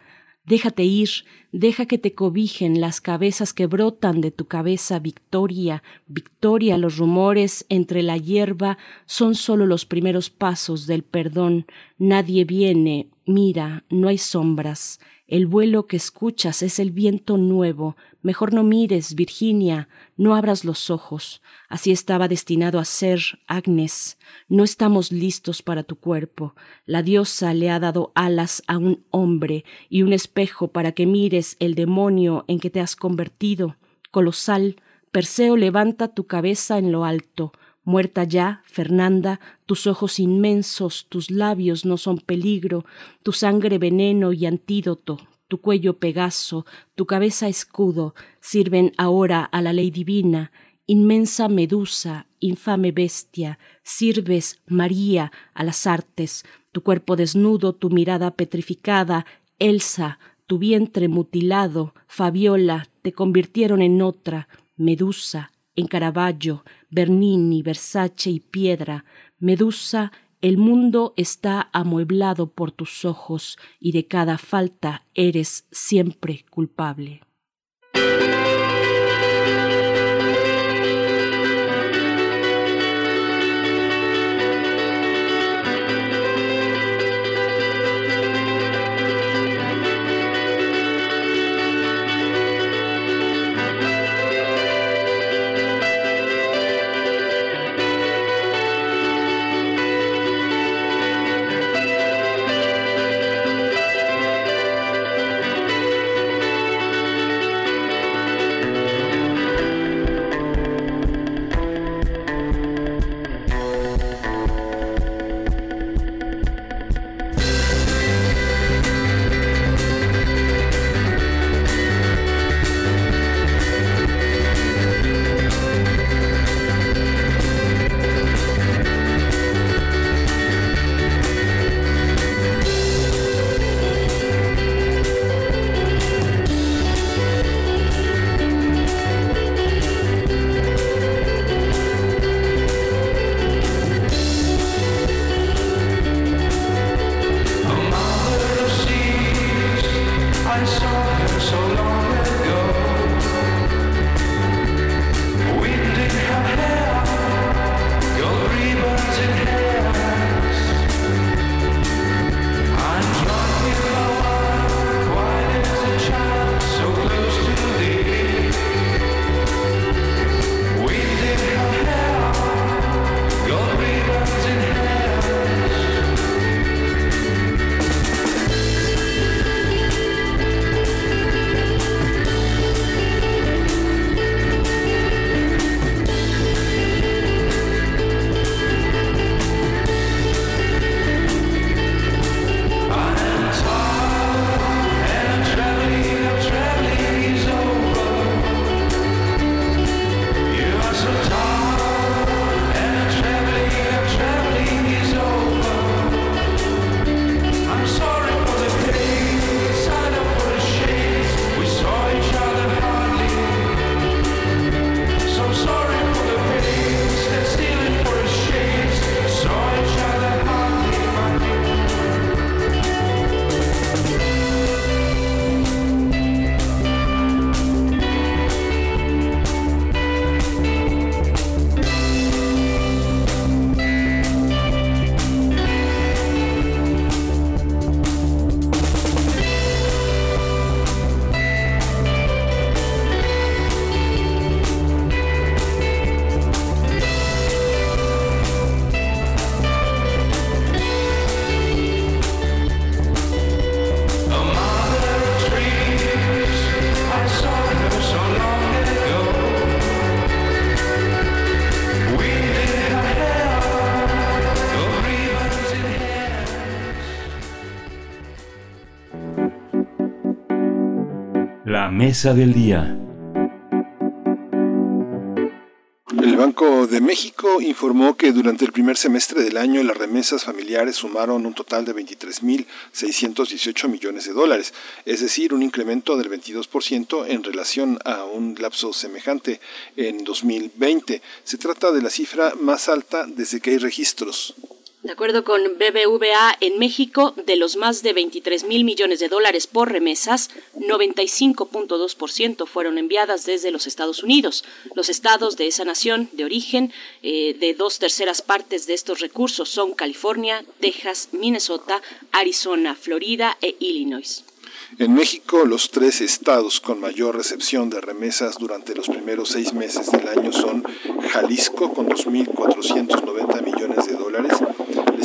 Déjate ir, deja que te cobijen las cabezas que brotan de tu cabeza, Victoria, Victoria, los rumores entre la hierba son solo los primeros pasos del perdón. Nadie viene, mira, no hay sombras. El vuelo que escuchas es el viento nuevo. Mejor no mires, Virginia, no abras los ojos. Así estaba destinado a ser, Agnes. No estamos listos para tu cuerpo. La diosa le ha dado alas a un hombre y un espejo para que mires el demonio en que te has convertido. Colosal, Perseo levanta tu cabeza en lo alto. Muerta ya, Fernanda, tus ojos inmensos, tus labios no son peligro, tu sangre veneno y antídoto, tu cuello Pegaso, tu cabeza escudo, sirven ahora a la ley divina, inmensa medusa, infame bestia, sirves, María, a las artes, tu cuerpo desnudo, tu mirada petrificada, Elsa, tu vientre mutilado, Fabiola, te convirtieron en otra, Medusa, en Caravaggio, Bernini, Versace y Piedra, Medusa, el mundo está amueblado por tus ojos y de cada falta eres siempre culpable. Mesa del día. El Banco de México informó que durante el primer semestre del año las remesas familiares sumaron un total de 23.618 millones de dólares, es decir, un incremento del 22% en relación a un lapso semejante en 2020. Se trata de la cifra más alta desde que hay registros. De acuerdo con BBVA, en México, de los más de 23 mil millones de dólares por remesas, 95.2% fueron enviadas desde los Estados Unidos. Los estados de esa nación de origen eh, de dos terceras partes de estos recursos son California, Texas, Minnesota, Arizona, Florida e Illinois. En México, los tres estados con mayor recepción de remesas durante los primeros seis meses del año son Jalisco con 2.490 millones de dólares,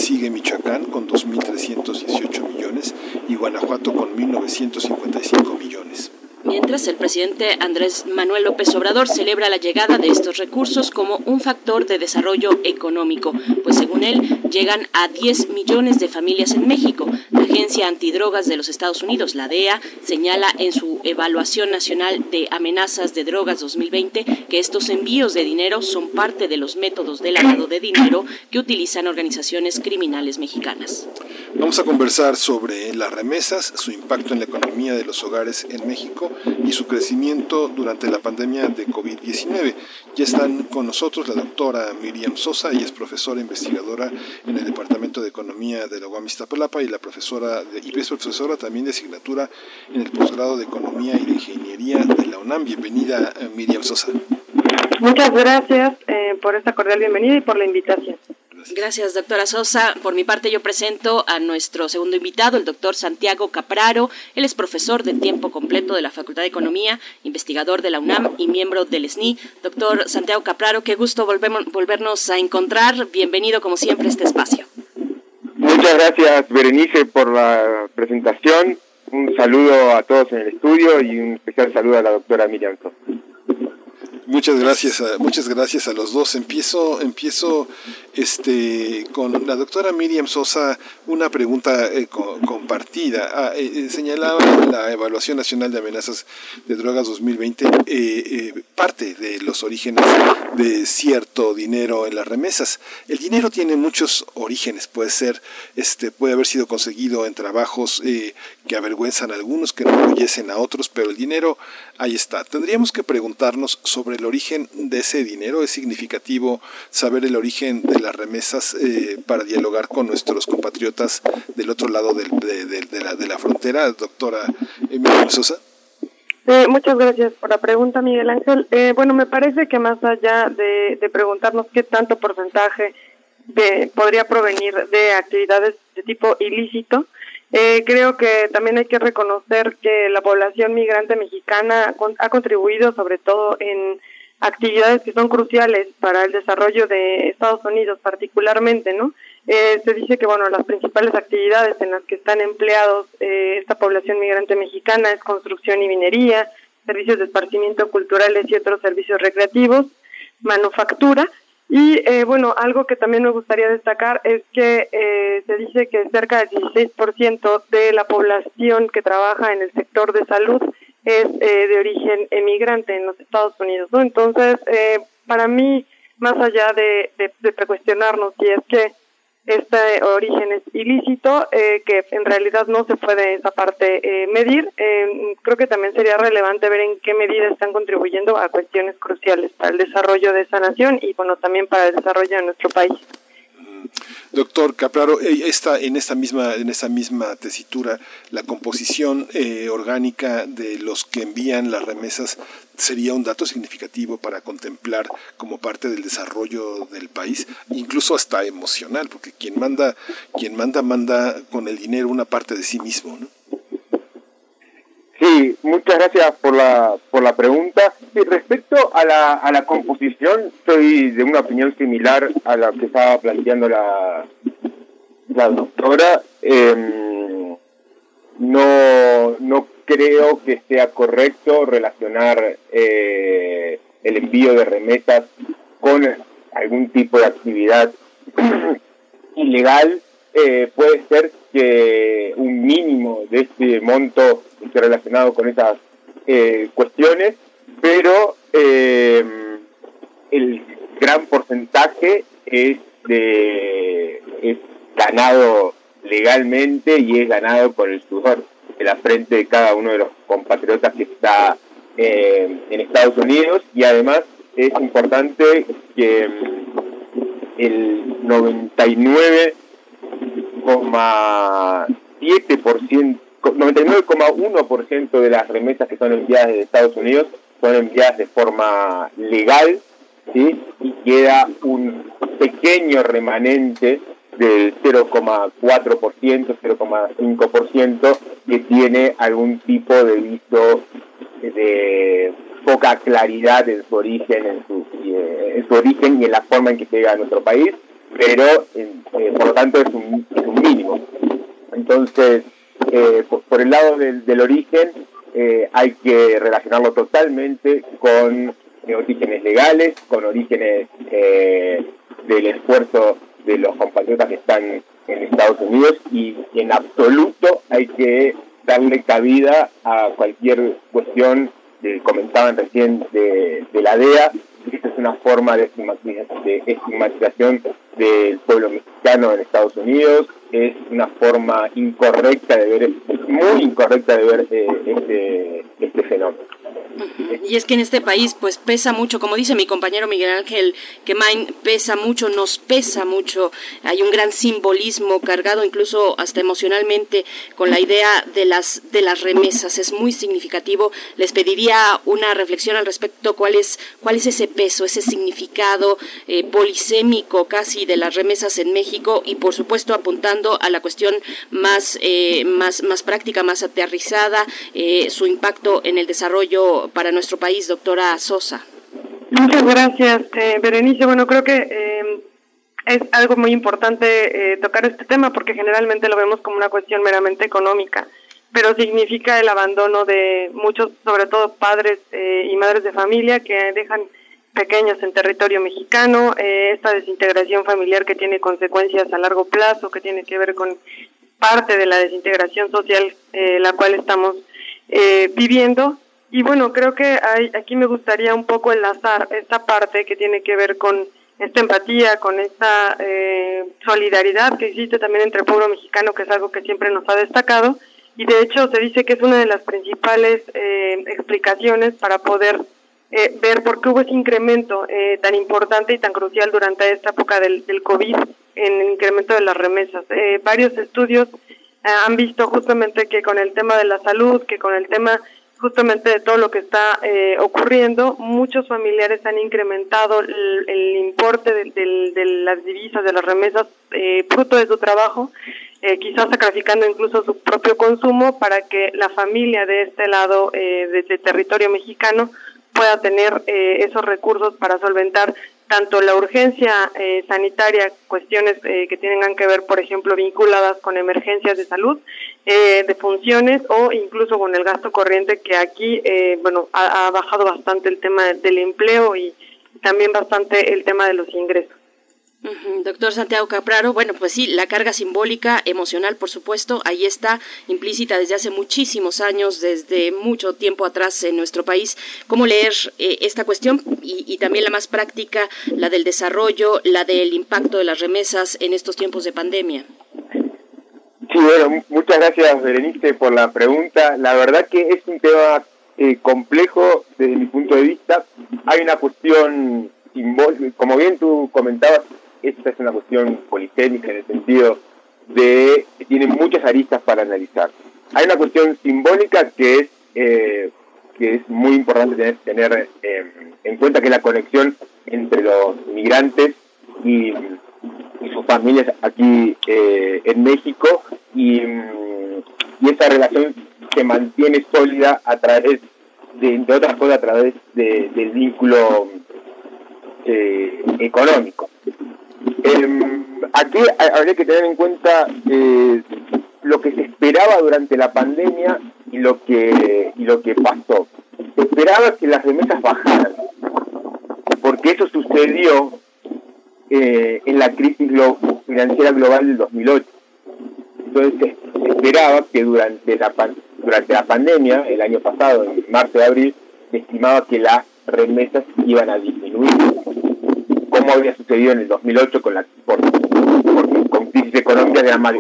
sigue Michoacán con 2.318 millones y Guanajuato con 1.955 millones. Mientras, el presidente Andrés Manuel López Obrador celebra la llegada de estos recursos como un factor de desarrollo económico, pues según él llegan a 10 millones de familias en México. La Agencia Antidrogas de los Estados Unidos, la DEA, señala en su Evaluación Nacional de Amenazas de Drogas 2020 que estos envíos de dinero son parte de los métodos de lavado de dinero que utilizan organizaciones criminales mexicanas. Vamos a conversar sobre las remesas, su impacto en la economía de los hogares en México y su crecimiento durante la pandemia de COVID-19. Ya están con nosotros la doctora Miriam Sosa, y es profesora investigadora en el Departamento de Economía de la UAM Iztapalapa y la profesora y es profesora también de asignatura en el posgrado de Economía y de Ingeniería de la UNAM. Bienvenida, eh, Miriam Sosa. Muchas gracias eh, por esta cordial bienvenida y por la invitación. Gracias, doctora Sosa. Por mi parte, yo presento a nuestro segundo invitado, el doctor Santiago Capraro. Él es profesor de tiempo completo de la Facultad de Economía, investigador de la UNAM y miembro del SNI. Doctor Santiago Capraro, qué gusto volvemos, volvernos a encontrar. Bienvenido, como siempre, a este espacio. Muchas gracias, Berenice, por la presentación. Un saludo a todos en el estudio y un especial saludo a la doctora Miriam Sosa. Muchas gracias, a, muchas gracias a los dos. Empiezo, empiezo este, con la doctora Miriam Sosa una pregunta eh, compartida. Ah, eh, eh, señalaba la Evaluación Nacional de Amenazas de Drogas 2020 parte de los orígenes de cierto dinero en las remesas. El dinero tiene muchos orígenes, puede ser, este, puede haber sido conseguido en trabajos que avergüenzan a algunos, que enorgullecen a otros, pero el dinero ahí está. Tendríamos que preguntarnos sobre el origen de ese dinero. Es significativo saber el origen de las remesas eh, para dialogar con nuestros compatriotas del otro lado del, de, la, de la frontera, doctora Emilia Sosa. Eh, muchas gracias por la pregunta, Miguel Ángel. Eh, bueno, me parece que más allá de, de preguntarnos qué tanto porcentaje de, podría provenir de actividades de tipo ilícito, eh, creo que también hay que reconocer que la población migrante mexicana ha contribuido sobre todo en actividades que son cruciales para el desarrollo de Estados Unidos particularmente, ¿no? Eh, se dice que, bueno, las principales actividades en las que están empleados eh, esta población migrante mexicana es construcción y minería, servicios de esparcimiento culturales y otros servicios recreativos, manufactura, y eh, bueno, algo que también me gustaría destacar es que eh, se dice que cerca del 16% de la población que trabaja en el sector de salud es eh, de origen emigrante en los Estados Unidos, ¿no? Entonces, para mí, más allá de, de, de cuestionarnos si es que este origen es ilícito, eh, que en realidad no se puede esa parte eh, medir. Eh, creo que también sería relevante ver en qué medida están contribuyendo a cuestiones cruciales para el desarrollo de esa nación y bueno también para el desarrollo de nuestro país. Doctor Capraro, está en esta misma en esta misma tesitura la composición orgánica de los que envían las remesas sería un dato significativo para contemplar como parte del desarrollo del país, incluso hasta emocional, porque quien manda, quien manda, manda con el dinero una parte de sí mismo, ¿no? Sí, muchas gracias por la, por la pregunta. respecto a la, a la composición, soy de una opinión similar a la que estaba planteando la, la doctora. Em, no, no creo que sea correcto relacionar eh, el envío de remesas con algún tipo de actividad ilegal. Eh, puede ser que un mínimo de este monto esté relacionado con esas eh, cuestiones, pero el porcentaje es de es ganado legalmente y es ganado por el sudor de la frente de cada uno de los compatriotas que está eh, en Estados Unidos. Y además es importante que mm, el 99,7%, 99,1% de las remesas que son enviadas desde Estados Unidos son enviadas de forma legal. Y queda un pequeño remanente del 0,4%, 0,5% que tiene algún tipo de visto de poca claridad en su origen, eh, en su origen y en la forma en que llega a nuestro país, pero eh, por lo tanto es un, mínimo. Entonces, eh, por, el lado del, origen, hay que relacionarlo totalmente con orígenes legales, con orígenes del esfuerzo de los compatriotas que están en Estados Unidos y en absoluto hay que darle cabida a cualquier cuestión que comentaban recién de, la DEA. Esta es una forma de estigmatización del pueblo mexicano en Estados Unidos, es una forma incorrecta de ver, muy incorrecta de ver eh, este, este fenómeno. Y es que en este país pues pesa mucho, como dice mi compañero Miguel Ángel, que Main pesa mucho, nos pesa mucho, hay un gran simbolismo cargado incluso hasta emocionalmente con la idea de las de las remesas, es muy significativo. Les pediría una reflexión al respecto, cuál es cuál es ese peso, ese significado eh, polisémico casi de las remesas en México y por supuesto apuntando a la cuestión más eh, más más práctica, más aterrizada, eh, su impacto en el desarrollo para nuestro país, doctora Sosa. Muchas gracias, eh, Berenice. Bueno, creo que eh, es algo muy importante eh, tocar este tema porque generalmente lo vemos como una cuestión meramente económica, pero significa el abandono de muchos, sobre todo padres eh, y madres de familia que dejan pequeños en territorio mexicano, esta desintegración familiar que tiene consecuencias a largo plazo, que tiene que ver con parte de la desintegración social la cual estamos viviendo y bueno, creo que hay, aquí me gustaría un poco enlazar esta parte que tiene que ver con esta empatía, con esta eh, solidaridad que existe también entre el pueblo mexicano, que es algo que siempre nos ha destacado. Y de hecho se dice que es una de las principales eh, explicaciones para poder eh, ver por qué hubo ese incremento eh, tan importante y tan crucial durante esta época del, COVID en el incremento de las remesas. Eh, varios estudios eh, han visto justamente que con el tema de la salud, que con el tema justamente de todo lo que está eh, ocurriendo, muchos familiares han incrementado el, importe de, las divisas, de las remesas, eh, fruto de su trabajo, eh, quizás sacrificando incluso su propio consumo para que la familia de este lado de, de territorio mexicano pueda tener esos recursos para solventar tanto la urgencia eh, sanitaria, cuestiones eh, que tengan que ver, por ejemplo, vinculadas con emergencias de salud, eh, de funciones o incluso con el gasto corriente que aquí, bueno, ha, ha, bajado bastante el tema del empleo y también bastante el tema de los ingresos. Doctor Santiago Capraro, bueno, pues sí, la carga simbólica, emocional, por supuesto, ahí está implícita desde hace muchísimos años, desde mucho tiempo atrás en nuestro país. ¿Cómo leer eh, esta cuestión y, y, también la más práctica, la del desarrollo, la del impacto de las remesas en estos tiempos de pandemia? Sí, bueno, muchas gracias, Berenice, por la pregunta. La verdad que es un tema eh, complejo desde mi punto de vista. Hay una cuestión simbólica, como bien tú comentabas, esta es una cuestión politécnica en el sentido de que tiene muchas aristas para analizar. Hay una cuestión simbólica que es eh, que es muy importante tener, tener eh, en cuenta que la conexión entre los migrantes y, sus familias aquí eh, en México y, y, esa relación se mantiene sólida a través de, de otras cosas a través de, del vínculo económico. Eh, aquí habría que tener en cuenta eh, lo que se esperaba durante la pandemia y lo que lo que pasó. Se esperaba que las remesas bajaran, porque eso sucedió eh, en la crisis financiera global del 2008. Entonces se esperaba que durante la durante la pandemia, el año pasado, en marzo y abril, se estimaba que las remesas iban a disminuir como había sucedido en el 2008 con la por, por- con crisis económica era más,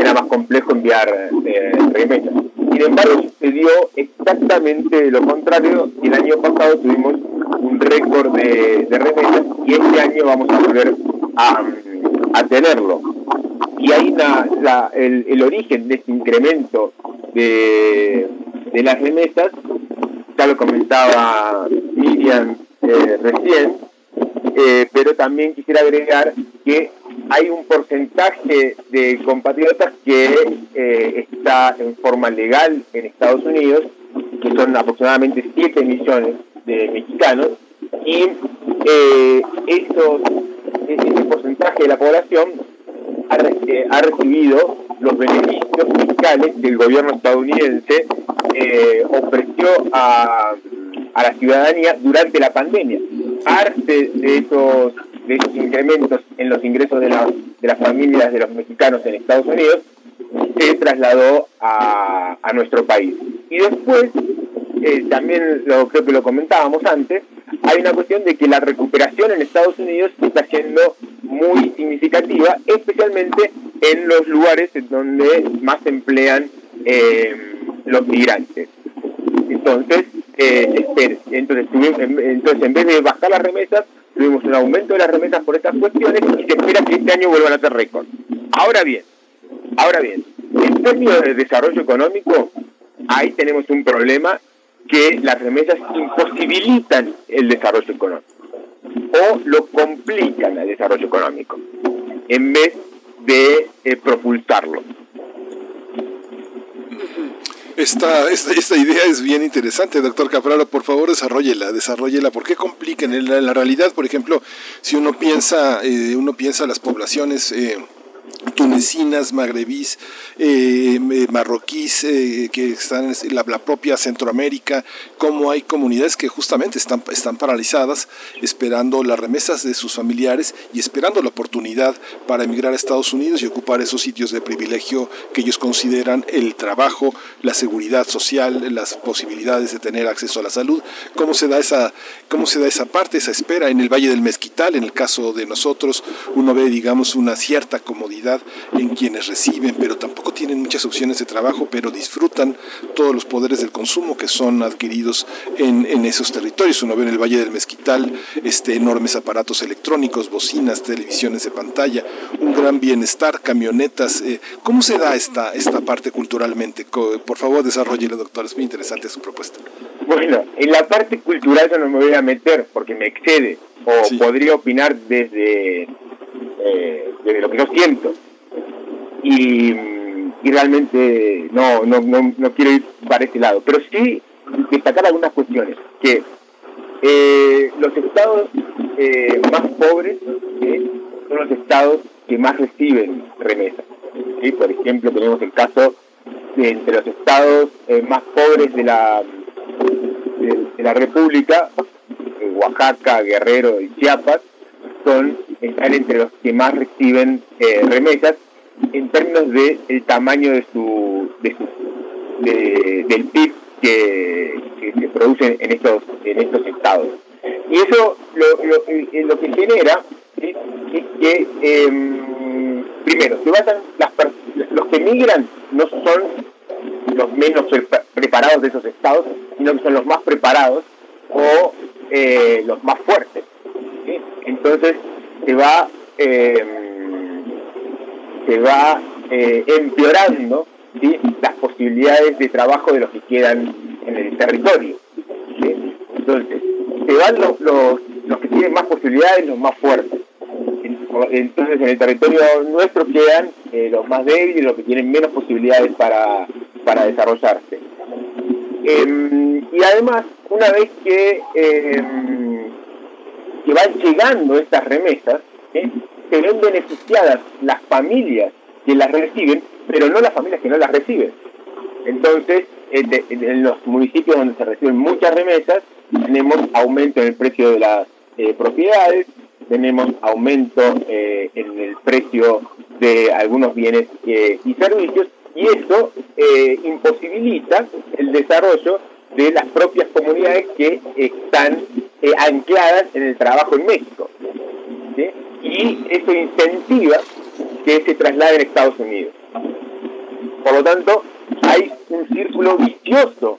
era más complejo enviar eh, remesas. Sin embargo, sucedió exactamente lo contrario el año pasado tuvimos un récord de, remesas y este año vamos a volver a, tenerlo. Y ahí el, origen de este incremento de, de las remesas, ya lo comentaba Miriam eh, recién, eh, pero también quisiera agregar que hay un porcentaje de compatriotas que eh, está en forma legal en Estados Unidos, que son aproximadamente 7 millones de mexicanos, y eh, esos, ese porcentaje de la población ha, eh, recibido los beneficios fiscales que el gobierno estadounidense ofreció a, a la ciudadanía durante la pandemia. Parte de esos, de esos incrementos en los ingresos de, la- de las familias de los mexicanos en Estados Unidos se trasladó a, a nuestro país. Y después, eh, también lo, creo que lo comentábamos antes, hay una cuestión de que la recuperación en Estados Unidos está siendo muy significativa, especialmente en los lugares donde más emplean eh, los migrantes. Entonces, eh, espere, entonces, entonces, en vez de bajar las remesas, tuvimos un aumento de las remesas por estas cuestiones y se espera que este año vuelvan a ser récord. Ahora bien, ahora bien, en términos de desarrollo económico, ahí tenemos un problema que las remesas imposibilitan el desarrollo económico o lo complican el desarrollo económico en vez de eh, propulsarlo. Esta, esta, esta idea es bien interesante, doctor Capraro. Por favor, desarrollela, desarrollela. ¿Por qué? En la, en la realidad, por ejemplo, si uno piensa, eh, uno piensa las poblaciones eh, tunecinas, magrebís, eh, eh, marroquíes, eh, que están en la, propia Centroamérica, como hay comunidades que justamente están, están paralizadas, esperando las remesas de sus familiares y esperando la oportunidad para emigrar a Estados Unidos y ocupar esos sitios de privilegio que ellos consideran el trabajo, la seguridad social, las posibilidades de tener acceso a la salud. ¿Cómo se da esa, cómo se da esa parte, esa espera en el Valle del Mezquital? En el caso de nosotros, uno ve, digamos, una cierta comodidad en quienes reciben, pero tampoco tienen muchas opciones de trabajo, pero disfrutan todos los poderes del consumo que son adquiridos en, en esos territorios. Uno ve en el Valle del Mezquital este, enormes aparatos electrónicos, bocinas, televisiones de pantalla, un gran bienestar, camionetas. eh, ¿Cómo se da esta, esta parte culturalmente? Por favor, desarrolle, doctor, es muy interesante su propuesta. Bueno, en la parte cultural yo no me voy a meter porque me excede o podría opinar desde, eh, desde lo que yo siento. Y, realmente no, no, no, no quiero ir para ese lado. Pero sí destacar algunas cuestiones. Que eh, los estados eh, más pobres ¿sí? son los estados que más reciben remesas. ¿sí? Por ejemplo, tenemos el caso de entre los estados eh, más pobres de la de, de la República, eh, Oaxaca, Guerrero y Chiapas, son están entre los que más reciben eh, remesas en términos de el tamaño de su, de su de- del PIB que, que se produce en estos en estos estados y eso lo, lo, eh, lo que genera es que em, primero se basan las los que migran no son los menos pre- preparados de esos estados, sino que son los más preparados o eh, los más fuertes. Entonces se va eh, se va eh, empeorando las posibilidades de trabajo de los que quedan en el territorio. Entonces se van los, los, que tienen más posibilidades, los más fuertes. Entonces en el territorio nuestro quedan eh, los más débiles, los que tienen menos posibilidades para, para desarrollarse. Em, y además, una vez que, em, que van llegando estas remesas. Se ven beneficiadas las familias que las reciben, pero no las familias que no las reciben. Entonces, en los municipios donde se reciben muchas remesas, tenemos aumento en el precio de las eh, propiedades, tenemos aumento eh, en el precio de algunos bienes eh, y servicios, y eso imposibilita el desarrollo de las propias comunidades que están ancladas en el trabajo en México. Y eso incentiva que se trasladen a Estados Unidos. Por lo tanto, hay un círculo vicioso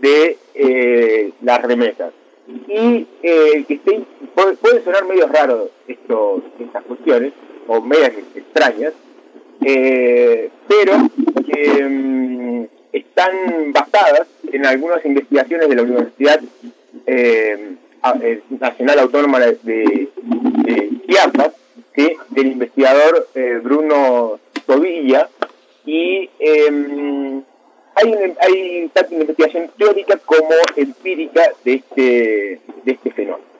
de eh, las remesas. Y eh, que esté, puede, sonar medio raro esto, estas cuestiones, o medias extrañas, eh, pero mm, están basadas en algunas investigaciones de la Universidad Nacional Autónoma de, de Chiapas, del investigador Bruno Tobilla, y eh, hay, hay tanto investigación teórica como empírica de este, de este fenómeno.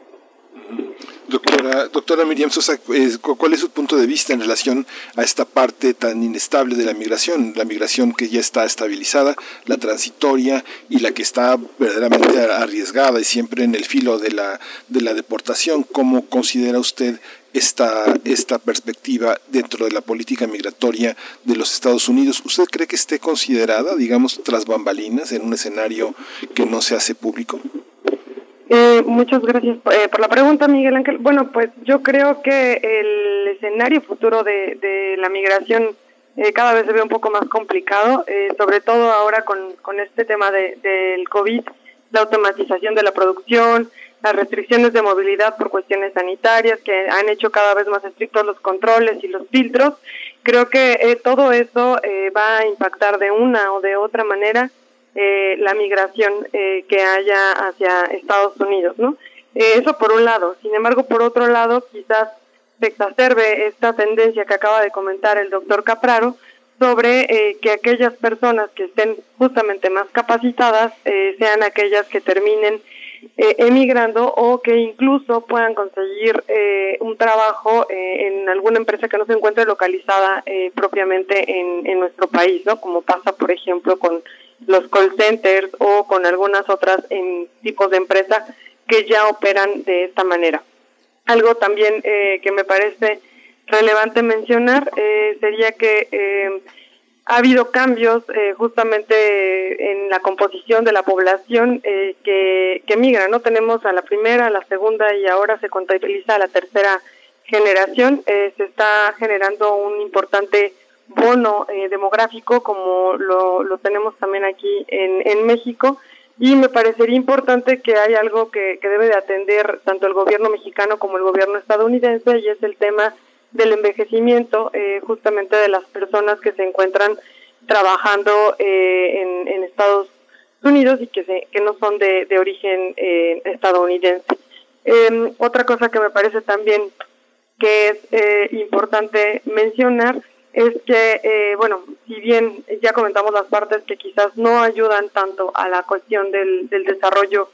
Doctora, doctora Miriam Sosa, eh, ¿cuál es su punto de vista en relación a esta parte tan inestable de la migración? La migración que ya está estabilizada, la transitoria y la que está verdaderamente arriesgada y siempre en el filo de la, de la deportación. ¿Cómo considera usted esta, esta perspectiva dentro de la política migratoria de los Estados Unidos. ¿Usted cree que esté considerada, digamos, tras bambalinas en un escenario que no se hace público? Eh, muchas gracias eh, por la pregunta, Miguel Ángel. Bueno, pues yo creo que el escenario futuro de, la migración eh, cada vez se ve un poco más complicado, sobre todo ahora con, con este tema de, del COVID, la automatización de la producción, las restricciones de movilidad por cuestiones sanitarias que han hecho cada vez más estrictos los controles y los filtros. Creo que eh, todo eso eh, va a impactar de una o de otra manera eh, la migración que haya hacia Estados Unidos, ¿no? eso por un lado. Sin embargo, por otro lado, quizás se exacerbe esta tendencia que acaba de comentar el doctor Capraro sobre que aquellas personas que estén justamente más capacitadas sean aquellas que terminen eh, emigrando o que incluso puedan conseguir eh, un trabajo eh, en alguna empresa que no se encuentre localizada propiamente en, en nuestro país, ¿no? Como pasa, por ejemplo, con los call centers o con algunas otras en, tipos de empresas que ya operan de esta manera. Algo también que me parece relevante mencionar sería que ha habido cambios eh, justamente en la composición de la población eh, que, que migra, ¿no? Tenemos a la primera, a la segunda y ahora se contabiliza a la tercera generación. Eh, se está generando un importante bono demográfico como lo, lo tenemos también aquí en, en México y me parecería importante que hay algo que, que debe de atender tanto el gobierno mexicano como el gobierno estadounidense y es el tema del envejecimiento eh, justamente de las personas que se encuentran trabajando eh, en, Estados Unidos y que, se, que no son de, de origen eh, estadounidense. Em, otra cosa que me parece también que es eh, importante mencionar es que, bueno, si bien ya comentamos las partes que quizás no ayudan tanto a la cuestión del, del desarrollo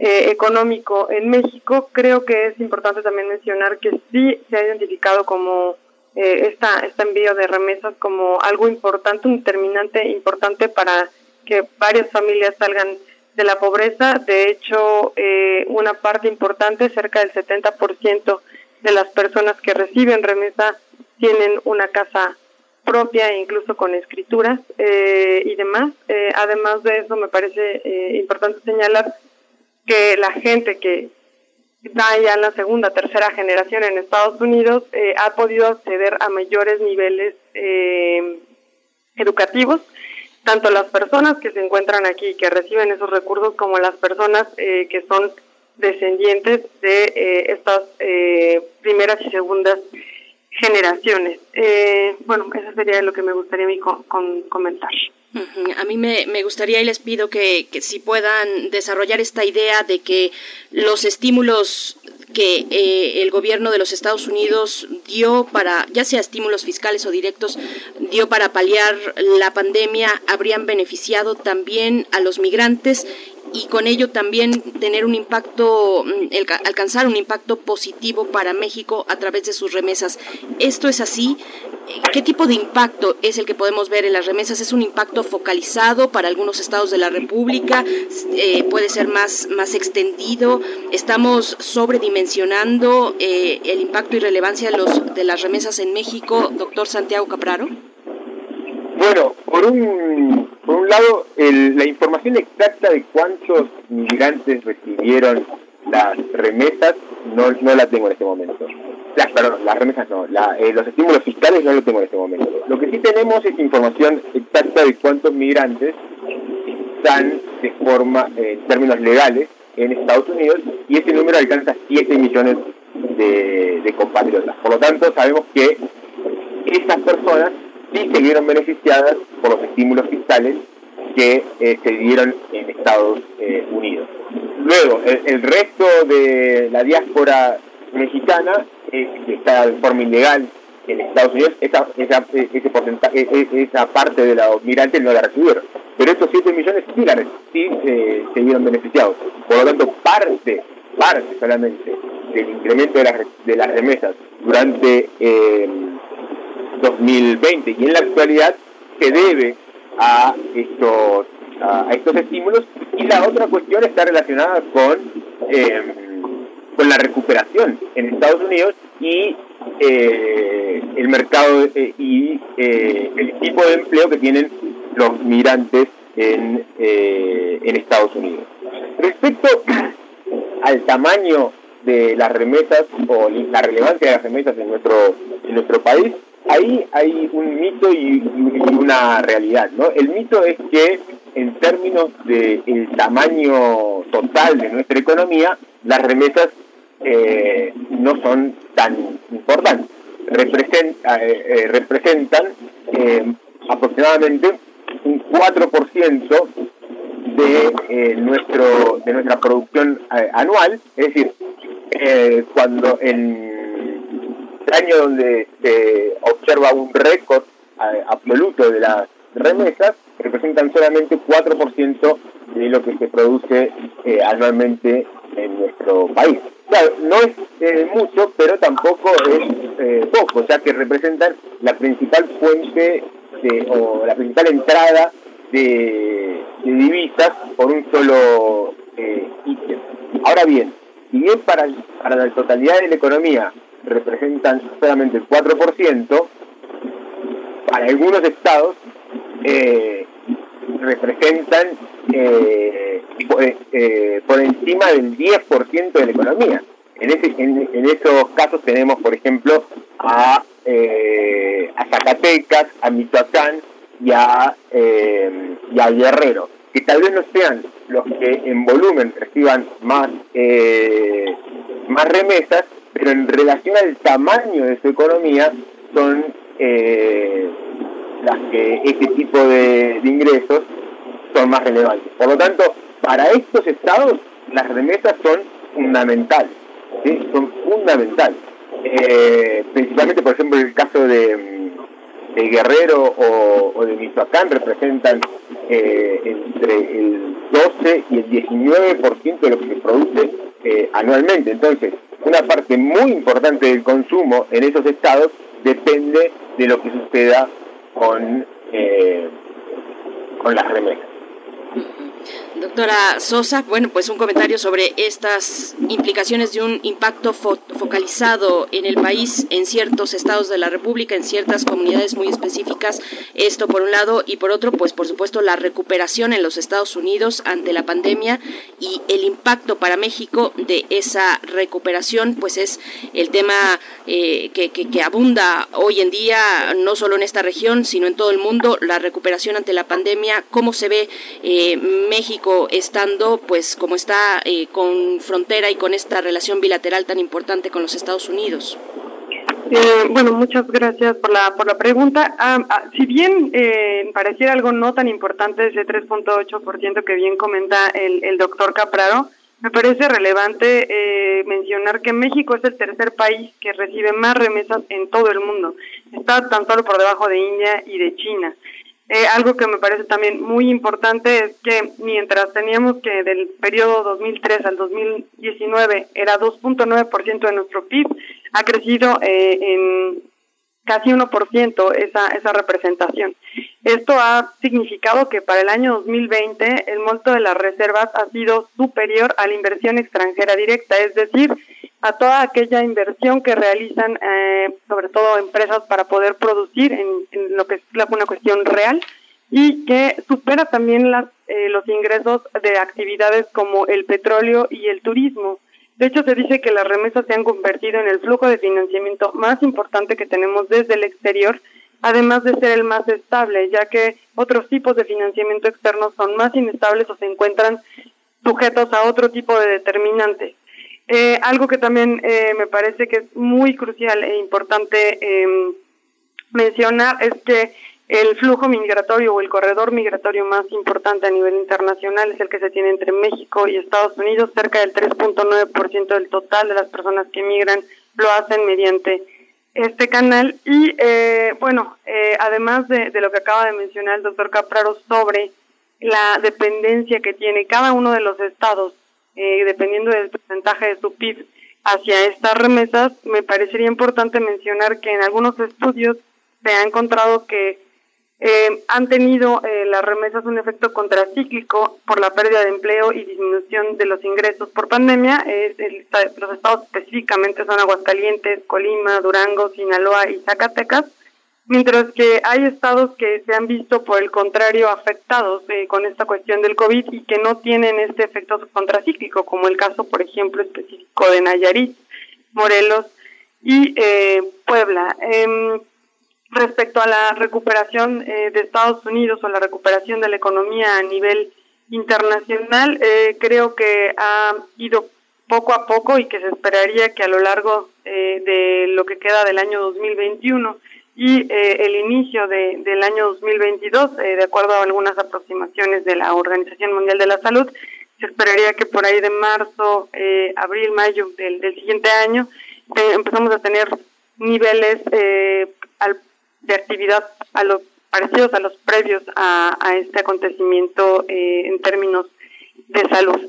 eh, económico en México, creo que es importante también mencionar que sí se ha identificado como eh, esta, este envío de remesas como algo importante, un determinante importante para que varias familias salgan de la pobreza. De hecho, eh, una parte importante, cerca del 70% de las personas que reciben remesa tienen una casa propia incluso con escrituras eh, y demás. Eh, además de eso, me parece eh, importante señalar que la gente que está ya en la segunda, tercera generación en Estados Unidos eh, ha podido acceder a mayores niveles eh, educativos, tanto las personas que se encuentran aquí, que reciben esos recursos, como las personas eh, que son descendientes de eh, estas eh, primeras y segundas generaciones. Eh, bueno, eso sería lo que me gustaría a mí con comentar. A mí me, me, gustaría y les pido que, que, si puedan desarrollar esta idea de que los estímulos que eh, el gobierno de los Estados Unidos dio para, ya sea estímulos fiscales o directos, dio para paliar la pandemia, habrían beneficiado también a los migrantes y con ello también tener un impacto, mm, el, alcanzar un impacto positivo para México a través de sus remesas. ¿Esto es así? ¿Qué tipo de impacto es el que podemos ver en las remesas? ¿Es un impacto focalizado para algunos estados de la República? Eh, ¿Puede ser más, más extendido? ¿Estamos sobredimensionando eh, el impacto y relevancia de, los, de las remesas en México, doctor Santiago Capraro? Bueno, por un, por un lado, el, la información exacta de cuántos migrantes recibieron las remesas no, no la tengo en este momento. las, las remesas no, la, eh, los estímulos fiscales no lo tengo en este momento. Lo que sí tenemos es información exacta de cuántos migrantes están de forma, eh, en términos legales, en Estados Unidos y ese número alcanza 7 millones de, de compatriotas. Por lo tanto, sabemos que estas personas sí se vieron beneficiadas por los estímulos fiscales que eh, se dieron en Estados eh, Unidos. Luego, el, resto de la diáspora mexicana, que está de forma ilegal en Estados Unidos, esa, esa, ese porcentaje, esa parte de los migrantes no la recibieron. Pero estos 7 millones sí, la, sí eh, se vieron beneficiados. Por lo tanto, parte, parte solamente del incremento de las, de las remesas durante 2020 y en la actualidad se debe a estos, a, estos estímulos y la otra cuestión está relacionada con, em, con la recuperación en Estados Unidos y eh, el mercado eh, y eh, el tipo de empleo que tienen los migrantes en, en Estados Unidos. Respecto al tamaño de las remesas o la relevancia de las remesas en nuestro en nuestro país, ahí hay un mito y, una realidad, ¿no? El mito es que en términos del el tamaño total de nuestra economía, las remesas eh, no son tan importantes. Eh, eh, representan aproximadamente un 4% de nuestro de nuestra producción anual, es decir, cuando en año donde se observa un récord absoluto de las remesas, representan solamente 4% de lo que se produce eh, anualmente en nuestro país. Claro, no es eh, mucho, pero tampoco es eh, poco, sea que representan la principal fuente o la principal entrada de, divisas por un solo ítem. Ahora bien, si bien para la totalidad de la economía representan solamente el 4%, para algunos estados eh, representan eh, eh, por encima del 10% de la economía. En, esos casos tenemos, por ejemplo, a, a Zacatecas, a Michoacán y a, y a Guerrero, que tal vez no sean los que en volumen reciban más, más remesas, pero en relación al tamaño de su economía son eh, las que este tipo de, ingresos son más relevantes. Por lo tanto, para estos estados las remesas son fundamentales, son fundamentales. Eh, principalmente, por ejemplo, en el caso de, de Guerrero o, de Michoacán representan eh, entre el 12 y el 19% de lo que se produce anualmente. Entonces, una parte muy importante del consumo en esos estados depende de lo que suceda con, eh, con las remesas. Doctora Sosa, bueno, pues un comentario sobre estas implicaciones de un impacto focalizado en el país, en ciertos estados de la República, en ciertas comunidades muy específicas. Esto por un lado y por otro, pues por supuesto la recuperación en los Estados Unidos ante la pandemia y el impacto para México de esa recuperación, pues es el tema eh, que, que, abunda hoy en día, no solo en esta región, sino en todo el mundo, la recuperación ante la pandemia, cómo se ve eh, México estando pues como está eh, con frontera y con esta relación bilateral tan importante con los Estados Unidos? Eh, bueno, muchas gracias por la, por la pregunta. Ah, si bien eh, pareciera algo no tan importante ese 3.8% que bien comenta el, el doctor Capraro, me parece relevante eh, mencionar que México es el tercer país que recibe más remesas en todo el mundo. Está tan solo por debajo de India y de China. Eh, algo que me parece también muy importante es que mientras teníamos que del periodo 2003 al 2019 era 2.9% de nuestro PIB, ha crecido eh, en casi 1% esa, esa representación. Esto ha significado que para el año 2020 el monto de las reservas ha sido superior a la inversión extranjera directa, es decir, a toda aquella inversión que realizan, eh, sobre todo empresas, para poder producir en, lo que es una cuestión real y que supera también las, eh, los ingresos de actividades como el petróleo y el turismo. De hecho, se dice que las remesas se han convertido en el flujo de financiamiento más importante que tenemos desde el exterior, además de ser el más estable, ya que otros tipos de financiamiento externo son más inestables o se encuentran sujetos a otro tipo de determinantes. Eh, algo que también eh, me parece que es muy crucial e importante eh, mencionar es que el flujo migratorio o el corredor migratorio más importante a nivel internacional es el que se tiene entre México y Estados Unidos. Cerca del 3.9% del total de las personas que migran lo hacen mediante este canal. Y eh, bueno, eh, además de, de, lo que acaba de mencionar el doctor Capraro sobre la dependencia que tiene cada uno de los estados, eh, dependiendo del porcentaje de su PIB hacia estas remesas, me parecería importante mencionar que en algunos estudios se ha encontrado que eh, han tenido eh, las remesas un efecto contracíclico por la pérdida de empleo y disminución de los ingresos por pandemia. el, los estados específicamente son Aguascalientes, Colima, Durango, Sinaloa y Zacatecas, mientras que hay estados que se han visto por el contrario afectados eh, con esta cuestión del COVID y que no tienen este efecto contracíclico, como el caso, por ejemplo, específico de Nayarit, Morelos y eh, Puebla. Em, respecto a la recuperación eh, de Estados Unidos o la recuperación de la economía a nivel internacional, eh, creo que ha ido poco a poco y que se esperaría que a lo largo eh, de lo que queda del año 2021 y eh, el inicio de, del año 2022, eh, de acuerdo a algunas aproximaciones de la Organización Mundial de la Salud, se esperaría que por ahí de marzo, eh, abril, mayo del, del siguiente año eh, empezamos a tener niveles eh, al de actividad a los parecidos a los previos a, a este acontecimiento en términos de salud.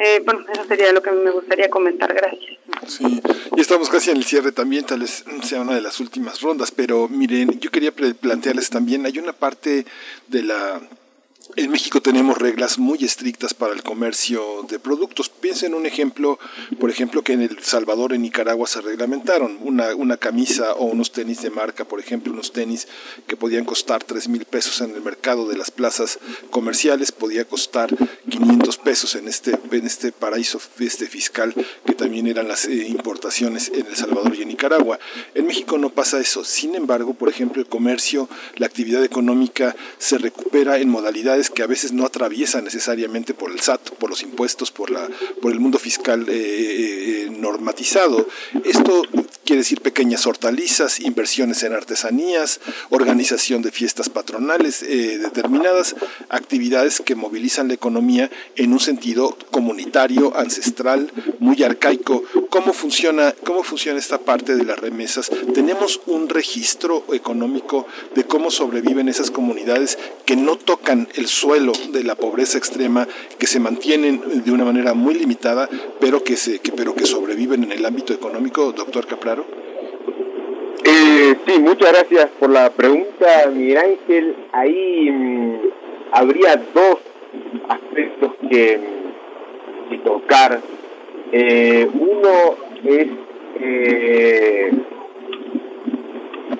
Eh, bueno, eso sería lo que me gustaría comentar. Gracias. Sí, y estamos casi en el cierre también, tal vez sea una de las últimas rondas, pero miren, yo quería plantearles también, hay una parte de la en México tenemos reglas muy estrictas para el comercio de productos. Piensen un ejemplo, por ejemplo, que en El Salvador, en Nicaragua, se reglamentaron una, una camisa o unos tenis de marca, por ejemplo, unos tenis que podían costar 3 mil pesos en el mercado de las plazas comerciales, podía costar 500 pesos en este, en este paraíso este fiscal que también eran las eh, importaciones en El Salvador y en Nicaragua. En México no pasa eso. Sin embargo, por ejemplo, el comercio, la actividad económica se recupera en modalidades que a veces no atraviesan necesariamente por el SAT, por los impuestos, por, la, por el mundo fiscal eh, eh, normatizado. Esto quiere decir pequeñas hortalizas, inversiones en artesanías, organización de fiestas patronales, eh, determinadas actividades que movilizan la economía en un sentido comunitario, ancestral, muy arcaico. ¿Cómo funciona, cómo funciona esta parte de las remesas? Tenemos un registro económico de cómo sobreviven esas comunidades que no tocan el suelo de la pobreza extrema, que se mantienen de una manera muy limitada, pero que, se, que, pero que sobreviven en el ámbito económico, doctor Capraro? Eh, sí, muchas gracias por la pregunta, Miguel Ángel. Ahí mmm, habría dos aspectos que, que tocar. Eh, uno es, eh,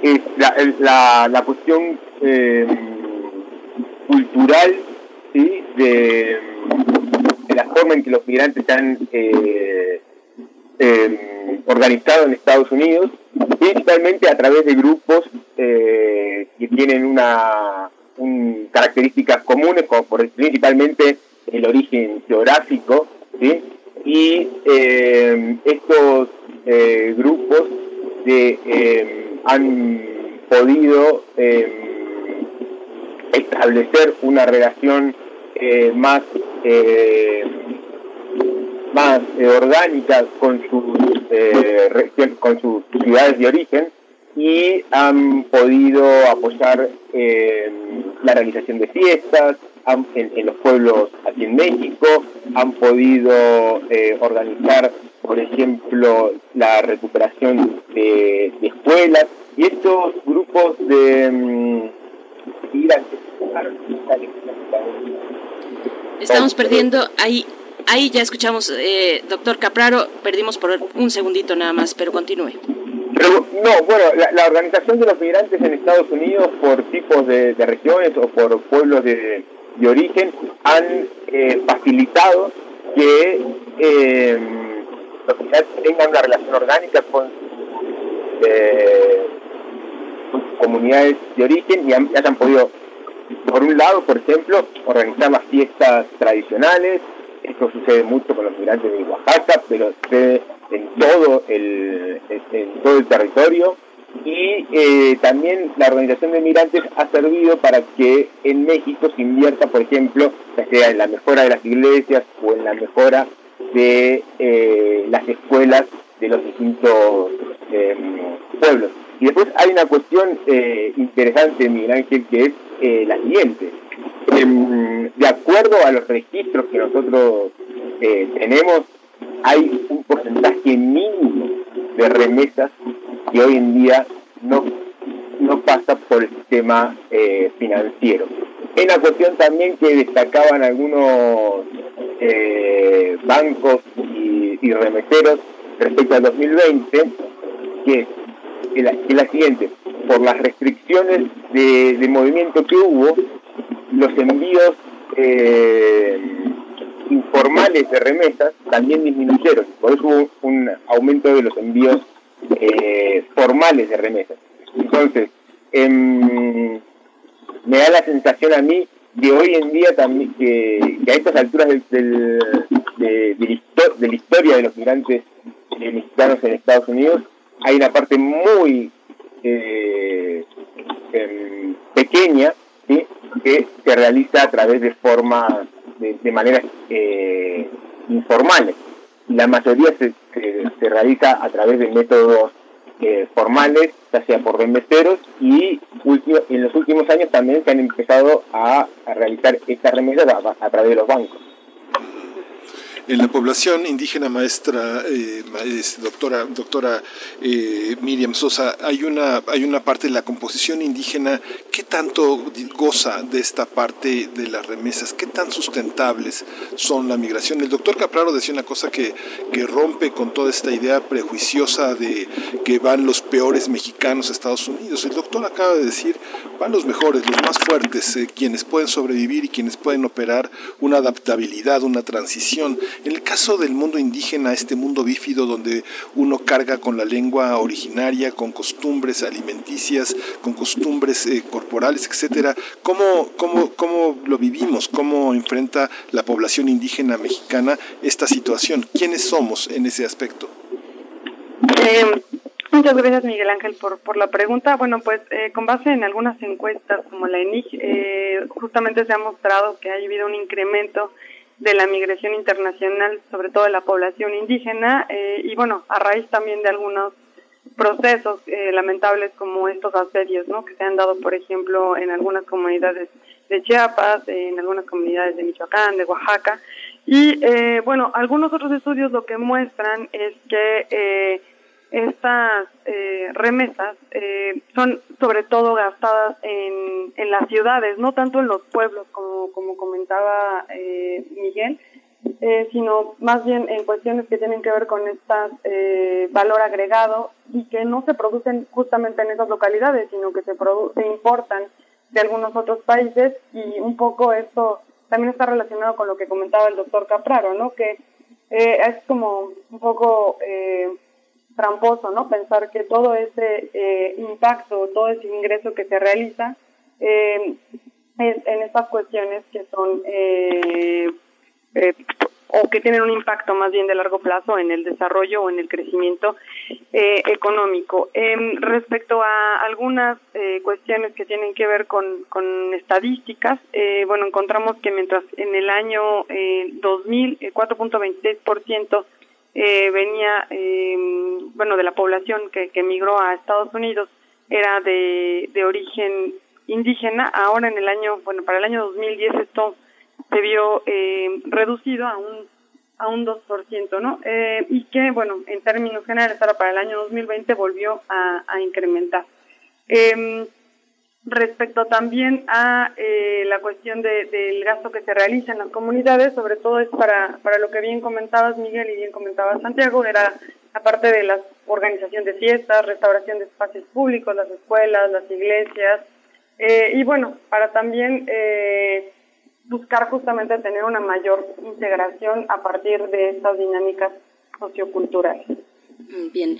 es la, la, la cuestión eh, cultural de, la forma en que los migrantes se han eh, eh, organizado en Estados Unidos, principalmente a través de grupos eh, que tienen una un, características comunes, principalmente el origen geográfico, ¿sí? y eh, estos eh, grupos de, eh, han podido establecer una relación eh, más eh, más eh, orgánica con sus regiones, con sus ciudades de origen y han podido apoyar la realización de fiestas en, los pueblos aquí en México, han podido organizar, por ejemplo, la recuperación de, de escuelas y estos grupos de um, Estamos perdiendo ahí. Ahí ya escuchamos, eh, doctor Capraro, perdimos por un segundito nada más, pero continúe. No, bueno, la, organización de los migrantes en Estados Unidos por tipos de, regiones o por pueblos de, de origen han eh, facilitado que eh, los migrantes tengan una relación orgánica con eh, sus comunidades de origen y hayan podido, por un lado, por ejemplo, organizar las fiestas tradicionales. Esto sucede mucho con los migrantes de Oaxaca, pero sucede en todo el, en todo el territorio y eh, también la organización de migrantes ha servido para que en México se invierta, por ejemplo, ya sea en la mejora de las iglesias o en la mejora de eh, las escuelas de los distintos em, pueblos. Y después hay una cuestión eh, interesante, Miguel Ángel, que es la siguiente. Em, de acuerdo a los registros que nosotros tenemos, hay un porcentaje mínimo de remesas que hoy en día no, no pasa por el sistema eh, financiero. Es una cuestión también que destacaban algunos eh, bancos y, y, remeseros respecto al 2020, que es la, siguiente, por las restricciones de, movimiento que hubo, los envíos eh, informales de remesas también disminuyeron, por eso hubo un aumento de los envíos eh, formales de remesas. Entonces, em, me da la sensación a mí de hoy en día también que, a estas alturas del, de, la historia de los migrantes eh, mexicanos en Estados Unidos hay una parte muy eh, em, pequeña que se realiza a través de formas, de, de maneras informales. La mayoría se, se, realiza a través de métodos eh, formales, ya sea por remesteros, y en los últimos años también se han empezado a, realizar estas remesas a través de los bancos en la población indígena maestra, eh, doctora, doctora eh, Miriam Sosa, hay una, hay una parte de la composición indígena que tanto goza de esta parte de las remesas, qué tan sustentables son la migración. El doctor Capraro decía una cosa que, que rompe con toda esta idea prejuiciosa de que van los peores mexicanos a Estados Unidos. El doctor acaba de decir, van los mejores, los más fuertes, eh, quienes pueden sobrevivir y quienes pueden operar una adaptabilidad, una transición. En el caso del mundo indígena, este mundo bífido donde uno carga con la lengua originaria, con costumbres alimenticias, con costumbres eh, corporales, etcétera, ¿cómo, cómo, ¿cómo lo vivimos? ¿Cómo enfrenta la población indígena mexicana esta situación? ¿Quiénes somos en ese aspecto? Eh, muchas gracias Miguel Ángel por, por la pregunta. Bueno, pues eh, con base en algunas encuestas como la ENIG, justamente se ha mostrado que ha habido un incremento de la migración internacional, sobre todo de la población indígena, eh, y bueno, a raíz también de algunos procesos eh, lamentables como estos asedios, ¿no? Que se han dado, por ejemplo, en algunas comunidades de Chiapas, en algunas comunidades de Michoacán, de Oaxaca, y eh, bueno, algunos otros estudios lo que muestran es que estas eh, remesas eh, son sobre todo gastadas en, en las ciudades, no tanto en los pueblos como, como comentaba eh, Miguel, eh, sino más bien en cuestiones que tienen que ver con estas eh, valor agregado y que no se producen justamente en esas localidades, sino que se, se importan de algunos otros países y un poco esto también está relacionado con lo que comentaba el doctor Capraro, ¿no? Que eh, es como un poco tramposo, ¿no? Pensar que todo ese eh, impacto, todo ese ingreso que se realiza eh, es en estas cuestiones que son eh, eh, o que tienen un impacto más bien de largo plazo en el desarrollo o en el crecimiento eh, económico. Em, respecto a algunas eh, cuestiones que tienen que ver con, estadísticas, bueno, encontramos que mientras en el año eh, 2000, 4.26% eh, venía, eh, bueno, de la población que, que migró a Estados Unidos era de, de origen indígena. Ahora en el año, bueno, para el año 2010 esto se vio eh, reducido a un a un 2%, ¿no? Eh, y que, bueno, en términos generales, ahora para el año 2020 volvió a, a incrementar. Eh, respecto también a eh, la cuestión de, del gasto que se realiza en las comunidades, sobre todo es para, para lo que bien comentabas Miguel y bien comentabas Santiago, era aparte de la organización de fiestas, restauración de espacios públicos, las escuelas, las iglesias, eh, y bueno, para también eh, buscar justamente tener una mayor integración a partir de estas dinámicas socioculturales. Bien,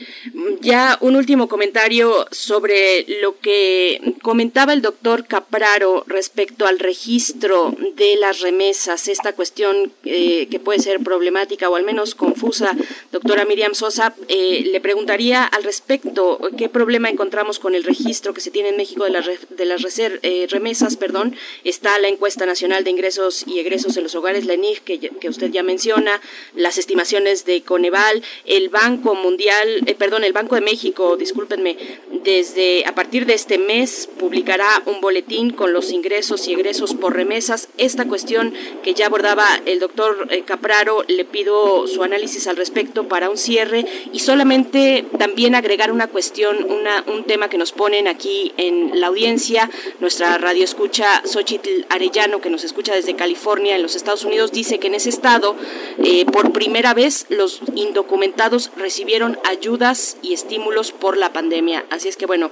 ya un último comentario sobre lo que comentaba el doctor Capraro respecto al registro de las remesas, esta cuestión eh, que puede ser problemática o al menos confusa. Doctora Miriam Sosa, eh, le preguntaría al respecto qué problema encontramos con el registro que se tiene en México de, de las eh, remesas. Perdón. Está la encuesta nacional de ingresos y egresos en los hogares, la ENIG, que, que usted ya menciona, las estimaciones de Coneval, el Banco Mundial eh, perdón, el Banco de México, discúlpenme, desde a partir de este mes publicará un boletín con los ingresos y egresos por remesas. Esta cuestión que ya abordaba el doctor eh, Capraro, le pido su análisis al respecto para un cierre y solamente también agregar una cuestión, una, un tema que nos ponen aquí en la audiencia. Nuestra radio escucha Xochitl Arellano, que nos escucha desde California, en los Estados Unidos, dice que en ese estado, eh, por primera vez, los indocumentados recibieron ayudas y estímulos por la pandemia. Así es que, bueno,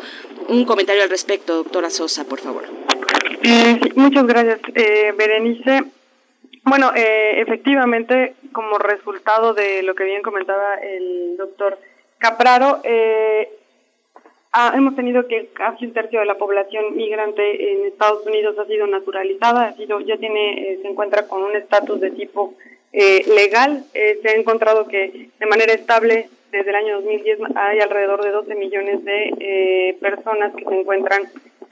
un comentario al respecto, doctora Sosa, por favor. Eh, muchas gracias, eh, Berenice. Bueno, eh, efectivamente, como resultado de lo que bien comentaba el doctor Capraro, hemos tenido que casi un tercio de la población migrante en Estados Unidos ha sido naturalizada, ha sido, ya tiene, se encuentra con un estatus de tipo legal. se ha encontrado que de manera estable desde el año 2010 hay alrededor de 12 millones de eh, personas que se encuentran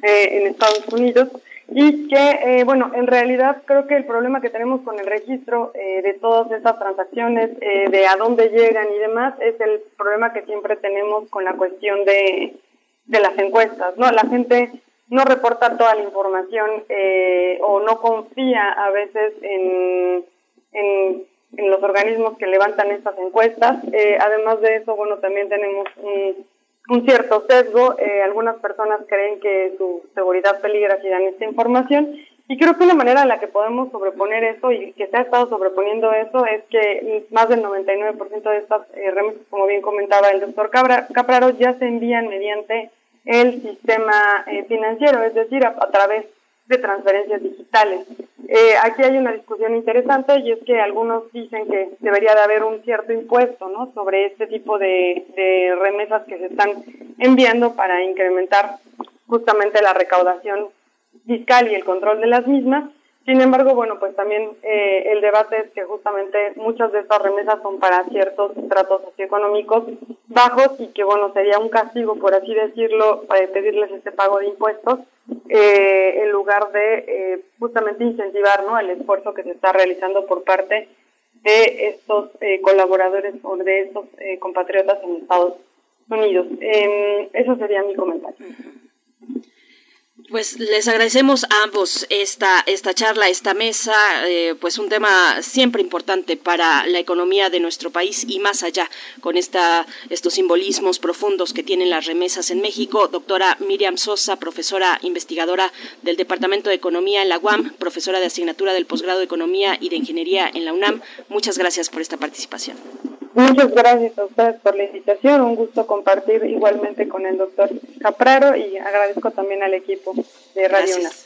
eh, en Estados Unidos y que, eh, bueno, en realidad creo que el problema que tenemos con el registro de todas estas transacciones, de a dónde llegan y demás, es el problema que siempre tenemos con la cuestión de, de las encuestas, ¿no? La gente no reporta toda la información o no confía a veces en, en en los organismos que levantan estas encuestas. Eh, además de eso, bueno, también tenemos un, cierto sesgo. Eh, algunas personas creen que su seguridad peligra si dan esta información. Y creo que la manera en la que podemos sobreponer eso y que se ha estado sobreponiendo eso es que más del 99% de estas eh, remesas, como bien comentaba el doctor Capraro, ya se envían mediante el sistema financiero, es decir, a, a través de transferencias digitales. Eh, aquí hay una discusión interesante y es que algunos dicen que debería de haber un cierto impuesto ¿no? sobre este tipo de, de remesas que se están enviando para incrementar justamente la recaudación fiscal y el control de las mismas. Sin embargo, bueno, pues también eh, el debate es que justamente muchas de estas remesas son para ciertos tratos socioeconómicos bajos y que, bueno, sería un castigo, por así decirlo, para pedirles este pago de impuestos eh, en lugar de eh, justamente incentivar ¿no? el esfuerzo que se está realizando por parte de estos eh, colaboradores o de estos eh, compatriotas en Estados Unidos. Eh, eso sería mi comentario. Pues les agradecemos a ambos esta, esta charla, esta mesa, eh, pues un tema siempre importante para la economía de nuestro país y más allá con esta, estos simbolismos profundos que tienen las remesas en México. Doctora Miriam Sosa, profesora investigadora del Departamento de Economía en la UAM, profesora de asignatura del posgrado de Economía y de Ingeniería en la UNAM. Muchas gracias por esta participación. Muchas gracias a ustedes por la invitación. Un gusto compartir igualmente con el doctor Capraro y agradezco también al equipo de Radio gracias.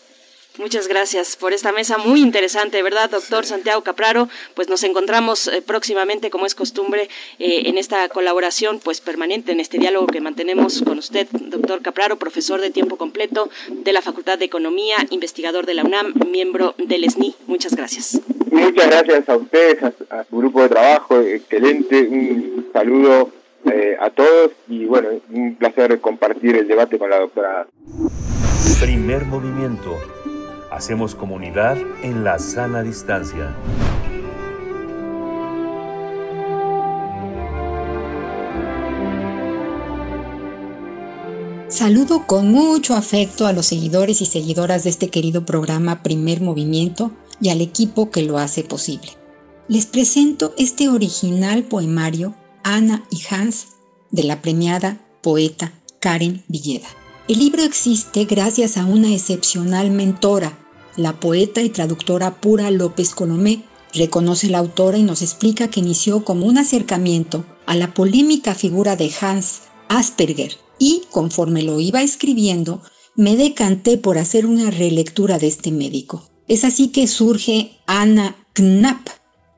Muchas gracias por esta mesa muy interesante, ¿verdad, doctor Santiago Capraro? Pues nos encontramos eh, próximamente, como es costumbre, eh, en esta colaboración pues permanente, en este diálogo que mantenemos con usted, doctor Capraro, profesor de tiempo completo de la Facultad de Economía, investigador de la UNAM, miembro del SNI. Muchas gracias. Muchas gracias a ustedes, a, su grupo de trabajo, excelente, un saludo eh, a todos y bueno, un placer compartir el debate con la doctora. Primer movimiento Hacemos comunidad en la sana distancia. Saludo con mucho afecto a los seguidores y seguidoras de este querido programa Primer Movimiento y al equipo que lo hace posible. Les presento este original poemario Ana y Hans de la premiada poeta Karen Villeda. El libro existe gracias a una excepcional mentora la poeta y traductora Pura López Colomé reconoce la autora y nos explica que inició como un acercamiento a la polémica figura de Hans Asperger y conforme lo iba escribiendo, me decanté por hacer una relectura de este médico. Es así que surge Anna Knapp,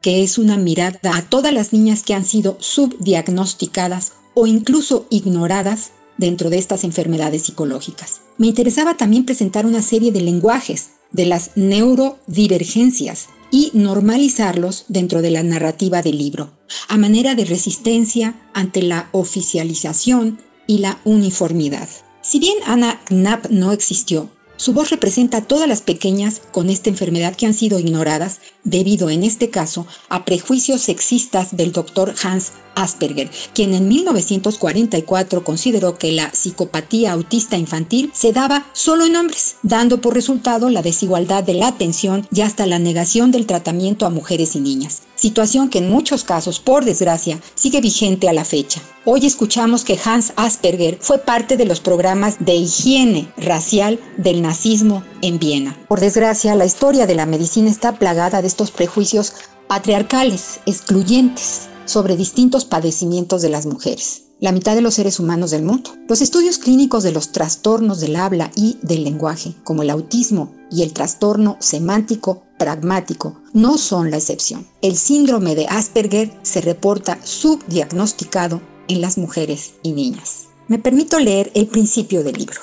que es una mirada a todas las niñas que han sido subdiagnosticadas o incluso ignoradas dentro de estas enfermedades psicológicas. Me interesaba también presentar una serie de lenguajes de las neurodivergencias y normalizarlos dentro de la narrativa del libro, a manera de resistencia ante la oficialización y la uniformidad. Si bien Anna Knapp no existió, su voz representa a todas las pequeñas con esta enfermedad que han sido ignoradas debido en este caso a prejuicios sexistas del doctor Hans Asperger, quien en 1944 consideró que la psicopatía autista infantil se daba solo en hombres, dando por resultado la desigualdad de la atención y hasta la negación del tratamiento a mujeres y niñas, situación que en muchos casos, por desgracia, sigue vigente a la fecha. Hoy escuchamos que Hans Asperger fue parte de los programas de higiene racial del nazismo en Viena. Por desgracia, la historia de la medicina está plagada de estos prejuicios patriarcales, excluyentes, sobre distintos padecimientos de las mujeres, la mitad de los seres humanos del mundo. Los estudios clínicos de los trastornos del habla y del lenguaje, como el autismo y el trastorno semántico pragmático, no son la excepción. El síndrome de Asperger se reporta subdiagnosticado en las mujeres y niñas. Me permito leer el principio del libro.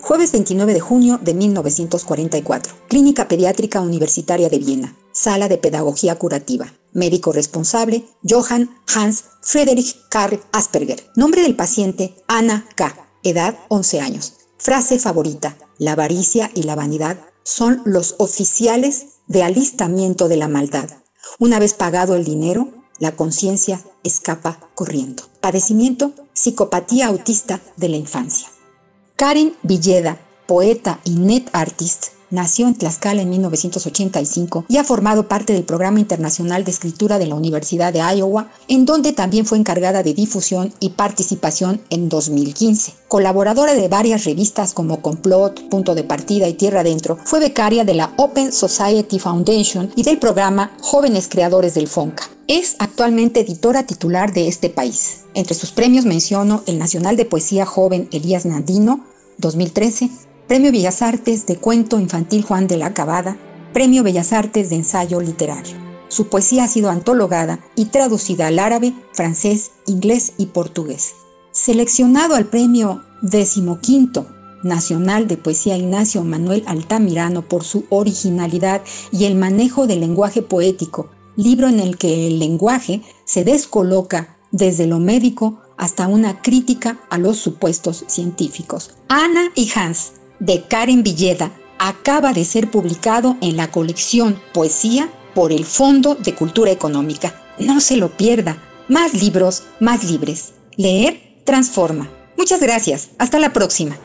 Jueves 29 de junio de 1944. Clínica Pediátrica Universitaria de Viena. Sala de Pedagogía Curativa. Médico responsable, Johann Hans Friedrich Karl Asperger. Nombre del paciente, Anna K. Edad, 11 años. Frase favorita, la avaricia y la vanidad son los oficiales de alistamiento de la maldad. Una vez pagado el dinero, la conciencia escapa corriendo. Padecimiento, psicopatía autista de la infancia. Karen Villeda, poeta y net artist, nació en Tlaxcala en 1985 y ha formado parte del Programa Internacional de Escritura de la Universidad de Iowa, en donde también fue encargada de difusión y participación en 2015. Colaboradora de varias revistas como Complot, Punto de Partida y Tierra Adentro, fue becaria de la Open Society Foundation y del programa Jóvenes Creadores del FONCA. Es actualmente editora titular de este país. Entre sus premios menciono el Nacional de Poesía Joven Elías Nandino, 2013, Premio Bellas Artes de Cuento Infantil Juan de la Cabada, Premio Bellas Artes de Ensayo Literario. Su poesía ha sido antologada y traducida al árabe, francés, inglés y portugués. Seleccionado al Premio XV Nacional de Poesía Ignacio Manuel Altamirano por su originalidad y el manejo del lenguaje poético, libro en el que el lenguaje se descoloca desde lo médico hasta una crítica a los supuestos científicos. Ana y Hans, de Karen Villeda, acaba de ser publicado en la colección Poesía por el Fondo de Cultura Económica. No se lo pierda. Más libros, más libres. Leer transforma. Muchas gracias. Hasta la próxima.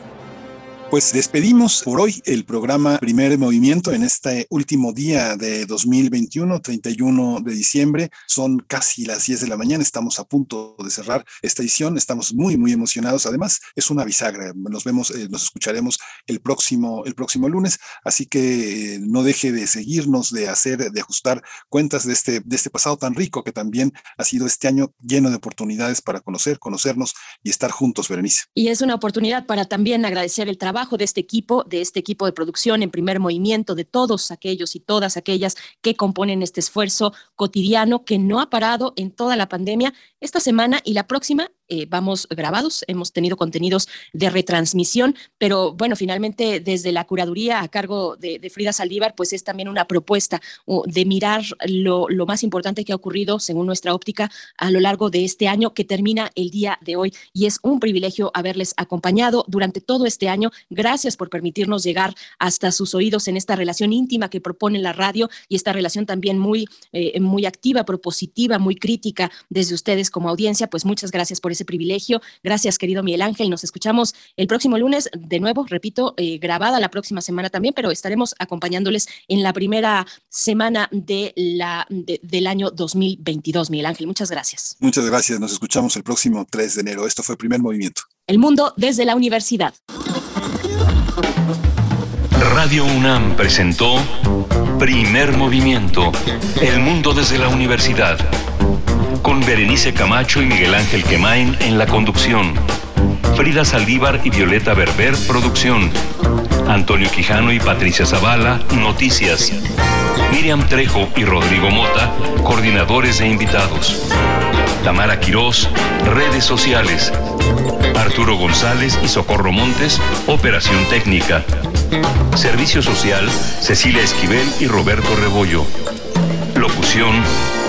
Pues despedimos por hoy el programa Primer Movimiento en este último día de 2021, 31 de diciembre. Son casi las 10 de la mañana, estamos a punto de cerrar esta edición, estamos muy, muy emocionados. Además, es una bisagra. Nos vemos, eh, nos escucharemos el próximo, el próximo lunes, así que eh, no deje de seguirnos, de hacer, de ajustar cuentas de este, de este pasado tan rico que también ha sido este año lleno de oportunidades para conocer, conocernos y estar juntos, Berenice. Y es una oportunidad para también agradecer el trabajo de este equipo, de este equipo de producción en primer movimiento, de todos aquellos y todas aquellas que componen este esfuerzo cotidiano que no ha parado en toda la pandemia esta semana y la próxima eh, vamos grabados, hemos tenido contenidos de retransmisión, pero bueno, finalmente desde la curaduría a cargo de, Frida Saldívar, pues es también una propuesta de mirar lo, lo, más importante que ha ocurrido, según nuestra óptica, a lo largo de este año que termina el día de hoy. Y es un privilegio haberles acompañado durante todo este año. Gracias por permitirnos llegar hasta sus oídos en esta relación íntima que propone la radio y esta relación también muy, eh, muy activa, propositiva, muy crítica desde ustedes como audiencia. Pues muchas gracias por ese privilegio. Gracias, querido Miguel Ángel. Nos escuchamos el próximo lunes, de nuevo, repito, eh, grabada la próxima semana también, pero estaremos acompañándoles en la primera semana de la, del año 2022. Miguel Ángel, muchas gracias. Muchas gracias. Nos escuchamos el próximo 3 de enero. Esto fue Primer Movimiento. El mundo desde la universidad. Radio UNAM presentó Primer Movimiento. El mundo desde la universidad con Berenice Camacho y Miguel Ángel Quemain en la conducción. Frida Saldívar y Violeta Berber, producción. Antonio Quijano y Patricia Zavala, noticias. Miriam Trejo y Rodrigo Mota, coordinadores e invitados. Tamara Quirós, redes sociales. Arturo González y Socorro Montes, operación técnica. Servicio social, Cecilia Esquivel y Roberto Rebollo. Locución,